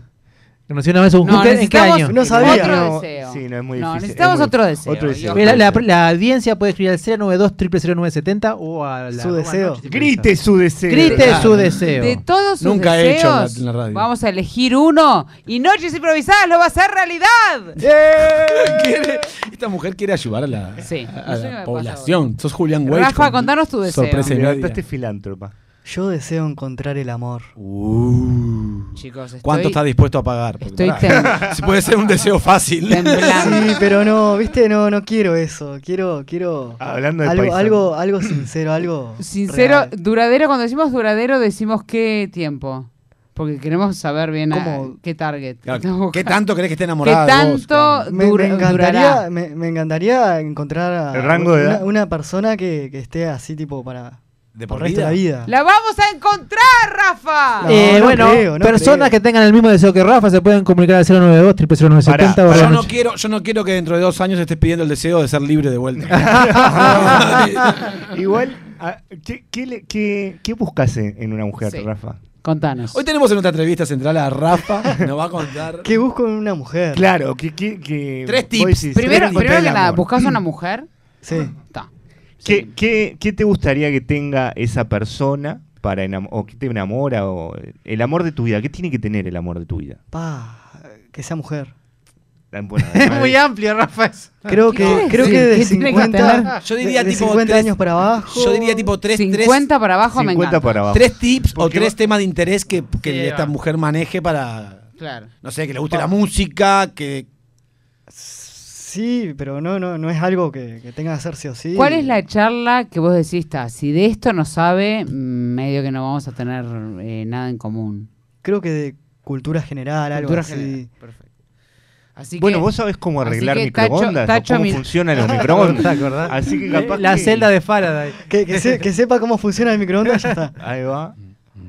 Conocí una vez a un No, hooker, ¿en qué necesitamos año? No sabía. Otro No, deseo. sí, no, es muy No, difícil, necesitamos es muy- otro deseo. otro deseo. Mira, La, la audiencia puede escribir al 092 0970 o a la Su arroba deseo. Grite su deseo. Grite Claro. su deseo. De todos sus Nunca he hecho en la- deseos, en la radio. vamos a elegir uno y Noches Improvisadas lo va a hacer realidad. Quiere- Esta mujer quiere ayudar a la, Sí, a- a no sé qué me la pasa población. Sos Julián Wage. Rafa, con contanos tu deseo. Sorpresa y Me media. levantaste filántropa. Yo deseo encontrar el amor. Uh. Chicos, estoy ¿Cuánto estás dispuesto a pagar? Porque, estoy pará, si puede ser un deseo fácil. temblando. Sí, pero no, viste, no, no quiero eso. Quiero, quiero Hablando de algo, paisano. algo, algo sincero, algo Sincero, real. duradero, cuando decimos duradero decimos qué tiempo. Porque queremos saber bien a- qué target. Claro, ¿Qué tanto querés que esté ¿Qué enamorada de vos? tanto. Me, me encantaría, me, me encantaría encontrar a El rango de una, edad. una persona que, que esté así tipo para ¿De por por el resto de la vida? ¡La vamos a encontrar, Rafa! No, Eh, no bueno, creo, no personas creo. que tengan el mismo deseo que Rafa se pueden comunicar al 092 0970 Pará, Yo no, noche. quiero, yo no quiero que dentro de dos años estés pidiendo el deseo de ser libre de vuelta. Igual, ¿qué, qué, qué- qué buscas en, una mujer, Sí. Rafa? Contanos. Hoy tenemos en nuestra entrevista central a Rafa, nos va a contar. ¿Qué busco en una mujer? Claro, que, que, que Tres tips. decís, primero, tres primero que nada. ¿buscas una mujer? Sí. Está. ¿Qué, qué, qué te gustaría que tenga esa persona para o que te enamora o el amor de tu vida? ¿Qué tiene que tener el amor de tu vida? Pa, que sea mujer. Tan bueno, Es muy de- amplio, Rafa. eso. Creo ¿Qué que, quiere creo que de ¿Qué tiene que 50, Yo diría de, de tipo 50 tres- años para abajo. Yo diría tipo tres, tres, 50 para abajo me 50 encanta. para abajo. tres tips o tres va- temas de interés que, que Sí, esta va. mujer maneje para, Claro. no sé, que le guste la música, que... Sí, pero no, no, no es algo que, que tenga que hacer sí o sí. ¿Cuál es la charla que vos decís, "Ta, si de esto no sabe, medio que no vamos a tener eh, nada en común? Creo que de cultura general, algo Cultura así. general. Perfecto. Así Bueno, que, vos sabés cómo así arreglar tacho- microondas, tacho o cómo mi- funcionan los ¿Te microondas. Así que capaz La que- celda de Faraday. Que, que, se- que sepa cómo funciona el microondas, ya está. Ahí va.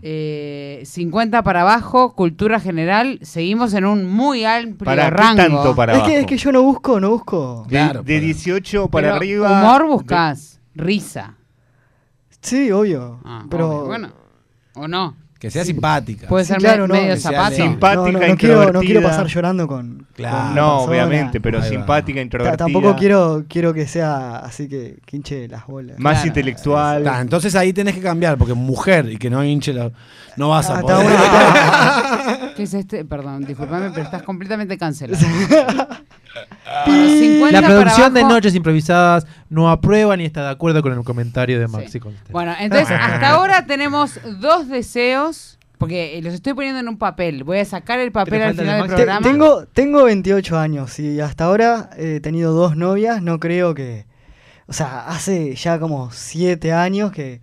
Eh, 50 para abajo, cultura general, seguimos en un muy amplio ¿Para qué rango. tanto para es, abajo? que, es que yo no busco, no busco. De, Claro, de para- 18 para Pero arriba. Humor buscas, risa. Sí, obvio. Ah, pero obvio, bueno, o no. Que sea simpática. Puede Sí, ser claro, me- no, medio leve. Simpática, no, no, no quiero, no pasar llorando con. Claro. con una No, persona. obviamente, pero Ahí va. simpática, Ta- introvertida. Tampoco quiero, quiero que sea así que, que hinche las bolas. Más Claro. intelectual. Ta, entonces ahí tenés que cambiar, porque mujer y que no hinche la... No vas a Ah, poder. bueno, ¿Qué es este? Perdón, disculpame, pero estás completamente cancelado. Bueno, 50 La para producción de. Noches Improvisadas no aprueba ni está de acuerdo con el comentario de Maxi. Constante. Bueno, entonces hasta ahora tenemos dos deseos, porque los estoy poniendo en un papel. Voy a sacar el papel al final del. Te- programa. tengo, tengo 28 años y hasta ahora he tenido dos novias. No creo que. O sea, hace ya como 7 años que,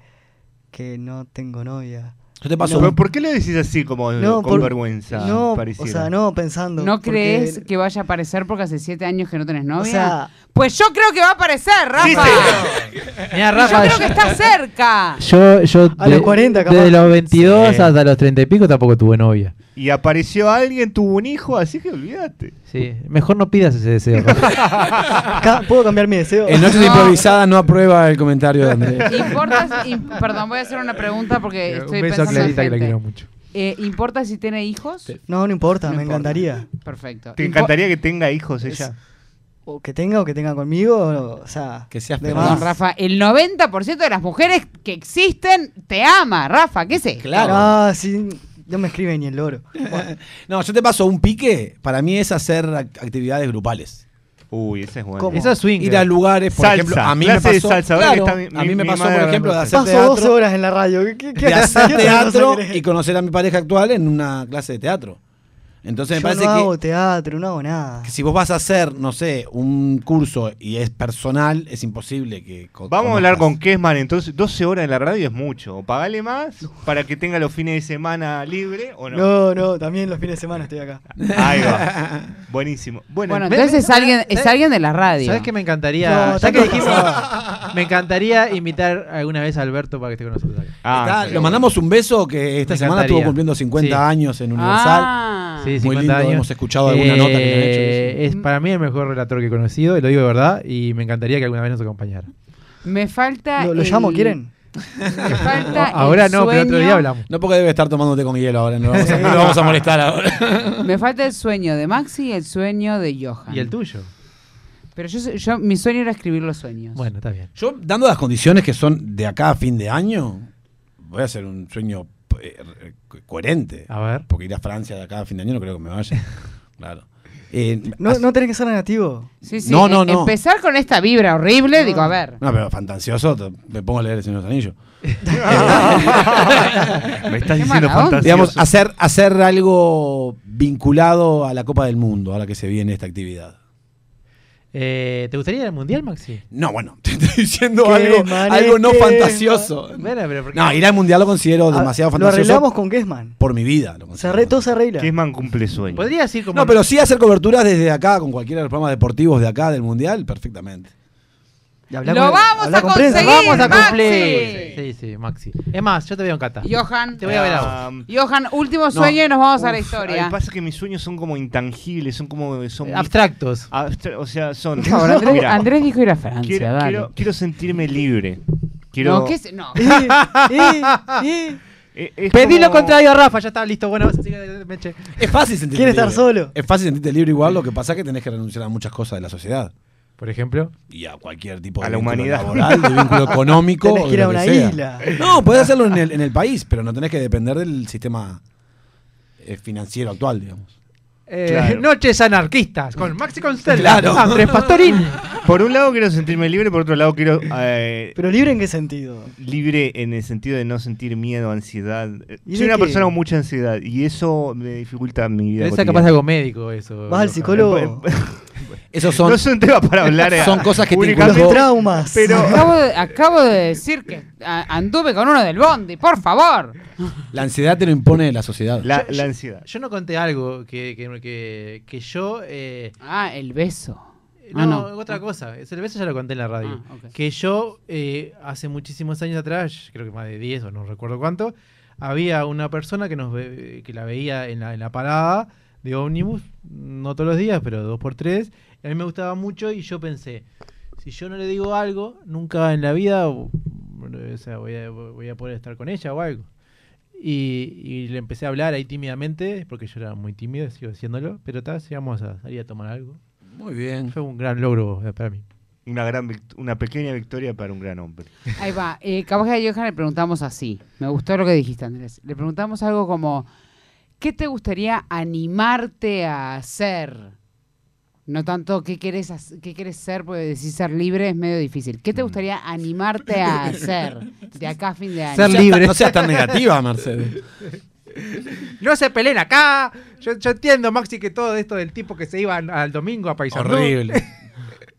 que no tengo novia. Yo te No, pero ¿Por qué le decís así como No, con por- vergüenza? No, o sea, no pensando. ¿No porque- crees que vaya a aparecer porque hace siete años que no tenés novia? sea- pues yo creo que va a aparecer, Rafa. Mira, yo Rafa, creo que está cerca. Yo, yo A los 40 capaz. desde los 22 Sí. hasta los 30 y pico tampoco tuve novia. Y apareció alguien, tuvo un hijo, así que olvídate. Sí, mejor no pidas ese deseo. ¿Puedo cambiar mi deseo? En Noches No. Improvisadas no aprueba el comentario de Andrés. ¿Importa, si- im- perdón, voy a hacer una pregunta porque estoy pensando en Clarita que la gente. quiero mucho. Eh, ¿Importa si tiene hijos? No, no importa, No me importa. encantaría. Perfecto. ¿Te Impo- encantaría que tenga hijos ella? O que tenga o que tenga conmigo, o, o sea. Que seas de feliz. Perdón, más. Rafa, el 90% de las mujeres que existen te ama, Rafa, ¿qué esto? Claro. Ah, sí, no me escribe ni el loro. No, yo te paso un pique. Para mí es hacer ac- actividades grupales. Uy, ese es bueno. ¿Cómo? Eso es swing. Ir a lugares, por Salsa, ejemplo, a mí clase me de pasó, salsa, que claro, está mi- a mí mi- me mi pasó, por ejemplo, de hacer Paso 12 teatro, horas en la radio. ¿Qué, qué, qué de hacer teatro y conocer a mi pareja actual en una clase de teatro. Entonces me Yo parece no que, hago teatro, no hago nada. que si vos vas a hacer, no sé, un curso y es personal, es imposible que co- Vamos a hablar con conozcas. Kesman, entonces 12 horas en la radio es mucho. O pagale más para que tenga los fines de semana libre o no. No, no, también los fines de semana estoy acá. Ahí va. Buenísimo. Bueno, Bueno, entonces es alguien, es ¿sabes- alguien de la radio. ¿Sabes qué me encantaría? No, ya tanto que dijimos, me encantaría invitar alguna vez a Alberto para que esté con nosotros acá. Ah, Está- sí. lo mandamos un beso que esta Me semana encantaría. estuvo cumpliendo 50 Sí. años en Universal. Sí, Muy 50 lindo, años. hemos escuchado alguna nota que han hecho, Eh, Es para mí el mejor relator que he conocido, y lo digo de verdad, y me encantaría que alguna vez nos acompañara. Me falta. ¿Lo, lo el- llamo, quieren? Me falta. el Ahora no, pero otro día hablamos. No porque debe estar tomándote con hielo ahora, no lo vamos a, no lo vamos a molestar ahora. Me falta el sueño de Maxi y el sueño de Johan. ¿Y el tuyo? Pero yo, yo mi sueño era escribir los sueños. Bueno, está bien. Yo, dando las condiciones que son de acá a fin de año, voy a hacer un sueño eh, coherente. A ver. Porque ir a Francia de acá a fin de año no creo que me vaya. claro. Eh, No, as- no tenés que ser negativo. Sí, sí, No, no, em- no. Empezar con esta vibra horrible, digo, a ver. no, pero fantasioso, te- me pongo a leer el Señor de los Anillos. Me estás diciendo fantasioso. Digamos, hacer, hacer algo vinculado a la Copa del Mundo, ahora que se viene esta actividad. Eh, ¿Te gustaría ir al mundial, Maxi? No, bueno, te estoy diciendo algo, algo no fantasioso. Bueno, pero porque- No, ir al mundial lo considero Ah, demasiado Lo fantasioso arreglamos con Guessman. por mi vida. lo Se arre, todo se arregla. Kesman cumple sueño. Podrías ir como. No, pero sí hacer coberturas desde acá con cualquiera de los programas deportivos de acá del mundial, perfectamente. Lo con- vamos a con prensa. conseguir. Vamos a Maxi. cumplir. Sí, sí, Maxi. Es más, yo te veo en Cata. Johan. Te voy a ver a vos. Ah, Johan, último sueño y nos vamos a la historia. ay, pasa que mis sueños son como intangibles, son como. Son Abstractos. abstra- o sea, son. Por favor, Andrés, Mira, Andrés dijo ir a Francia, quiero, dale. quiero, quiero sentirme libre. Quiero, No, ¿qué es? No. Eh, es Pedí lo como- contrario a Rafa, ya está listo. Bueno, sigue, Meche. Es fácil sentirte Quiere estar libre. solo. Es fácil sentirte libre igual, lo que pasa es que tenés que renunciar a muchas cosas de la sociedad. Por ejemplo. Y a cualquier tipo de A la humanidad. laboral, de vínculo económico. Tenés o que ir de a lo una sea. isla. No, podés hacerlo en el, en el país, pero no tenés que depender del sistema eh, financiero actual, digamos. Eh, Claro. Noches anarquistas con Maxi Constella, Claro. Andrés Pastorín. Por un lado quiero sentirme libre, por otro lado quiero. eh, Pero libre en qué sentido? libre en el sentido de no sentir miedo, ansiedad. Eh, ¿Y Soy de una qué? persona con mucha ansiedad y eso me dificulta mi vida. Cotidiana. capaz de algo médico eso. Vas al psicólogo. Esos son, no es un tema para hablar. eh, son cosas que te traumas. Pero Acabo de, acabo de decir que a- anduve con uno del Bondi, por favor. La ansiedad te lo impone la sociedad. la, Yo- la ansiedad. Yo no conté algo que, que, que, que yo. eh, Ah, el beso. no, Ah, no. otra cosa. Ese beso ya lo conté en la radio. Ah. Que yo, eh, hace muchísimos años atrás, creo que más de 10 o no recuerdo cuánto, había una persona que nos ve- que la veía en la, en la parada de ómnibus, no todos los días, pero dos por tres. y a mí me gustaba mucho y yo pensé, si yo no le digo algo, nunca en la vida o sea, voy, a, voy a poder estar con ella o algo. Y, y le empecé a hablar ahí tímidamente, porque yo era muy tímido, sigo haciéndolo, pero tal, íbamos a salir a tomar algo. Muy bien. Fue un gran logro para mí. Una, gran una pequeña victoria para un gran hombre. Ahí va. Eh, capaz que a Johan le preguntamos así. Me gustó lo que dijiste, Andrés. Le preguntamos algo como, ¿qué te gustaría animarte a hacer? No tanto qué querés, hac- qué querés ser, porque decir ser libre es medio difícil. ¿Qué te gustaría animarte a hacer de acá a fin de año? Seas tan- No seas tan negativa, Mercedes. No se peleen acá. Yo, yo entiendo, Maxi, que todo esto del tipo que se iba al- al domingo a Paisandú. Horrible.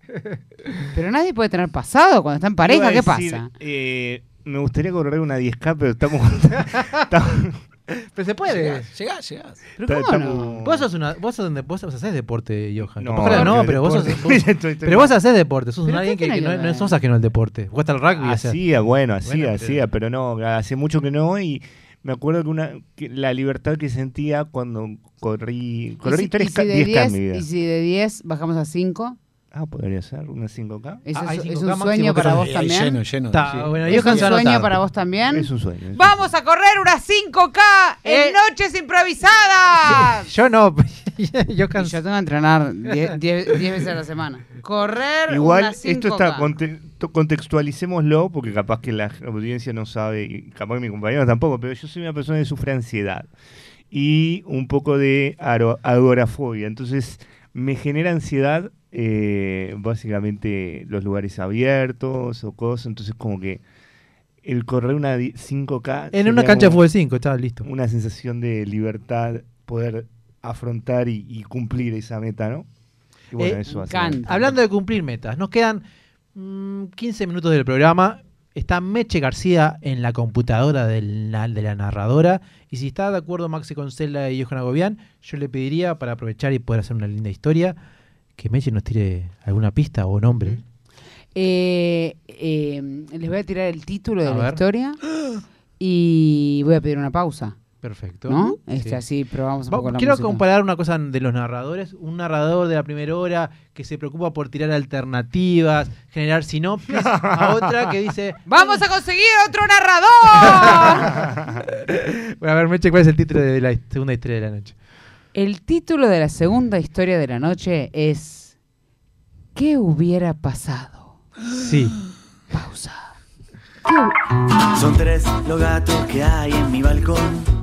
Pero nadie puede tener pasado cuando está en pareja. ¿Qué decir, pasa? eh, me gustaría correr una 10K, pero estamos. estamos- Pero se puede. Llegás, llegás. Pero ¿cómo estamos- no? Vos sos una, vos sos donde vos haces deporte, Johan. No, no, no, pero vos sos, vos- pero vos mal. haces deporte, sos ¿Pero alguien que, no, que no sos ajeno al deporte. Jugaste al rugby. o sea. Hacía, bueno, hacía, Bueno, pero- hacía, pero no, hace mucho que no y me acuerdo que, una, que la libertad que sentía cuando corrí, ¿Y corrí si- tres y ca- si de 10K en 10 mi vida. y si de 10 bajamos a 5? Ah, podría ser, una 5K. ¿Eso Ah, es, 5K es un máximo sueño para vos también? lleno, lleno. Está, sí. bueno, ¿Es un sueño para vos también? Es un sueño. es un ¡Vamos a correr unas 5K Eh. en Noches Improvisadas! Yo no. Y Johan. yo tengo que entrenar 10 veces a la semana. Correr Igual unas 5K. esto está conte- contextualicémoslo porque capaz que la audiencia no sabe y capaz que mi compañero tampoco, pero yo soy una persona que sufre ansiedad y un poco de agorafobia, entonces me genera ansiedad eh, básicamente los lugares abiertos o cosas, entonces como que el correr una di- 5K En una cancha de fútbol 5, estaba listo. una sensación de libertad, poder afrontar y, y cumplir esa meta, ¿no? Y bueno, Eh, eso. Hablando de cumplir metas, nos quedan mm, 15 minutos del programa. Está Meche García en la computadora de la, de la narradora. Y si está de acuerdo Maxi Concela y Johan Agobián, yo le pediría, para aprovechar y poder hacer una linda historia, que Meche nos tire alguna pista o nombre. Eh, eh, les voy a tirar el título de la historia y voy a pedir una pausa. Perfecto. ¿No? Sí. Este, así probamos un Va- poco la Quiero música. comparar una cosa de los narradores. Un narrador de la primera hora que se preocupa por tirar alternativas, generar sinopsis, a otra que dice... ¡Vamos a conseguir otro narrador! Bueno, a ver, Meche, ¿cuál es el título de la segunda historia de la noche? el título de la segunda historia de la noche es ¿Qué hubiera pasado? Sí. Pausa. Son tres los gatos que hay en mi balcón.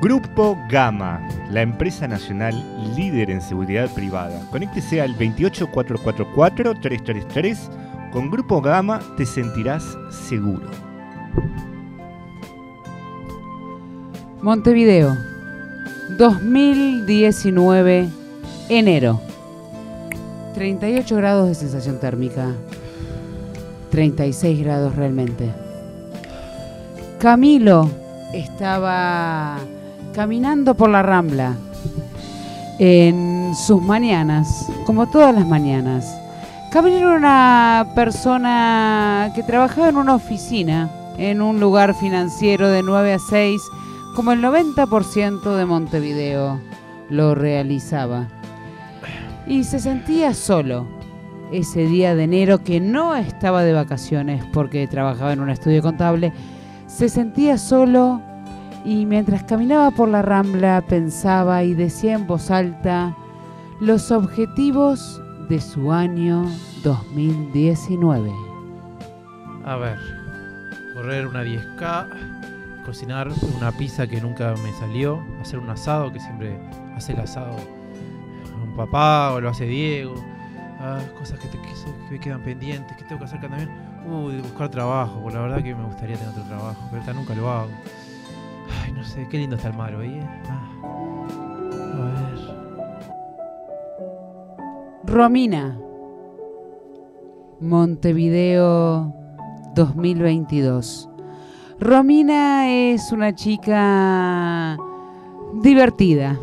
Grupo Gama, la empresa nacional líder en seguridad privada. Conéctese al 28444-333. Con Grupo Gama te sentirás seguro. Montevideo, 2019, enero. 38 grados de sensación térmica. 36 grados realmente. Camilo estaba caminando por la rambla en sus mañanas, como todas las mañanas. Camilo era una persona que trabajaba en una oficina, en un lugar financiero de 9 a 6, como el 90% de Montevideo lo realizaba. Y se sentía solo ese día de enero que no estaba de vacaciones porque trabajaba en un estudio contable. Se sentía solo y mientras caminaba por la rambla pensaba y decía en voz alta los objetivos de su año 2019. A ver, correr una 10K, cocinar una pizza que nunca me salió, hacer un asado que siempre hace el asado un papá o lo hace Diego. Ah, cosas que, te, me quedan pendientes, que tengo que hacer también. De buscar trabajo, por la verdad que me gustaría tener otro trabajo, pero nunca lo hago. Ay, no sé, qué lindo está el mar hoy, ¿eh? Ah. A ver. Romina. Montevideo 2022. Romina es una chica divertida.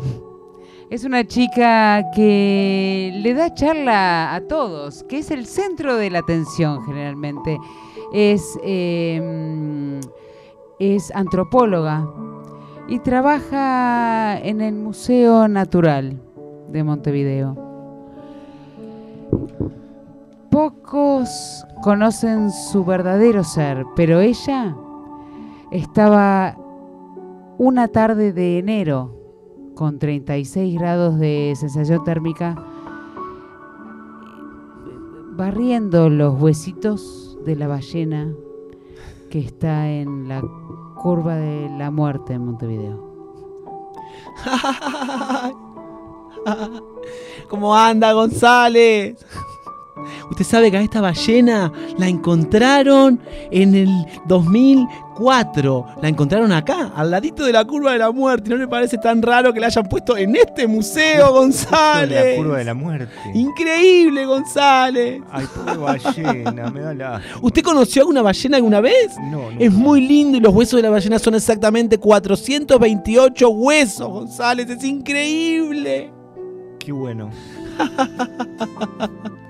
Es una chica que le da charla a todos, que es el centro de la atención generalmente. Es, eh, es antropóloga y trabaja en el Museo Natural de Montevideo. Pocos conocen su verdadero ser, pero ella estaba una tarde de enero con 36 grados de sensación térmica barriendo los huesitos de la ballena que está en la curva de la muerte en Montevideo. ¿Cómo anda, González? Usted sabe que a esta ballena la encontraron en el 2004. La encontraron acá, al ladito de la curva de la muerte. ¿No le parece tan raro que la hayan puesto en este museo, González? La curva de la muerte. Increíble, González. Ay, pobre ballena, me da la. ¿Usted conoció alguna ballena alguna vez? No, no. Es muy lindo y los huesos de la ballena son exactamente 428 huesos, González. Es increíble. Qué bueno.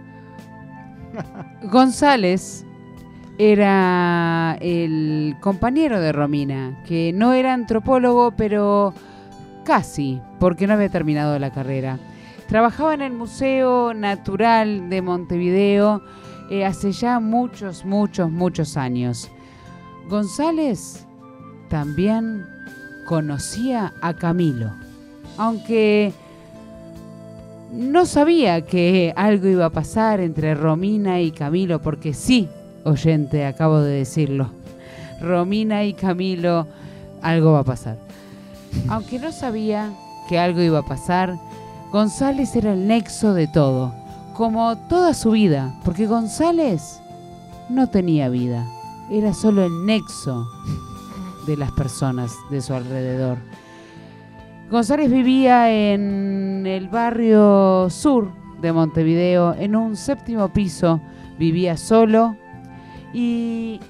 González era el compañero de Romina, que no era antropólogo, pero casi, porque no había terminado la carrera. Trabajaba en el Museo Natural de Montevideo eh, hace ya muchos, muchos, muchos años. González también conocía a Camilo, aunque no sabía que algo iba a pasar entre Romina y Camilo, porque sí, oyente, acabo de decirlo. Romina y Camilo, algo va a pasar. Aunque no sabía que algo iba a pasar, González era el nexo de todo, como toda su vida, porque González no tenía vida, era solo el nexo de las personas de su alrededor. González vivía en el barrio sur de Montevideo, en un séptimo piso, vivía solo y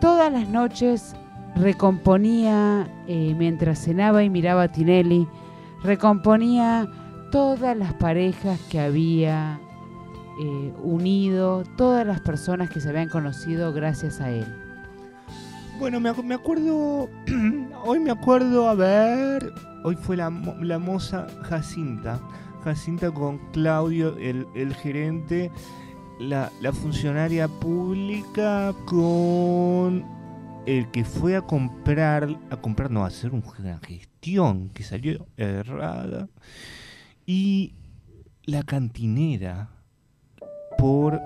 todas las noches recomponía, eh, mientras cenaba y miraba a Tinelli, recomponía todas las parejas que había eh, unido, todas las personas que se habían conocido gracias a él. Bueno, me, me acuerdo. hoy me acuerdo, a ver. Hoy fue la, mo- la moza Jacinta. Jacinta con Claudio, el, el gerente. La, la funcionaria pública con el que fue a comprar. A comprar, no, a hacer una gestión que salió errada. Y la cantinera por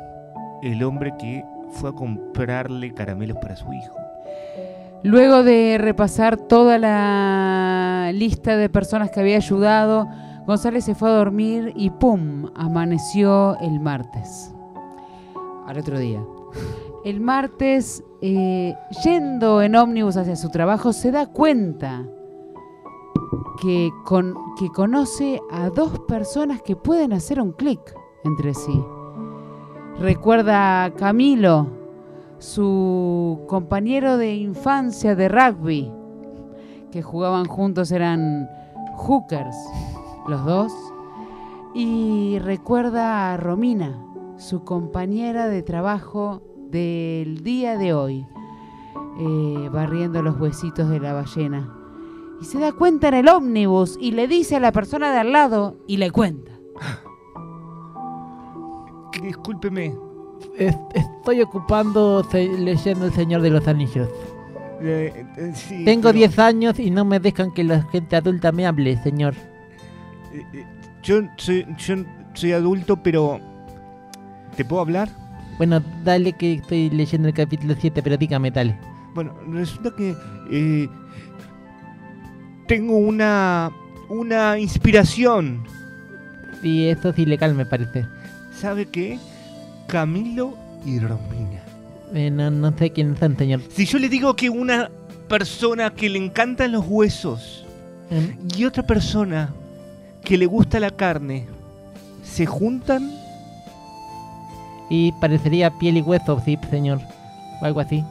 el hombre que fue a comprarle caramelos para su hijo. Luego de repasar toda la lista de personas que había ayudado, González se fue a dormir y ¡pum! amaneció el martes. Al otro día. El martes, eh, yendo en ómnibus hacia su trabajo, se da cuenta que, con, que conoce a dos personas que pueden hacer un clic entre sí. Recuerda a Camilo, su compañero de infancia de rugby, que jugaban juntos, eran hookers, los dos. Y recuerda a Romina, su compañera de trabajo del día de hoy, eh, barriendo los huesitos de la ballena. Y se da cuenta en el ómnibus y le dice a la persona de al lado y le cuenta. Discúlpeme. Es- estoy ocupando leyendo El Señor de los Anillos. eh, eh, sí, Tengo pero, 10 años y no me dejan que la gente adulta me hable, señor. eh, eh, yo, soy, yo soy adulto, pero. ¿Te puedo hablar? Bueno, dale que estoy leyendo el capítulo 7, pero dígame, dale. Bueno, resulta que eh, tengo una, una inspiración. Y esto es ilegal, me parece. ¿Sabe qué? Camilo y Romina. Eh, no, no sé quién son, señor. Si yo le digo que una persona que le encantan los huesos Em, y otra persona que le gusta la carne se juntan, Y parecería piel y hueso, sí, señor. O algo así.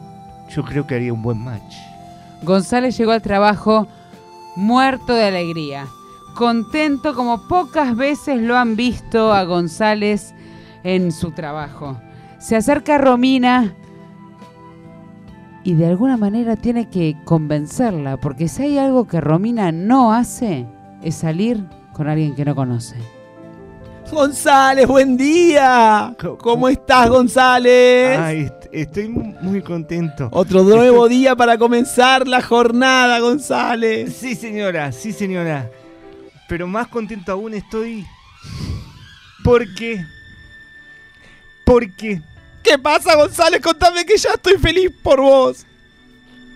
yo creo que haría un buen match. González llegó al trabajo muerto de alegría, contento como pocas veces lo han visto a González en su trabajo. Se acerca a Romina y de alguna manera tiene que convencerla, porque si hay algo que Romina no hace, es salir con alguien que no conoce. González, buen día. ¿Cómo estás, González? Ay, est- estoy mu- muy contento. Otro nuevo día para comenzar la jornada, González. Sí, señora, sí, señora. Pero más contento aún estoy porque... Porque ¿Qué pasa, González? Contame que ya estoy feliz por vos.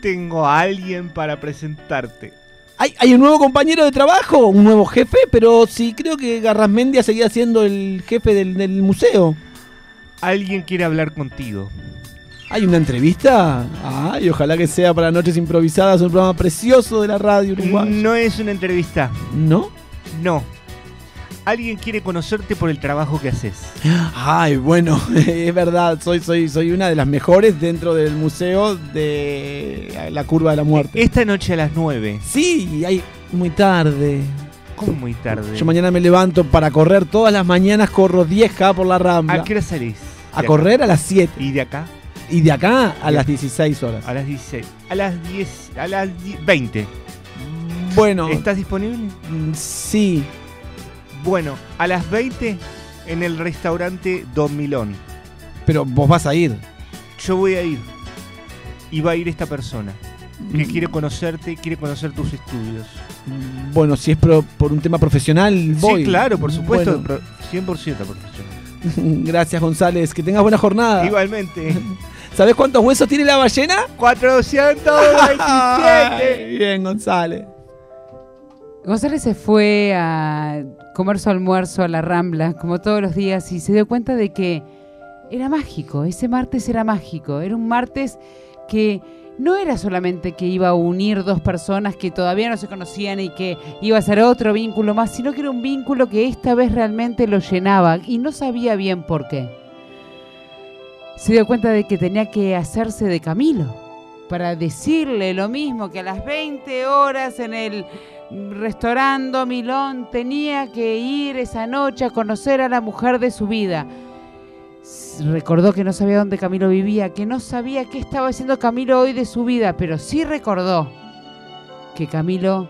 tengo a alguien para presentarte. ¿Hay, hay un nuevo compañero de trabajo? ¿Un nuevo jefe? Pero sí, creo que Garrasmendia seguía siendo el jefe del, del museo. Alguien quiere hablar contigo. ¿Hay una entrevista? Ay, ojalá que sea para Noches Improvisadas, un programa precioso de la radio uruguaya. No es una entrevista. ¿No? No. Alguien quiere conocerte por el trabajo que haces. Ay, bueno, es verdad, soy, soy, soy una de las mejores dentro del museo de la curva de la muerte. Esta noche a las 9. Sí, hay muy tarde. ¿Cómo muy tarde? Yo mañana me levanto para correr todas las mañanas, corro 10K por la Rambla. ¿A qué hora salís? A correr a las 7. ¿Y de acá? Y de acá a las 16 horas. A las 16. A las 10. A las 10 20. Bueno, ¿Estás disponible? mm, sí. Bueno, a las 20 en el restaurante Don Milón. Pero vos vas a ir. Yo voy a ir. Y va a ir esta persona. Que Mm. quiere conocerte, quiere conocer tus estudios. Bueno, si es pro- por un tema profesional, voy. Sí, claro, por supuesto. Bueno, pro- 100% profesional. gracias, González. Que tengas buena jornada. Igualmente. ¿Sabés cuántos huesos tiene la ballena? 427. Bien, González. González se fue a comer su almuerzo a la Rambla, como todos los días, y se dio cuenta de que era mágico, ese martes era mágico, era un martes que no era solamente que iba a unir dos personas que todavía no se conocían y que iba a ser otro vínculo más, sino que era un vínculo que esta vez realmente lo llenaba y no sabía bien por qué. Se dio cuenta de que tenía que hacerse de Camilo para decirle lo mismo que a las 20 horas en el restaurante Milón tenía que ir esa noche a conocer a la mujer de su vida. Recordó que no sabía dónde Camilo vivía, que no sabía qué estaba haciendo Camilo hoy de su vida, pero sí recordó que Camilo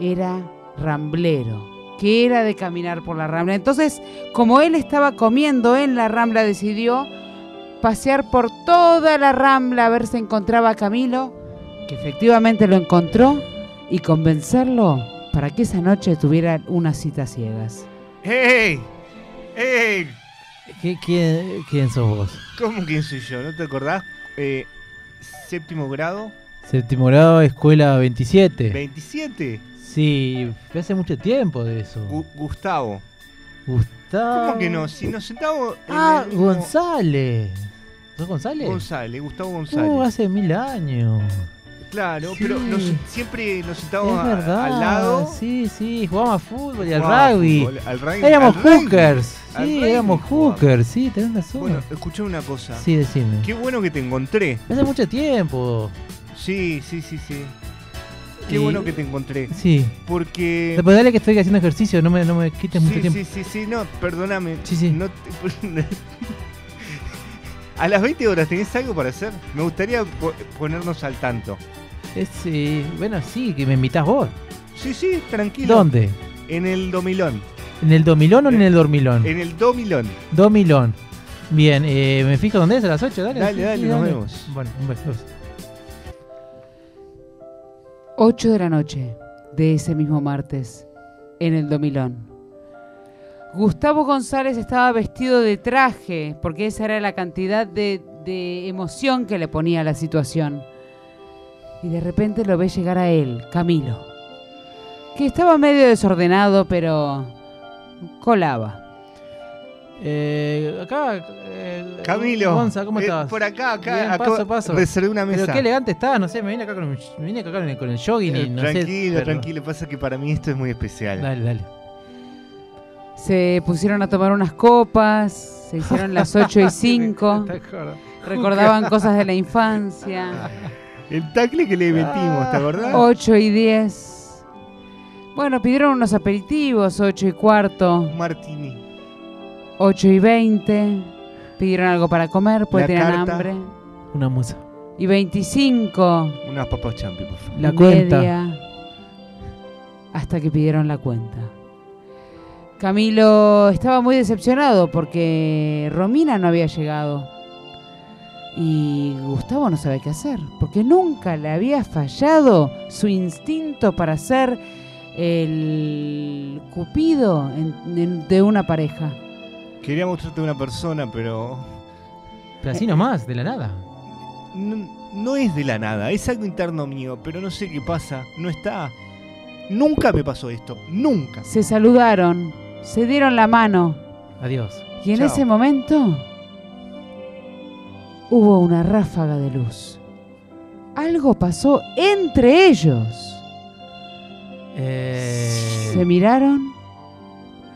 era ramblero, que era de caminar por la rambla. Entonces, como él estaba comiendo en la rambla, decidió pasear por toda la rambla a ver si encontraba a Camilo, que efectivamente lo encontró, y convencerlo para que esa noche tuvieran unas citas ciegas. ¡Ey! ¡Ey! ¿Qué- quién, ¿Quién sos vos? ¿Cómo quién soy yo? ¿No te acordás? Eh, séptimo grado, Séptimo grado, escuela 27. 27. Sí, fue hace mucho tiempo de eso. Gu- Gustavo. Gustavo. ¿Cómo que no? Si nos sentamos. en Ah, el mismo- González. ¿Sos González? González, Gustavo González. Uh, hace mil años. Claro, Sí. pero nos- siempre nos sentábamos al lado. Sí, sí, jugábamos a fútbol y al rugby. fútbol, al rugby- Éramos al hookers. Sí, rugby éramos hookers. Sí, tenés razón. Bueno, escuché una cosa. sí, decime. Qué bueno que te encontré. Hace mucho tiempo. Sí, sí, sí, sí. Qué bueno que te encontré. Sí. Porque. Después dale que estoy haciendo ejercicio, no me, no me quites mucho tiempo. sí, sí, sí, no, perdóname. Sí, sí. No te- A las 20 horas, ¿tenés algo para hacer? Me gustaría po- ponernos al tanto. Es, eh, bueno, sí, que me invitas vos. Sí, sí, tranquilo. ¿Dónde? En el Domilón. ¿En el Domilón o en el Dormilón? En el Domilón. Domilón. Bien, eh, me fijo dónde es a las 8, dale. Dale, sí, dale, sí, nos vemos. Bueno, un beso. 8 de la noche de ese mismo martes, en el Domilón. Gustavo González estaba vestido de traje, porque esa era la cantidad de, de emoción que le ponía a la situación. y de repente lo ve llegar a él, Camilo, que estaba medio desordenado, pero colaba. Eh, acá, eh, Camilo, Gonza, ¿cómo eh, estás? por acá, acá, Bien, acá paso, paso. reservé una Pero mesa. qué elegante estás, no sé, me vine acá con, me vine acá con el, con el jogging y Eh, no sé, tranquilo, pero- tranquilo. Pasa que para mí esto es muy especial. Dale, dale. Se pusieron a tomar unas copas, se hicieron las 8 y 5, recordaban cosas de la infancia. El tacle que le metimos, ¿te acordás? 8 y 10. Bueno, pidieron unos aperitivos, 8 y cuarto. Martini. 8 y 20. Pidieron algo para comer, pues La tenían carta. hambre. Una musa. Y 25. Unas papas champi, por favor. La cuenta. media, hasta que pidieron la cuenta. Camilo estaba muy decepcionado porque Romina no había llegado. Y Gustavo no sabía qué hacer, porque nunca le había fallado su instinto para ser el cupido en- en- de una pareja. Quería mostrarte una persona, pero Pero así nomás, de la nada. no, no es de la nada, es algo interno mío, pero no sé qué pasa, no está. Nunca me pasó esto, nunca. Se saludaron, se dieron la mano. Adiós. Y en Chao. ese momento hubo una ráfaga de luz. Algo pasó entre ellos. Eh, Se miraron.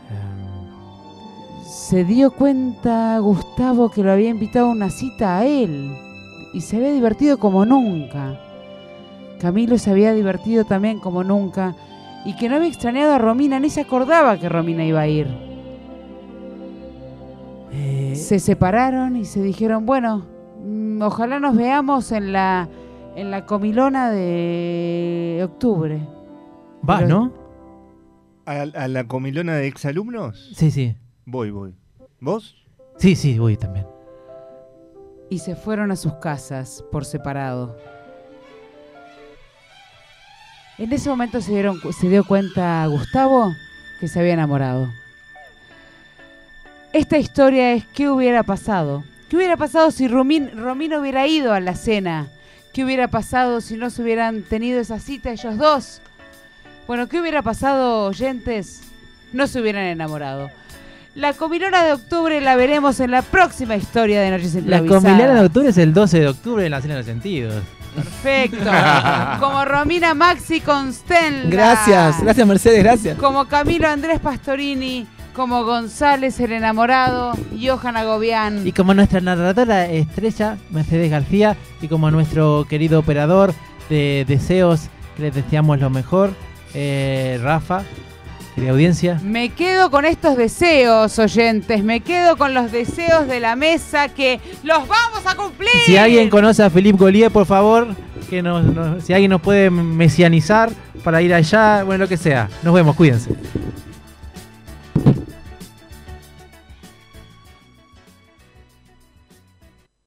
em, Se dio cuenta Gustavo que lo había invitado a una cita a él. Y se había divertido como nunca. Camilo se había divertido también como nunca. Y que no había extrañado a Romina, ni se acordaba que Romina iba a ir. eh, Se separaron y se dijeron, bueno, mm, ojalá nos veamos en la, en la comilona de octubre. Vas, Pero- ¿no? ¿A, a la comilona de exalumnos? Sí, sí. Voy, voy. ¿Vos? Sí, sí, voy también. Y se fueron a sus casas por separado. En ese momento se, dieron, se dio cuenta Gustavo que se había enamorado. Esta historia es qué hubiera pasado. ¿Qué hubiera pasado si Romín, Romina hubiera ido a la cena? ¿Qué hubiera pasado si no se hubieran tenido esa cita ellos dos? Bueno, ¿qué hubiera pasado, oyentes? No se hubieran enamorado. La comilona de octubre la veremos en la próxima historia de Noches La Improvisadas. comilera de octubre es el 12 de octubre en la cena de los sentidos. Perfecto. Como Romina Maxi Constenla. Gracias, gracias Mercedes, gracias. Como Camilo Andrés Pastorini. Como González el enamorado. Johan Agobián. Y como nuestra narradora estrella, Mercedes García, y como nuestro querido operador de deseos, que les deseamos lo mejor, eh, Rafa, audiencia. Me quedo con estos deseos, oyentes. Me quedo con los deseos de la mesa que los vamos a cumplir. Si alguien conoce a Philippe Golier, por favor, que nos, nos- si alguien nos puede mesianizar para ir allá, bueno, lo que sea. Nos vemos, cuídense.